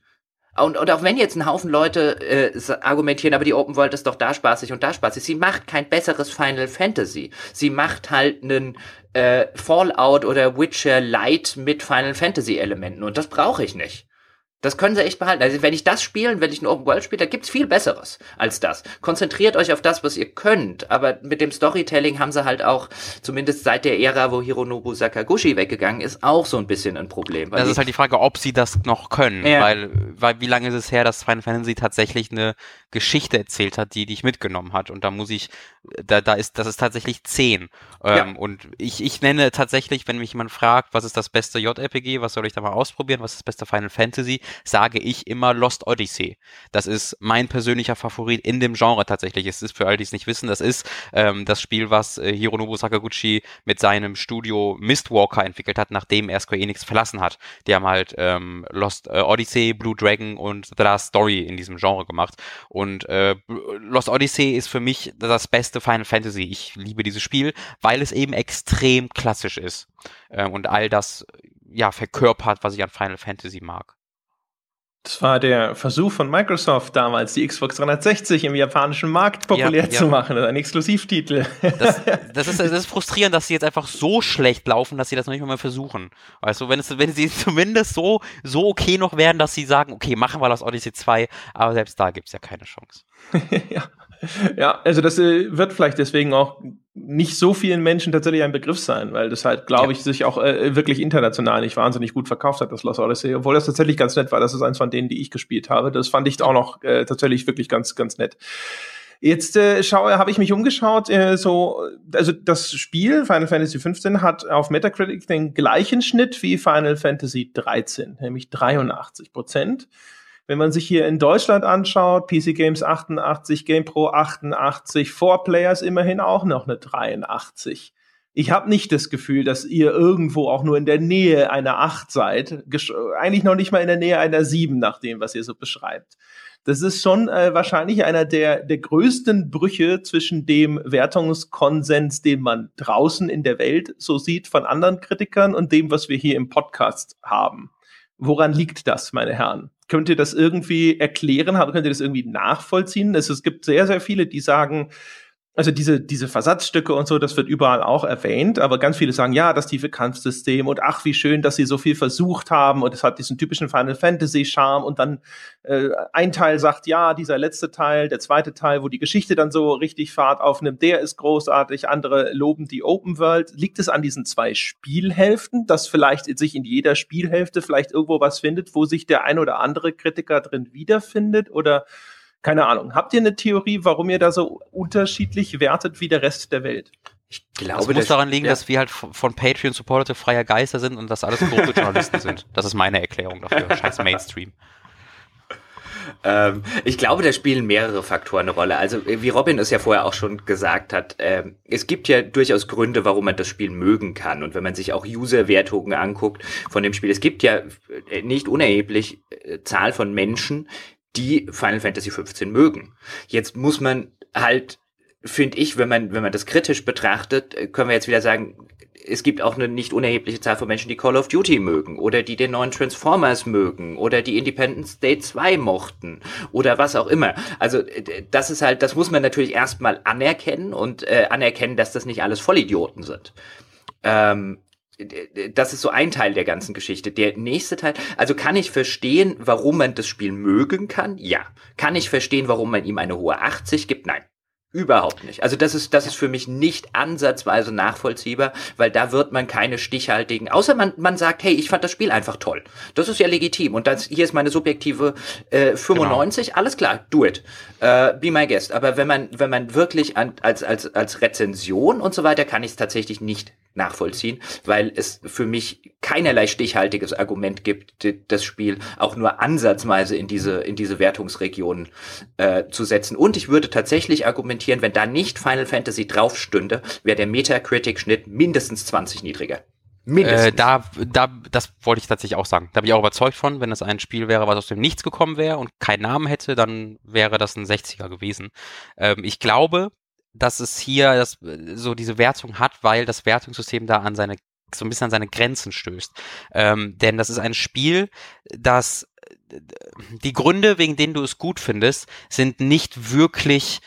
Und, und auch wenn jetzt ein Haufen Leute äh, argumentieren, aber die Open World ist doch da spaßig und da spaßig, sie macht kein besseres Final Fantasy. Sie macht halt einen äh, Fallout oder Witcher Light mit Final Fantasy Elementen und das brauche ich nicht. Das können sie echt behalten. Also wenn ich das spielen, wenn ich ein Open World spiele, da gibt's viel Besseres als das. Konzentriert euch auf das, was ihr könnt. Aber mit dem Storytelling haben sie halt auch, zumindest seit der Ära, wo Hironobu Sakaguchi weggegangen ist, auch so ein bisschen ein Problem. das ist halt die Frage, ob sie das noch können. Ja. Weil, weil wie lange ist es her, dass Final Fantasy tatsächlich eine Geschichte erzählt hat, die dich mitgenommen hat. Und da muss ich, da, da ist, das ist tatsächlich zehn. Ähm, ja. Und ich, ich nenne tatsächlich, wenn mich jemand fragt, was ist das beste JRPG, was soll ich da mal ausprobieren, was ist das beste Final Fantasy, sage ich immer Lost Odyssey. Das ist mein persönlicher Favorit in dem Genre tatsächlich. Es ist für all die es nicht wissen, das ist ähm, das Spiel, was äh, Hironobu Sakaguchi mit seinem Studio Mistwalker entwickelt hat, nachdem er Square Enix verlassen hat. Die haben halt ähm, Lost äh, Odyssey, Blue Dragon und The Last Story in diesem Genre gemacht. Und äh, Lost Odyssey ist für mich das beste Final Fantasy. Ich liebe dieses Spiel, weil es eben extrem klassisch ist äh, und all das ja verkörpert, was ich an Final Fantasy mag. Das war der Versuch von Microsoft damals, die Xbox 360 im japanischen Markt populär ja, ja. zu machen, ein Exklusivtitel. Das, das, ist, das ist frustrierend, dass sie jetzt einfach so schlecht laufen, dass sie das noch nicht mal mehr versuchen. Weißt du, wenn, es, wenn sie zumindest so, so okay noch wären, dass sie sagen, okay, machen wir das Odyssey 2, aber selbst da gibt es ja keine Chance. ja. Ja, also das äh, wird vielleicht deswegen auch nicht so vielen Menschen tatsächlich ein Begriff sein, weil das halt, glaube ja. ich, sich auch äh, wirklich international nicht wahnsinnig gut verkauft hat, das Lost Odyssey, obwohl das tatsächlich ganz nett war. Das ist eins von denen, die ich gespielt habe. Das fand ich auch noch äh, tatsächlich wirklich ganz, ganz nett. Jetzt äh, schaue, habe ich mich umgeschaut, äh, so, also das Spiel Final Fantasy XV hat auf Metacritic den gleichen Schnitt wie Final Fantasy 13, nämlich 83 Prozent. Wenn man sich hier in Deutschland anschaut, PC Games 88, GamePro 88, 4Players immerhin auch noch eine 83. Ich habe nicht das Gefühl, dass ihr irgendwo auch nur in der Nähe einer 8 seid. Eigentlich noch nicht mal in der Nähe einer 7, nach dem, was ihr so beschreibt. Das ist schon äh, wahrscheinlich einer der, der größten Brüche zwischen dem Wertungskonsens, den man draußen in der Welt so sieht von anderen Kritikern und dem, was wir hier im Podcast haben. Woran liegt das, meine Herren? Könnt ihr das irgendwie erklären? Könnt ihr das irgendwie nachvollziehen? Es, es gibt sehr, sehr viele, die sagen, also diese, diese Versatzstücke und so, das wird überall auch erwähnt, aber ganz viele sagen, ja, das tiefe Kampfsystem und ach, wie schön, dass sie so viel versucht haben und es hat diesen typischen Final Fantasy Charme und dann äh, ein Teil sagt, ja, dieser letzte Teil, der zweite Teil, wo die Geschichte dann so richtig Fahrt aufnimmt, der ist großartig, andere loben die Open World. Liegt es an diesen zwei Spielhälften, dass vielleicht sich in jeder Spielhälfte vielleicht irgendwo was findet, wo sich der ein oder andere Kritiker drin wiederfindet oder keine Ahnung. Habt ihr eine Theorie, warum ihr da so unterschiedlich wertet wie der Rest der Welt? Ich glaube, das muss daran liegen, ja. dass wir halt von Patreon supportete freier Geister sind und dass alles große Journalisten sind. Das ist meine Erklärung dafür. Scheiß Mainstream. Ähm, ich glaube, da spielen mehrere Faktoren eine Rolle. Also, wie Robin es ja vorher auch schon gesagt hat, äh, es gibt ja durchaus Gründe, warum man das Spiel mögen kann. Und wenn man sich auch User-Wertungen anguckt von dem Spiel, es gibt ja äh, nicht unerheblich äh, Zahl von Menschen, die Final Fantasy 15 mögen. Jetzt muss man halt, finde ich, wenn man, wenn man das kritisch betrachtet, äh, können wir jetzt wieder sagen, es gibt auch eine nicht unerhebliche Zahl von Menschen, die Call of Duty mögen oder die den neuen Transformers mögen oder die Independence Day 2 mochten oder was auch immer. Also das ist halt, das muss man natürlich erstmal anerkennen und äh, anerkennen, dass das nicht alles Vollidioten sind. Ähm, das ist so ein Teil der ganzen Geschichte. Der nächste Teil, also kann ich verstehen, warum man das Spiel mögen kann? Ja. Kann ich verstehen, warum man ihm eine hohe 80 gibt? Nein. Überhaupt nicht. Also das ist, das ist für mich nicht ansatzweise nachvollziehbar, weil da wird man keine stichhaltigen, außer man, man sagt, hey, ich fand das Spiel einfach toll. Das ist ja legitim. Und das, hier ist meine subjektive äh, 95, genau. alles klar, do it. Äh, be my guest. Aber wenn man, wenn man wirklich an, als, als, als Rezension und so weiter, kann ich es tatsächlich nicht nachvollziehen, weil es für mich keinerlei stichhaltiges Argument gibt, das Spiel auch nur ansatzweise in diese, in diese Wertungsregion äh, zu setzen. Und ich würde tatsächlich argumentieren, wenn da nicht Final Fantasy drauf stünde, wäre der Metacritic-Schnitt mindestens 20 niedriger. Mindestens. Äh, da, da, das wollte ich tatsächlich auch sagen. Da bin ich auch überzeugt von, wenn das ein Spiel wäre, was aus dem Nichts gekommen wäre und keinen Namen hätte, dann wäre das ein 60er gewesen. Ähm, ich glaube, dass es hier das, so diese Wertung hat, weil das Wertungssystem da an seine so ein bisschen an seine Grenzen stößt. Ähm, denn das ist ein Spiel, das die Gründe, wegen denen du es gut findest, sind nicht wirklich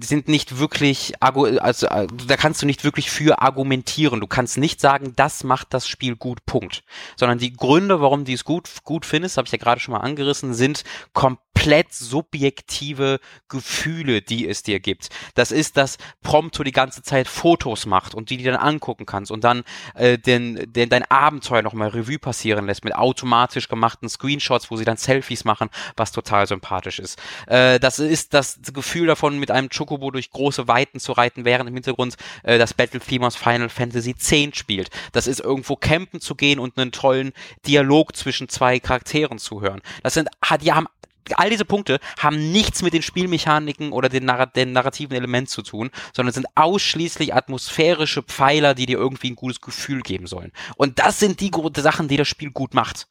sind nicht wirklich, also äh, da kannst du nicht wirklich für argumentieren. Du kannst nicht sagen, das macht das Spiel gut, Punkt. Sondern die Gründe, warum du es gut, gut findest, habe ich ja gerade schon mal angerissen, sind komplett komplett subjektive Gefühle, die es dir gibt. Das ist, dass Prompto die ganze Zeit Fotos macht und die die dann angucken kannst und dann äh, den, den, dein Abenteuer nochmal Revue passieren lässt mit automatisch gemachten Screenshots, wo sie dann Selfies machen, was total sympathisch ist. Äh, das ist das Gefühl, davon, mit einem Chocobo durch große Weiten zu reiten, während im Hintergrund äh, das Battle-Theme Final Fantasy X spielt. Das ist irgendwo campen zu gehen und einen tollen Dialog zwischen zwei Charakteren zu hören. Das sind, die haben all diese Punkte haben nichts mit den Spielmechaniken oder den, Narr den narrativen Elementen zu tun, sondern sind ausschließlich atmosphärische Pfeiler, die dir irgendwie ein gutes Gefühl geben sollen. Und das sind die Sachen, die das Spiel gut macht.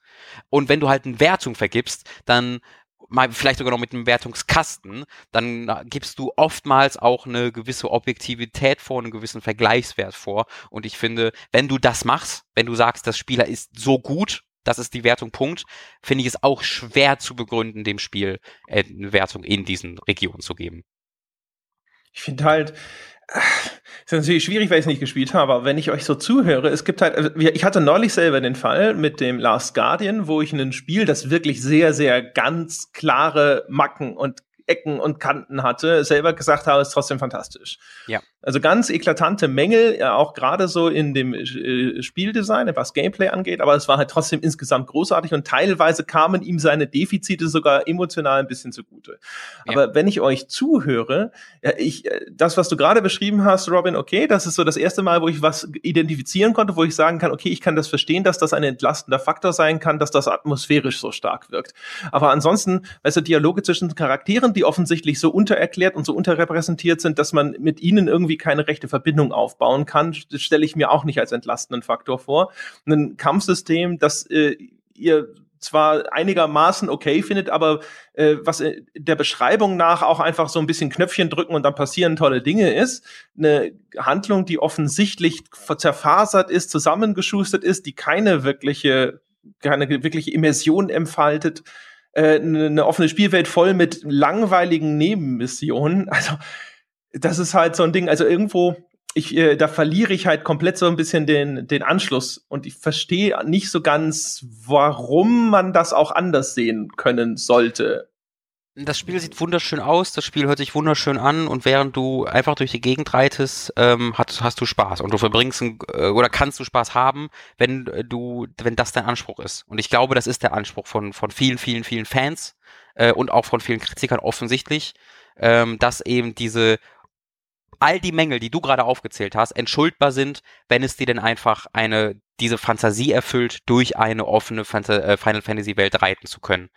Und wenn du halt eine Wertung vergibst, dann mal vielleicht sogar noch mit einem Wertungskasten, dann gibst du oftmals auch eine gewisse Objektivität vor, einen gewissen Vergleichswert vor. Und ich finde, wenn du das machst, wenn du sagst, das Spieler ist so gut das ist die Wertung Punkt, finde ich es auch schwer zu begründen, dem Spiel äh, eine Wertung in diesen Regionen zu geben. Ich finde halt, ist natürlich schwierig, weil ich es nicht gespielt habe, aber wenn ich euch so zuhöre, es gibt halt, also, ich hatte neulich selber den Fall mit dem Last Guardian, wo ich ein Spiel, das wirklich sehr, sehr ganz klare Macken und Ecken und Kanten hatte, selber gesagt habe, ist trotzdem fantastisch. Ja. Also ganz eklatante Mängel, ja, auch gerade so in dem äh, Spieldesign, was Gameplay angeht, aber es war halt trotzdem insgesamt großartig und teilweise kamen ihm seine Defizite sogar emotional ein bisschen zugute. Ja. Aber wenn ich euch zuhöre, ja, ich, äh, das, was du gerade beschrieben hast, Robin, okay, das ist so das erste Mal, wo ich was identifizieren konnte, wo ich sagen kann, okay, ich kann das verstehen, dass das ein entlastender Faktor sein kann, dass das atmosphärisch so stark wirkt. Aber ansonsten, weißt du, Dialoge zwischen Charakteren, die offensichtlich so untererklärt und so unterrepräsentiert sind, dass man mit ihnen irgendwie keine rechte Verbindung aufbauen kann, das stelle ich mir auch nicht als entlastenden Faktor vor. Ein Kampfsystem, das äh, ihr zwar einigermaßen okay findet, aber äh, was äh, der Beschreibung nach auch einfach so ein bisschen Knöpfchen drücken und dann passieren tolle Dinge ist. Eine Handlung, die offensichtlich zerfasert ist, zusammengeschustert ist, die keine wirkliche, keine wirkliche Immersion entfaltet äh, eine offene Spielwelt voll mit langweiligen Nebenmissionen. Also das ist halt so ein Ding. Also irgendwo, ich, äh, da verliere ich halt komplett so ein bisschen den, den Anschluss und ich verstehe nicht so ganz, warum man das auch anders sehen können sollte. Das Spiel sieht wunderschön aus, das Spiel hört sich wunderschön an und während du einfach durch die Gegend reitest, ähm, hast, hast du Spaß und du verbringst ein, äh, oder kannst du Spaß haben, wenn du, wenn das dein Anspruch ist. Und ich glaube, das ist der Anspruch von, von vielen, vielen, vielen Fans äh, und auch von vielen Kritikern offensichtlich, ähm, dass eben diese all die Mängel, die du gerade aufgezählt hast, entschuldbar sind, wenn es dir denn einfach eine diese Fantasie erfüllt, durch eine offene äh, Final Fantasy Welt reiten zu können.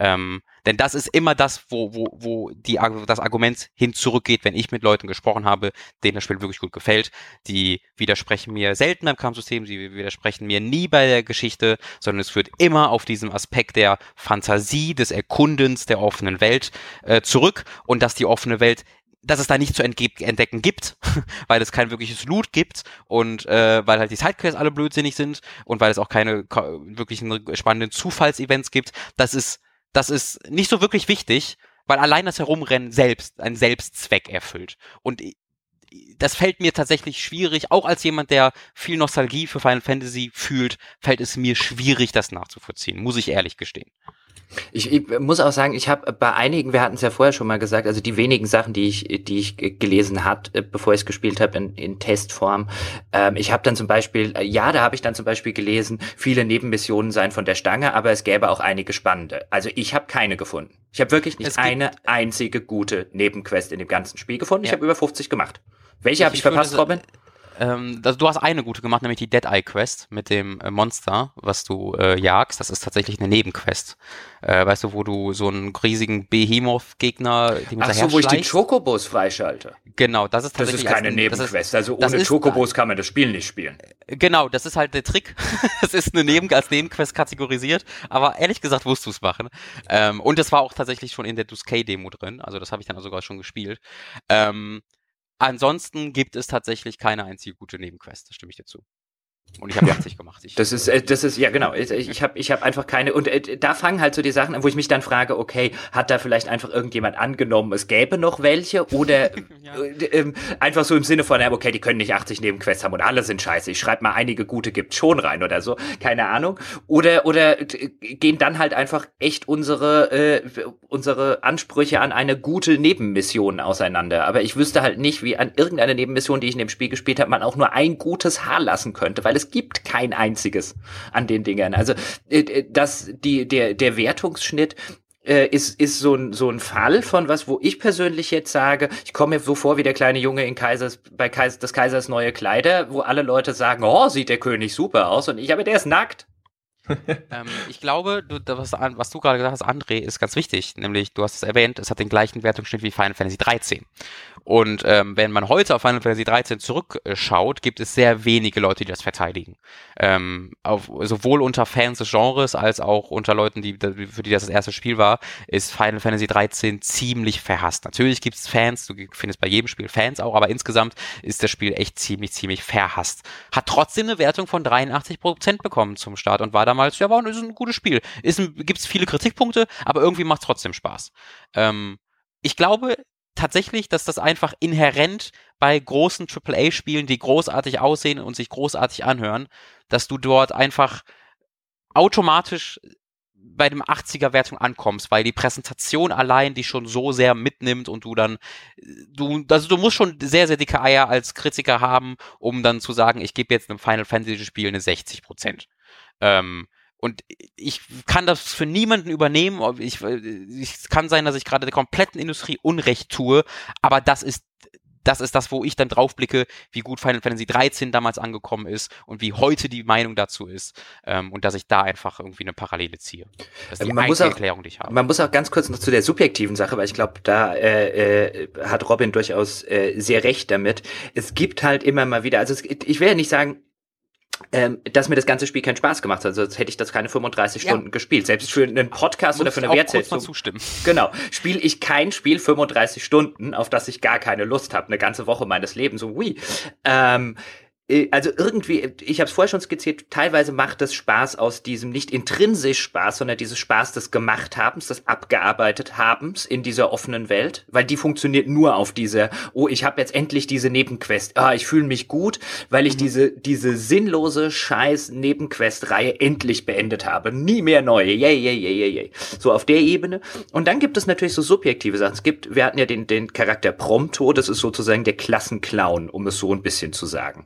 Ähm, denn das ist immer das, wo, wo, wo die, das Argument hin zurückgeht, wenn ich mit Leuten gesprochen habe, denen das Spiel wirklich gut gefällt. Die widersprechen mir selten beim Kampfsystem, sie widersprechen mir nie bei der Geschichte, sondern es führt immer auf diesem Aspekt der Fantasie, des Erkundens der offenen Welt äh, zurück und dass die offene Welt dass es da nicht zu entdecken gibt, weil es kein wirkliches Loot gibt und äh, weil halt die Sidequests alle blödsinnig sind und weil es auch keine wirklichen spannenden Zufallsevents gibt. Das ist das ist nicht so wirklich wichtig, weil allein das Herumrennen selbst einen Selbstzweck erfüllt. Und das fällt mir tatsächlich schwierig, auch als jemand, der viel Nostalgie für Final Fantasy fühlt, fällt es mir schwierig, das nachzuvollziehen, muss ich ehrlich gestehen. Ich, ich muss auch sagen, ich habe bei einigen, wir hatten es ja vorher schon mal gesagt, also die wenigen Sachen, die ich, die ich gelesen hat, äh, bevor ich es gespielt habe in, in Testform, ähm, ich habe dann zum Beispiel, äh, ja, da habe ich dann zum Beispiel gelesen, viele Nebenmissionen seien von der Stange, aber es gäbe auch einige spannende. Also ich habe keine gefunden. Ich habe wirklich nicht eine einzige gute Nebenquest in dem ganzen Spiel gefunden. Ja. Ich habe über 50 gemacht. Welche habe ich, ich verpasst, Robin? Ähm, also du hast eine gute gemacht, nämlich die Dead Eye Quest mit dem äh, Monster, was du äh, jagst. Das ist tatsächlich eine Nebenquest. Äh, weißt du, wo du so einen riesigen Behemoth-Gegner Ach so, wo ich die Chocobos freischalte. Genau, das ist tatsächlich. Das ist keine ein, Nebenquest. Ist, also ohne ist, Chocobos kann man das Spiel nicht spielen. Äh, genau, das ist halt der Trick. Es ist eine Neben als Nebenquest kategorisiert, aber ehrlich gesagt musst du es machen. Ähm, und das war auch tatsächlich schon in der Duskay-Demo drin. Also das habe ich dann sogar schon gespielt. Ähm, Ansonsten gibt es tatsächlich keine einzige gute Nebenquest, das stimme ich dir zu. Und ich habe 80 gemacht. Ich, das ist, äh, das ist ja genau. Ich, ich habe, ich habe einfach keine. Und äh, da fangen halt so die Sachen an, wo ich mich dann frage: Okay, hat da vielleicht einfach irgendjemand angenommen, es gäbe noch welche oder ja. äh, äh, einfach so im Sinne von, okay, die können nicht 80 Nebenquests haben und alle sind scheiße. Ich schreibe mal einige gute gibt schon rein oder so, keine Ahnung. Oder oder gehen dann halt einfach echt unsere äh, unsere Ansprüche an eine gute Nebenmission auseinander. Aber ich wüsste halt nicht, wie an irgendeine Nebenmission, die ich in dem Spiel gespielt habe, man auch nur ein gutes Haar lassen könnte, weil es es gibt kein einziges an den Dingern. Also äh, das, die, der, der Wertungsschnitt äh, ist, ist so ein, so ein Fall von was, wo ich persönlich jetzt sage, ich komme mir so vor wie der kleine Junge in Kaisers, bei Kaisers, des Kaisers neue Kleider, wo alle Leute sagen, oh, sieht der König super aus und ich, aber der ist nackt. Ähm, ich glaube, du, was, was, du gerade gesagt hast, André, ist ganz wichtig. Nämlich, du hast es erwähnt, es hat den gleichen Wertungsschnitt wie Final Fantasy 13. Und ähm, wenn man heute auf Final Fantasy 13 zurückschaut, gibt es sehr wenige Leute, die das verteidigen. Ähm, auf, sowohl unter Fans des Genres als auch unter Leuten, die, für die das das erste Spiel war, ist Final Fantasy 13 ziemlich verhasst. Natürlich gibt es Fans, du findest bei jedem Spiel Fans auch, aber insgesamt ist das Spiel echt ziemlich, ziemlich verhasst. Hat trotzdem eine Wertung von 83% bekommen zum Start und war damals, ja, war ist ein gutes Spiel. Gibt es viele Kritikpunkte, aber irgendwie macht es trotzdem Spaß. Ähm, ich glaube, tatsächlich, dass das einfach inhärent bei großen AAA-Spielen, die großartig aussehen und sich großartig anhören, dass du dort einfach automatisch bei dem 80er Wertung ankommst, weil die Präsentation allein dich schon so sehr mitnimmt und du dann du also du musst schon sehr sehr dicke Eier als Kritiker haben, um dann zu sagen, ich gebe jetzt einem Final Fantasy Spiel eine 60 Prozent. Ähm, und ich kann das für niemanden übernehmen. Ich, es kann sein, dass ich gerade der kompletten Industrie Unrecht tue, aber das ist das ist das, wo ich dann draufblicke, wie gut Final Fantasy 13 damals angekommen ist und wie heute die Meinung dazu ist ähm, und dass ich da einfach irgendwie eine Parallele ziehe. Das ist die man muss auch, Erklärung, die ich habe. Man muss auch ganz kurz noch zu der subjektiven Sache, weil ich glaube, da äh, äh, hat Robin durchaus äh, sehr recht damit. Es gibt halt immer mal wieder, also es, ich will ja nicht sagen, ähm, dass mir das ganze Spiel keinen Spaß gemacht hat. Sonst hätte ich das keine 35 ja. Stunden gespielt. Selbst für einen Podcast oder für eine Wertschätzung. zustimmen. Genau. Spiele ich kein Spiel 35 Stunden, auf das ich gar keine Lust habe. Eine ganze Woche meines Lebens. So, ui. Ähm, äh, also irgendwie, ich habe es vorher schon skizziert, teilweise macht es Spaß aus diesem nicht intrinsisch Spaß, sondern dieses Spaß des Gemachthabens, des abgearbeitet Habens in dieser offenen Welt, weil die funktioniert nur auf dieser, oh, ich habe jetzt endlich diese Nebenquest, ah, ich fühle mich gut, weil ich mhm. diese diese sinnlose Scheiß Nebenquest-Reihe endlich beendet habe, nie mehr neue, yay, yay, yay, yay, yay. So auf der Ebene. Und dann gibt es natürlich so subjektive Sachen. Es gibt, wir hatten ja den den Charakter Prompto, das ist sozusagen der Klassenclown, um es so ein bisschen zu sagen.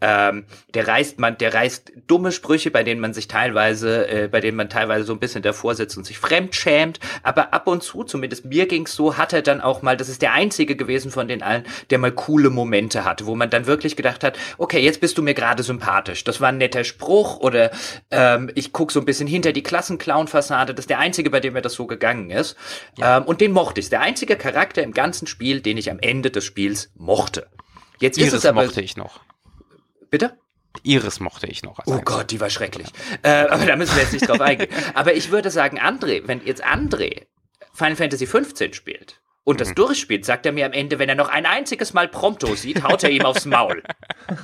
Ähm, der reißt man, der reißt dumme Sprüche, bei denen man sich teilweise, äh, bei denen man teilweise so ein bisschen davor sitzt und sich fremdschämt. Aber ab und zu, zumindest mir ging's so, hat er dann auch mal, das ist der einzige gewesen von den allen, der mal coole Momente hatte, wo man dann wirklich gedacht hat, okay, jetzt bist du mir gerade sympathisch. Das war ein netter Spruch oder ähm, ich guck so ein bisschen hinter die Klassenclown-Fassade. Das ist der einzige, bei dem mir das so gegangen ist. Ja. Ähm, und den mochte ich. Der einzige Charakter im ganzen Spiel, den ich am Ende des Spiels mochte. Jetzt Iris ist es aber, mochte ich noch. Bitte? Iris mochte ich noch. oh Gott, die war schrecklich. Äh, aber da müssen wir jetzt nicht drauf eingehen. Aber ich würde sagen, André, wenn jetzt André Final Fantasy 15 spielt und das mhm. durchspielt, sagt er mir am Ende, wenn er noch ein einziges Mal Prompto sieht, haut er ihm aufs Maul.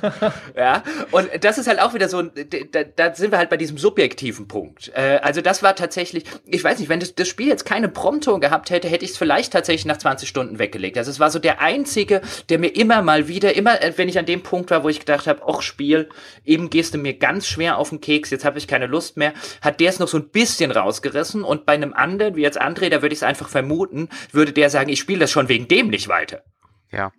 ja, und das ist halt auch wieder so, da, da sind wir halt bei diesem subjektiven Punkt. Äh, also das war tatsächlich, ich weiß nicht, wenn das, das Spiel jetzt keine Prompto gehabt hätte, hätte ich es vielleicht tatsächlich nach 20 Stunden weggelegt. Also es war so der einzige, der mir immer mal wieder, immer äh, wenn ich an dem Punkt war, wo ich gedacht habe, och Spiel, eben gehst du mir ganz schwer auf den Keks, jetzt habe ich keine Lust mehr, hat der es noch so ein bisschen rausgerissen und bei einem anderen, wie jetzt André, da würde ich es einfach vermuten, würde der sagen, ich spiele das schon wegen dem nicht weiter. Ja.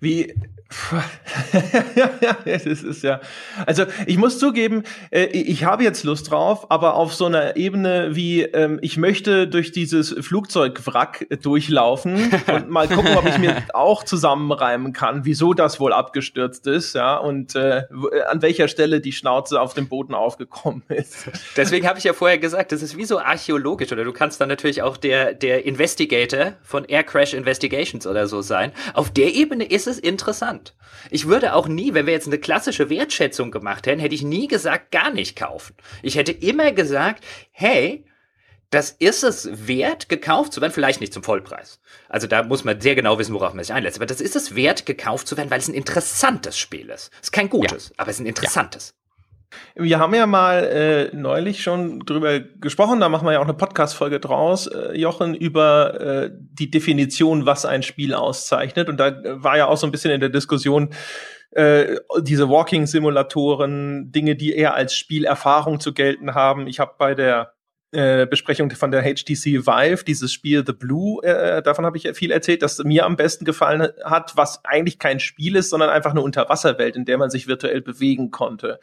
Wie, ja, ja, es ist ja. Also ich muss zugeben, äh, ich habe jetzt Lust drauf, aber auf so einer Ebene wie ähm, ich möchte durch dieses Flugzeugwrack durchlaufen und mal gucken, ob ich mir auch zusammenreimen kann, wieso das wohl abgestürzt ist, ja, und äh, an welcher Stelle die Schnauze auf dem Boden aufgekommen ist. Deswegen habe ich ja vorher gesagt, das ist wie so archäologisch oder du kannst dann natürlich auch der der Investigator von Air Crash Investigations oder so sein. Auf der Ebene ist es interessant interessant. Ich würde auch nie, wenn wir jetzt eine klassische Wertschätzung gemacht hätten, hätte ich nie gesagt, gar nicht kaufen. Ich hätte immer gesagt, hey, das ist es wert, gekauft zu werden, vielleicht nicht zum Vollpreis. Also da muss man sehr genau wissen, worauf man sich einlässt. Aber das ist es wert, gekauft zu werden, weil es ein interessantes Spiel ist. Es ist kein gutes, ja. aber es ist ein interessantes. Wir haben ja mal äh, neulich schon drüber gesprochen, da machen wir ja auch eine Podcast-Folge draus, äh, Jochen, über äh, die Definition, was ein Spiel auszeichnet. Und da war ja auch so ein bisschen in der Diskussion, äh, diese Walking-Simulatoren, Dinge, die eher als Spielerfahrung zu gelten haben. Ich habe bei der äh, Besprechung von der HTC Vive, dieses Spiel The Blue, äh, davon habe ich viel erzählt, das mir am besten gefallen hat, was eigentlich kein Spiel ist, sondern einfach eine Unterwasserwelt, in der man sich virtuell bewegen konnte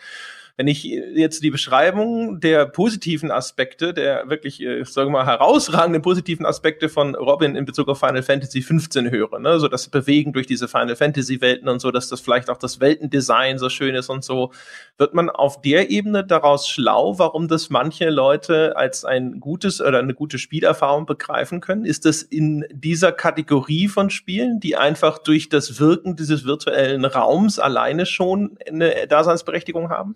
Wenn ich jetzt die Beschreibung der positiven Aspekte, der wirklich, äh, sagen wir mal, herausragenden positiven Aspekte von Robin in Bezug auf Final Fantasy 15 höre, ne, so das Bewegen durch diese Final Fantasy Welten und so, dass das vielleicht auch das Weltendesign so schön ist und so, wird man auf der Ebene daraus schlau, warum das manche Leute als ein gutes oder eine gute Spielerfahrung begreifen können? Ist das in dieser Kategorie von Spielen, die einfach durch das Wirken dieses virtuellen Raums alleine schon eine Daseinsberechtigung haben?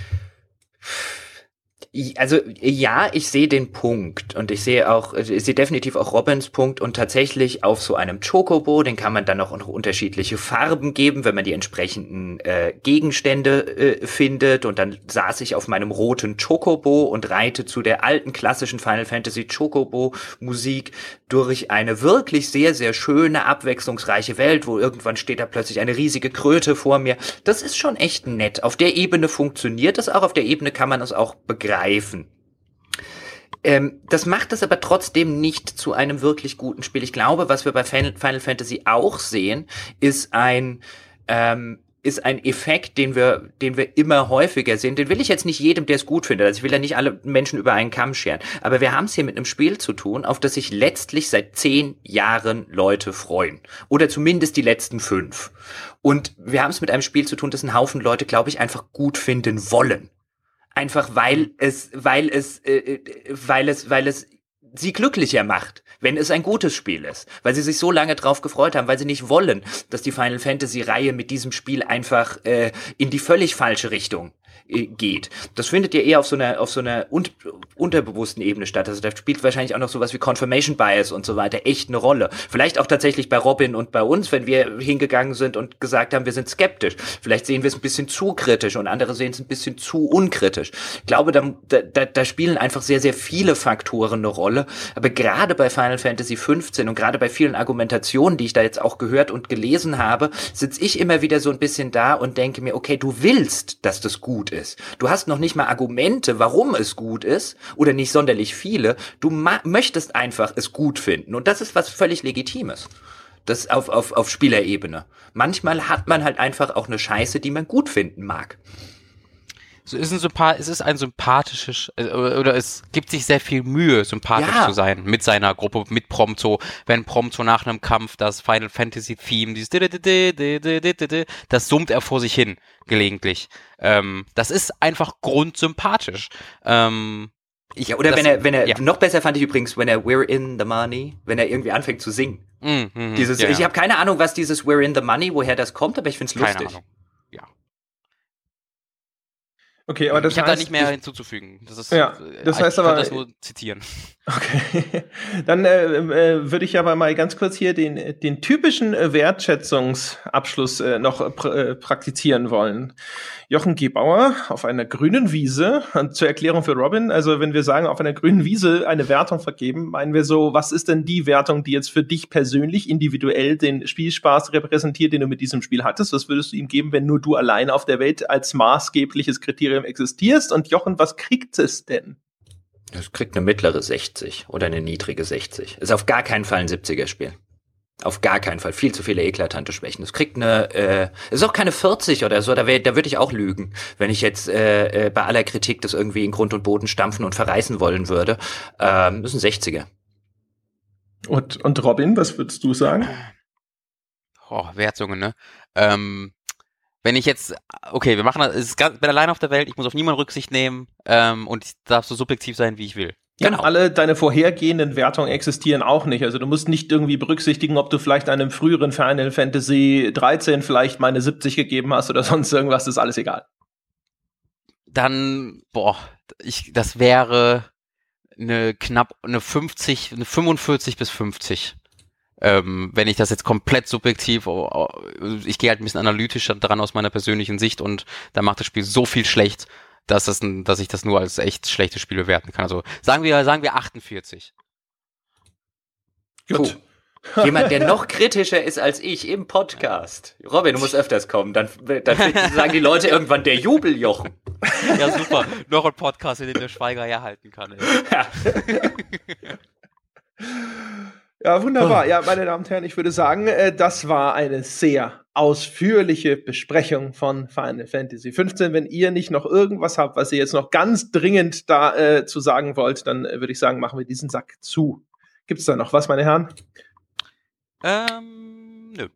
Also ja, ich sehe den Punkt und ich sehe auch, ich sehe definitiv auch Robins Punkt und tatsächlich auf so einem Chocobo, den kann man dann auch noch unterschiedliche Farben geben, wenn man die entsprechenden äh, Gegenstände äh, findet und dann saß ich auf meinem roten Chocobo und reite zu der alten klassischen Final Fantasy Chocobo Musik durch eine wirklich sehr, sehr schöne, abwechslungsreiche Welt, wo irgendwann steht da plötzlich eine riesige Kröte vor mir. Das ist schon echt nett. Auf der Ebene funktioniert es auch, auf der Ebene kann man es auch begreifen greifen. Ähm, das macht es aber trotzdem nicht zu einem wirklich guten Spiel. Ich glaube, was wir bei Final Fantasy auch sehen, ist ein ähm, ist ein Effekt, den wir, den wir immer häufiger sehen. Den will ich jetzt nicht jedem, der es gut findet. Also ich will ja nicht alle Menschen über einen Kamm scheren. Aber wir haben es hier mit einem Spiel zu tun, auf das sich letztlich seit zehn Jahren Leute freuen. Oder zumindest die letzten fünf. Und wir haben es mit einem Spiel zu tun, das ein Haufen Leute, glaube ich, einfach gut finden wollen. Einfach weil es, weil es, äh, äh, weil es, weil es sie glücklicher macht, wenn es ein gutes Spiel ist, weil sie sich so lange drauf gefreut haben, weil sie nicht wollen, dass die Final Fantasy Reihe mit diesem Spiel einfach äh, in die völlig falsche Richtung äh, geht. Das findet ja eher auf so einer auf so einer un unterbewussten Ebene statt. Also da spielt wahrscheinlich auch noch sowas wie Confirmation Bias und so weiter echt eine Rolle. Vielleicht auch tatsächlich bei Robin und bei uns, wenn wir hingegangen sind und gesagt haben, wir sind skeptisch. Vielleicht sehen wir es ein bisschen zu kritisch und andere sehen es ein bisschen zu unkritisch. Ich glaube, da, da, da spielen einfach sehr, sehr viele Faktoren eine Rolle. Aber gerade bei Final Fantasy 15 und gerade bei vielen Argumentationen, die ich da jetzt auch gehört und gelesen habe, sitze ich immer wieder so ein bisschen da und denke mir, okay, du willst, dass das gut ist. Du hast noch nicht mal Argumente, warum es gut ist oder nicht sonderlich viele. Du möchtest einfach es gut finden und das ist was völlig Legitimes. Das auf, auf, auf Spielerebene. Manchmal hat man halt einfach auch eine Scheiße, die man gut finden mag. So ist ein Sympath es ist ein sympathisches äh, oder es gibt sich sehr viel Mühe, sympathisch ja. zu sein mit seiner Gruppe, mit Prompto. Wenn Prompto nach einem Kampf das Final Fantasy Theme, dieses das summt er vor sich hin gelegentlich. Ähm, das ist einfach grundsympathisch. Ähm, ich, ja, oder das, wenn er, wenn er, ja. noch besser fand ich übrigens, wenn er We're in the Money, wenn er irgendwie anfängt zu singen. Mm, mm, dieses, ja, ich habe keine Ahnung, was dieses We're in the Money, woher das kommt, aber ich find's lustig. Keine Ahnung. Okay, aber das ich habe da nicht mehr hinzuzufügen. Das ist, ja, äh, das heißt ich aber, das nur zitieren. Okay, dann äh, äh, würde ich aber mal ganz kurz hier den, den typischen äh, Wertschätzungsabschluss äh, noch pr praktizieren wollen. Jochen Gebauer auf einer grünen Wiese, zur Erklärung für Robin, also wenn wir sagen, auf einer grünen Wiese eine Wertung vergeben, meinen wir so, was ist denn die Wertung, die jetzt für dich persönlich individuell den Spielspaß repräsentiert, den du mit diesem Spiel hattest? Was würdest du ihm geben, wenn nur du alleine auf der Welt als maßgebliches Kriterium existierst? Und Jochen, was kriegt es denn? Es kriegt eine mittlere 60 oder eine niedrige 60. Ist auf gar keinen Fall ein 70er-Spiel. Auf gar keinen Fall. Viel zu viele eklatante Schwächen. Es kriegt eine, äh, ist auch keine 40 oder so, da, wär, da würde ich auch lügen, wenn ich jetzt äh, äh, bei aller Kritik das irgendwie in Grund und Boden stampfen und verreißen wollen würde. Ähm, das ist ein 60er. Und, und Robin, was würdest du sagen? Oh, Wertungen, ne? Ähm, wenn ich jetzt, okay, wir machen das, ich bin allein auf der Welt, ich muss auf niemanden Rücksicht nehmen ähm, und ich darf so subjektiv sein, wie ich will. Genau. Ja, alle deine vorhergehenden Wertungen existieren auch nicht. Also du musst nicht irgendwie berücksichtigen, ob du vielleicht einem früheren Final Fantasy 13 vielleicht meine 70 gegeben hast oder sonst irgendwas, das ist alles egal. Dann, boah, ich, das wäre eine knapp, eine 50, eine 45 bis 50 ähm, wenn ich das jetzt komplett subjektiv, ich gehe halt ein bisschen analytischer dran aus meiner persönlichen Sicht und da macht das Spiel so viel schlecht, dass, das dass ich das nur als echt schlechtes Spiel bewerten kann. Also sagen wir, sagen wir 48. Gut. Puh. Jemand, der noch kritischer ist als ich im Podcast. Robin, du musst öfters kommen. Dann, dann sagen die Leute irgendwann der Jubeljochen. Ja, super. Noch ein Podcast, in dem der Schweiger herhalten kann. Ey. Ja. Ja, wunderbar. Ja, meine Damen und Herren, ich würde sagen, äh, das war eine sehr ausführliche Besprechung von Final Fantasy 15. Wenn ihr nicht noch irgendwas habt, was ihr jetzt noch ganz dringend da äh, zu sagen wollt, dann äh, würde ich sagen, machen wir diesen Sack zu. Gibt es da noch was, meine Herren? Ähm, nö.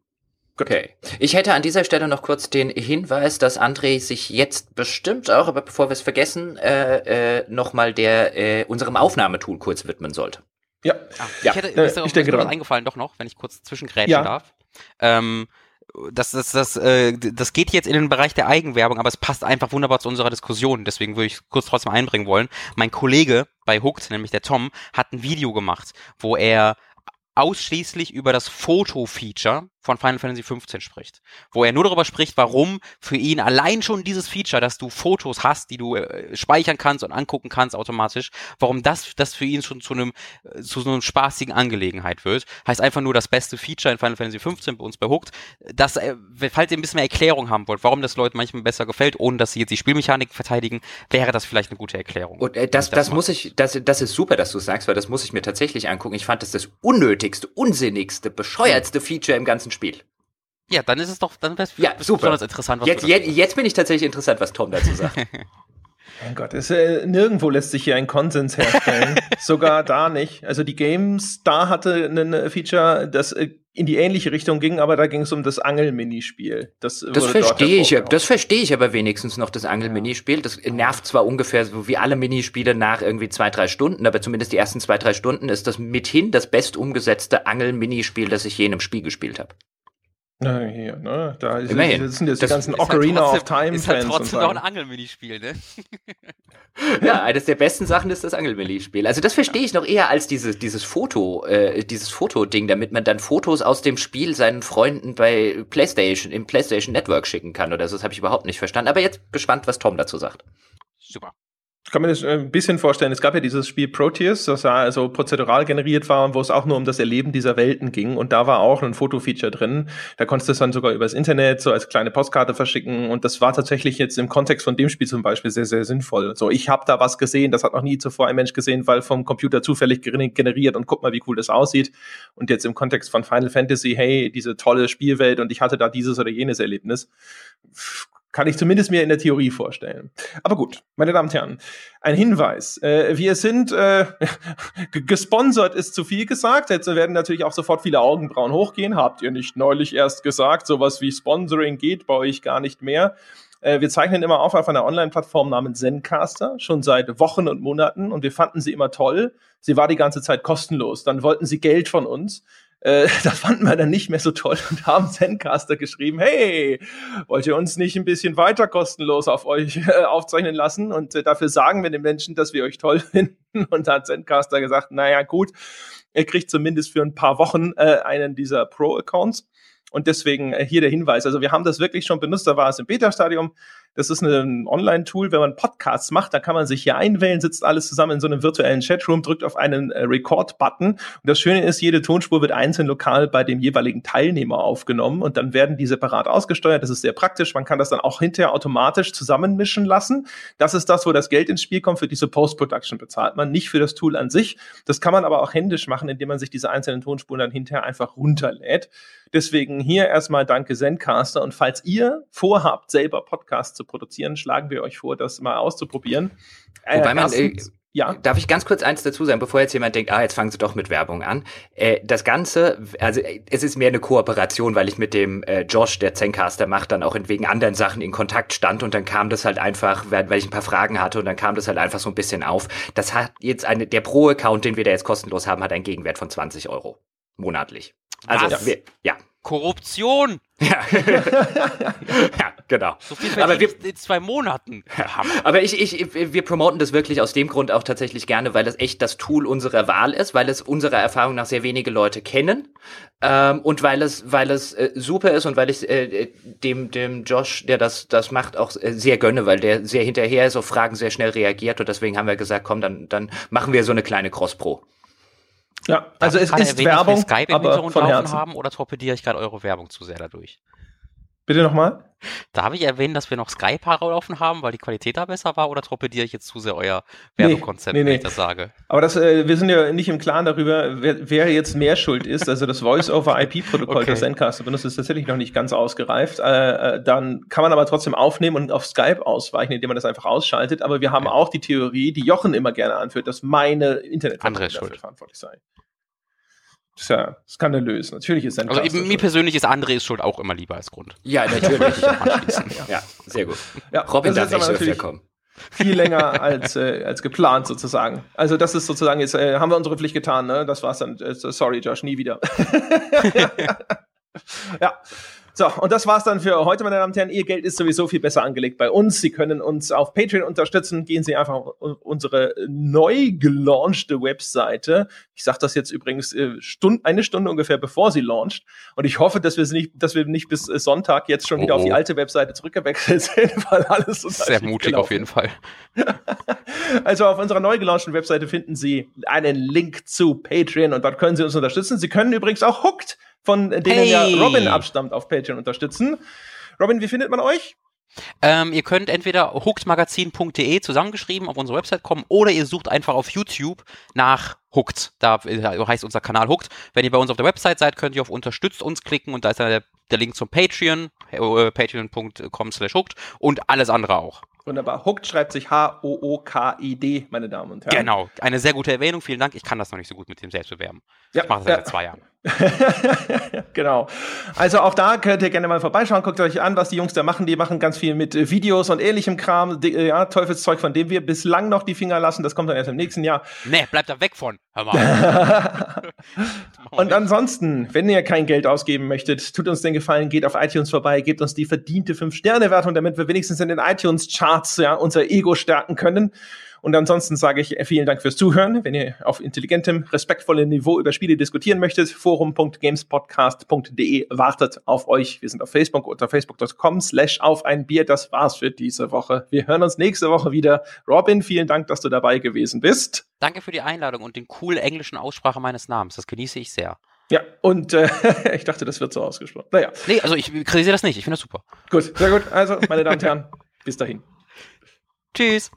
Okay. Ich hätte an dieser Stelle noch kurz den Hinweis, dass André sich jetzt bestimmt auch, aber bevor wir es vergessen, äh, äh, nochmal der äh, unserem Aufnahmetool kurz widmen sollte. Ja. Ah, ja. Ich hätte, äh, ist ich denke was eingefallen, doch noch, wenn ich kurz zwischengrätschen ja. darf. Ähm, das, das, das, äh, das geht jetzt in den Bereich der Eigenwerbung, aber es passt einfach wunderbar zu unserer Diskussion. Deswegen würde ich kurz trotzdem einbringen wollen. Mein Kollege bei Hooked, nämlich der Tom, hat ein Video gemacht, wo er ausschließlich über das Foto-Feature von Final Fantasy 15 spricht, wo er nur darüber spricht, warum für ihn allein schon dieses Feature, dass du Fotos hast, die du äh, speichern kannst und angucken kannst automatisch, warum das das für ihn schon zu einem äh, zu so einer spaßigen Angelegenheit wird. Heißt einfach nur das beste Feature in Final Fantasy 15 bei uns bei Hooked. Das, äh, falls ihr ein bisschen mehr Erklärung haben wollt, warum das Leuten manchmal besser gefällt, ohne dass sie jetzt die Spielmechanik verteidigen, wäre das vielleicht eine gute Erklärung. Und äh, das, das, das muss ich, das, das ist super, dass du sagst, weil das muss ich mir tatsächlich angucken. Ich fand das das unnötigste, unsinnigste, bescheuertste Feature im ganzen Spiel. Ja, dann ist es doch, dann wäre es ja, super. besonders interessant. Was jetzt, jetzt, jetzt bin ich tatsächlich interessant, was Tom dazu sagt. Mein Gott, es, äh, nirgendwo lässt sich hier ein Konsens herstellen. Sogar da nicht. Also die Games, da hatte ein Feature, das äh, in die ähnliche Richtung ging, aber da ging es um das Angel-Minispiel. Das, das verstehe ich, das verstehe ich aber wenigstens noch, das Angel-Minispiel. Das nervt zwar ungefähr so wie alle Minispiele nach irgendwie zwei, drei Stunden, aber zumindest die ersten zwei, drei Stunden ist das mithin das best umgesetzte Angel-Minispiel, das ich je in einem Spiel gespielt habe. Na, hier, ne? Da ist, sind jetzt die ganzen halt Ocarina halt trotzdem, of Time ist halt trotzdem noch ein Angelminispiel, ne? ja, eines der besten Sachen ist das Angelminispiel. Also das verstehe ich noch eher als dieses, dieses Foto, äh, dieses Fotoding, damit man dann Fotos aus dem Spiel seinen Freunden bei PlayStation, im PlayStation Network schicken kann oder so. Das habe ich überhaupt nicht verstanden. Aber jetzt gespannt, was Tom dazu sagt. Super. Ich kann mir das äh, ein bisschen vorstellen. Es gab ja dieses Spiel Proteus, das ja also prozedural generiert war, wo es auch nur um das Erleben dieser Welten ging. Und da war auch ein Fotofeature drin. Da konntest du es dann sogar übers Internet so als kleine Postkarte verschicken. Und das war tatsächlich jetzt im Kontext von dem Spiel zum Beispiel sehr, sehr sinnvoll. So, ich habe da was gesehen, das hat noch nie zuvor ein Mensch gesehen, weil vom Computer zufällig generiert und guck mal, wie cool das aussieht. Und jetzt im Kontext von Final Fantasy, hey, diese tolle Spielwelt und ich hatte da dieses oder jenes Erlebnis kann ich zumindest mir in der Theorie vorstellen. Aber gut, meine Damen und Herren, ein Hinweis. Äh, wir sind äh, gesponsert, ist zu viel gesagt. Jetzt werden natürlich auch sofort viele Augenbrauen hochgehen. Habt ihr nicht neulich erst gesagt, sowas wie Sponsoring geht bei euch gar nicht mehr? Äh, wir zeichnen immer auf auf einer Online-Plattform namens Zencaster, schon seit Wochen und Monaten. Und wir fanden sie immer toll. Sie war die ganze Zeit kostenlos. Dann wollten sie Geld von uns. Äh, das fanden wir dann nicht mehr so toll und haben Zencaster geschrieben, hey, wollt ihr uns nicht ein bisschen weiter kostenlos auf euch äh, aufzeichnen lassen? Und äh, dafür sagen wir den Menschen, dass wir euch toll finden. Und hat Zencaster gesagt, naja, gut, er kriegt zumindest für ein paar Wochen äh, einen dieser Pro-Accounts. Und deswegen äh, hier der Hinweis. Also wir haben das wirklich schon benutzt, da war es im Beta-Stadium. Das ist ein Online-Tool, wenn man Podcasts macht, da kann man sich hier einwählen, sitzt alles zusammen in so einem virtuellen Chatroom, drückt auf einen äh, Record-Button. Und das Schöne ist, jede Tonspur wird einzeln lokal bei dem jeweiligen Teilnehmer aufgenommen und dann werden die separat ausgesteuert. Das ist sehr praktisch. Man kann das dann auch hinterher automatisch zusammenmischen lassen. Das ist das, wo das Geld ins Spiel kommt. Für diese Post-Production bezahlt man, nicht für das Tool an sich. Das kann man aber auch händisch machen, indem man sich diese einzelnen Tonspuren dann hinterher einfach runterlädt. Deswegen hier erstmal danke Zencaster. Und falls ihr vorhabt, selber Podcasts zu produzieren, schlagen wir euch vor, das mal auszuprobieren. Äh, Wobei man, äh, ja. Darf ich ganz kurz eins dazu sagen, bevor jetzt jemand denkt, ah, jetzt fangen sie doch mit Werbung an. Äh, das Ganze, also es ist mehr eine Kooperation, weil ich mit dem äh, Josh, der Zencaster macht, dann auch wegen anderen Sachen in Kontakt stand und dann kam das halt einfach, weil, weil ich ein paar Fragen hatte und dann kam das halt einfach so ein bisschen auf. Das hat jetzt eine, der Pro-Account, den wir da jetzt kostenlos haben, hat einen Gegenwert von 20 Euro monatlich. Also, Was? Wir, ja. Korruption! Ja. ja, genau. So viel aber wir, in zwei Monaten. Ja. Aber ich, ich, wir promoten das wirklich aus dem Grund auch tatsächlich gerne, weil das echt das Tool unserer Wahl ist, weil es unserer Erfahrung nach sehr wenige Leute kennen ähm, und weil es, weil es äh, super ist und weil ich äh, dem, dem Josh, der das, das macht, auch äh, sehr gönne, weil der sehr hinterher ist, auf Fragen sehr schnell reagiert und deswegen haben wir gesagt, komm, dann, dann machen wir so eine kleine Cross-Pro. Ja, also es ist Werbung, Skype aber von Herzen. haben oder torpediere ich gerade eure Werbung zu sehr dadurch? Bitte nochmal? Darf ich erwähnen, dass wir noch Skype laufen haben, weil die Qualität da besser war, oder torpediere ich jetzt zu sehr euer Werbekonzept, nee, nee, wenn ich das sage? Aber das, äh, wir sind ja nicht im Klaren darüber, wer, wer jetzt mehr schuld ist. Also das Voice-over-IP-Protokoll, okay. das Zencaster benutzt, ist tatsächlich noch nicht ganz ausgereift. Äh, äh, dann kann man aber trotzdem aufnehmen und auf Skype ausweichen, indem man das einfach ausschaltet. Aber wir haben ja. auch die Theorie, die Jochen immer gerne anführt, dass meine Internetverbindung dafür verantwortlich sei. Das ist ja skandalös. Natürlich ist ein Also eben, mir persönlich ist André ist schuld auch immer lieber als Grund. Ja, natürlich. ja, sehr gut. Ja, Robin darf nicht öfter kommen. Viel länger als, äh, als geplant sozusagen. Also das ist sozusagen, jetzt äh, haben wir unsere Pflicht getan, ne? Das war's dann. Äh, sorry, Josh, nie wieder. ja. So, und das war's dann für heute, meine Damen und Herren. Ihr Geld ist sowieso viel besser angelegt bei uns. Sie können uns auf Patreon unterstützen. Gehen Sie einfach auf unsere neu gelaunchte Webseite. Ich sage das jetzt übrigens äh, Stund, eine Stunde ungefähr bevor sie launcht. Und ich hoffe, dass wir nicht, dass wir nicht bis äh, Sonntag jetzt schon oh. wieder auf die oh. alte Webseite zurückgewechselt sind, weil alles so Sehr mutig gelaufen. auf jeden Fall. also auf unserer neu gelaunchten Webseite finden Sie einen Link zu Patreon und dort können Sie uns unterstützen. Sie können übrigens auch Hooked von denen hey. ja Robin abstammt, auf Patreon unterstützen. Robin, wie findet man euch? Ähm, ihr könnt entweder hookedmagazin.de zusammengeschrieben auf unsere Website kommen oder ihr sucht einfach auf YouTube nach Hooked. Da heißt unser Kanal Hooked. Wenn ihr bei uns auf der Website seid, könnt ihr auf Unterstützt uns klicken und da ist dann der, der Link zum Patreon, äh, patreon.com slash hooked und alles andere auch. Wunderbar. Hooked schreibt sich H-O-O-K-I-D, meine Damen und Herren. Genau. Eine sehr gute Erwähnung. Vielen Dank. Ich kann das noch nicht so gut mit dem Selbstbewerben. Ja, ich mache das ja. seit zwei Jahren. genau. Also auch da könnt ihr gerne mal vorbeischauen. Guckt euch an, was die Jungs da machen. Die machen ganz viel mit äh, Videos und ähnlichem Kram. Die, äh, ja, Teufelszeug, von dem wir bislang noch die Finger lassen. Das kommt dann erst im nächsten Jahr. Nee, bleibt da weg von. Hör mal. und ansonsten, wenn ihr kein Geld ausgeben möchtet, tut uns den Gefallen, geht auf iTunes vorbei, gebt uns die verdiente 5-Sterne-Wertung, damit wir wenigstens in den iTunes-Charts ja, unser Ego stärken können. Und ansonsten sage ich vielen Dank fürs Zuhören. Wenn ihr auf intelligentem, respektvollem Niveau über Spiele diskutieren möchtet, forum.gamespodcast.de wartet auf euch. Wir sind auf Facebook unter facebook.com slash auf ein Bier. Das war's für diese Woche. Wir hören uns nächste Woche wieder. Robin, vielen Dank, dass du dabei gewesen bist. Danke für die Einladung und den coolen englischen Aussprache meines Namens. Das genieße ich sehr. Ja, und äh, ich dachte, das wird so ausgesprochen. Naja. Nee, also ich kritisiere das nicht. Ich finde das super. Gut, sehr gut. Also, meine Damen und Herren, bis dahin. Tschüss.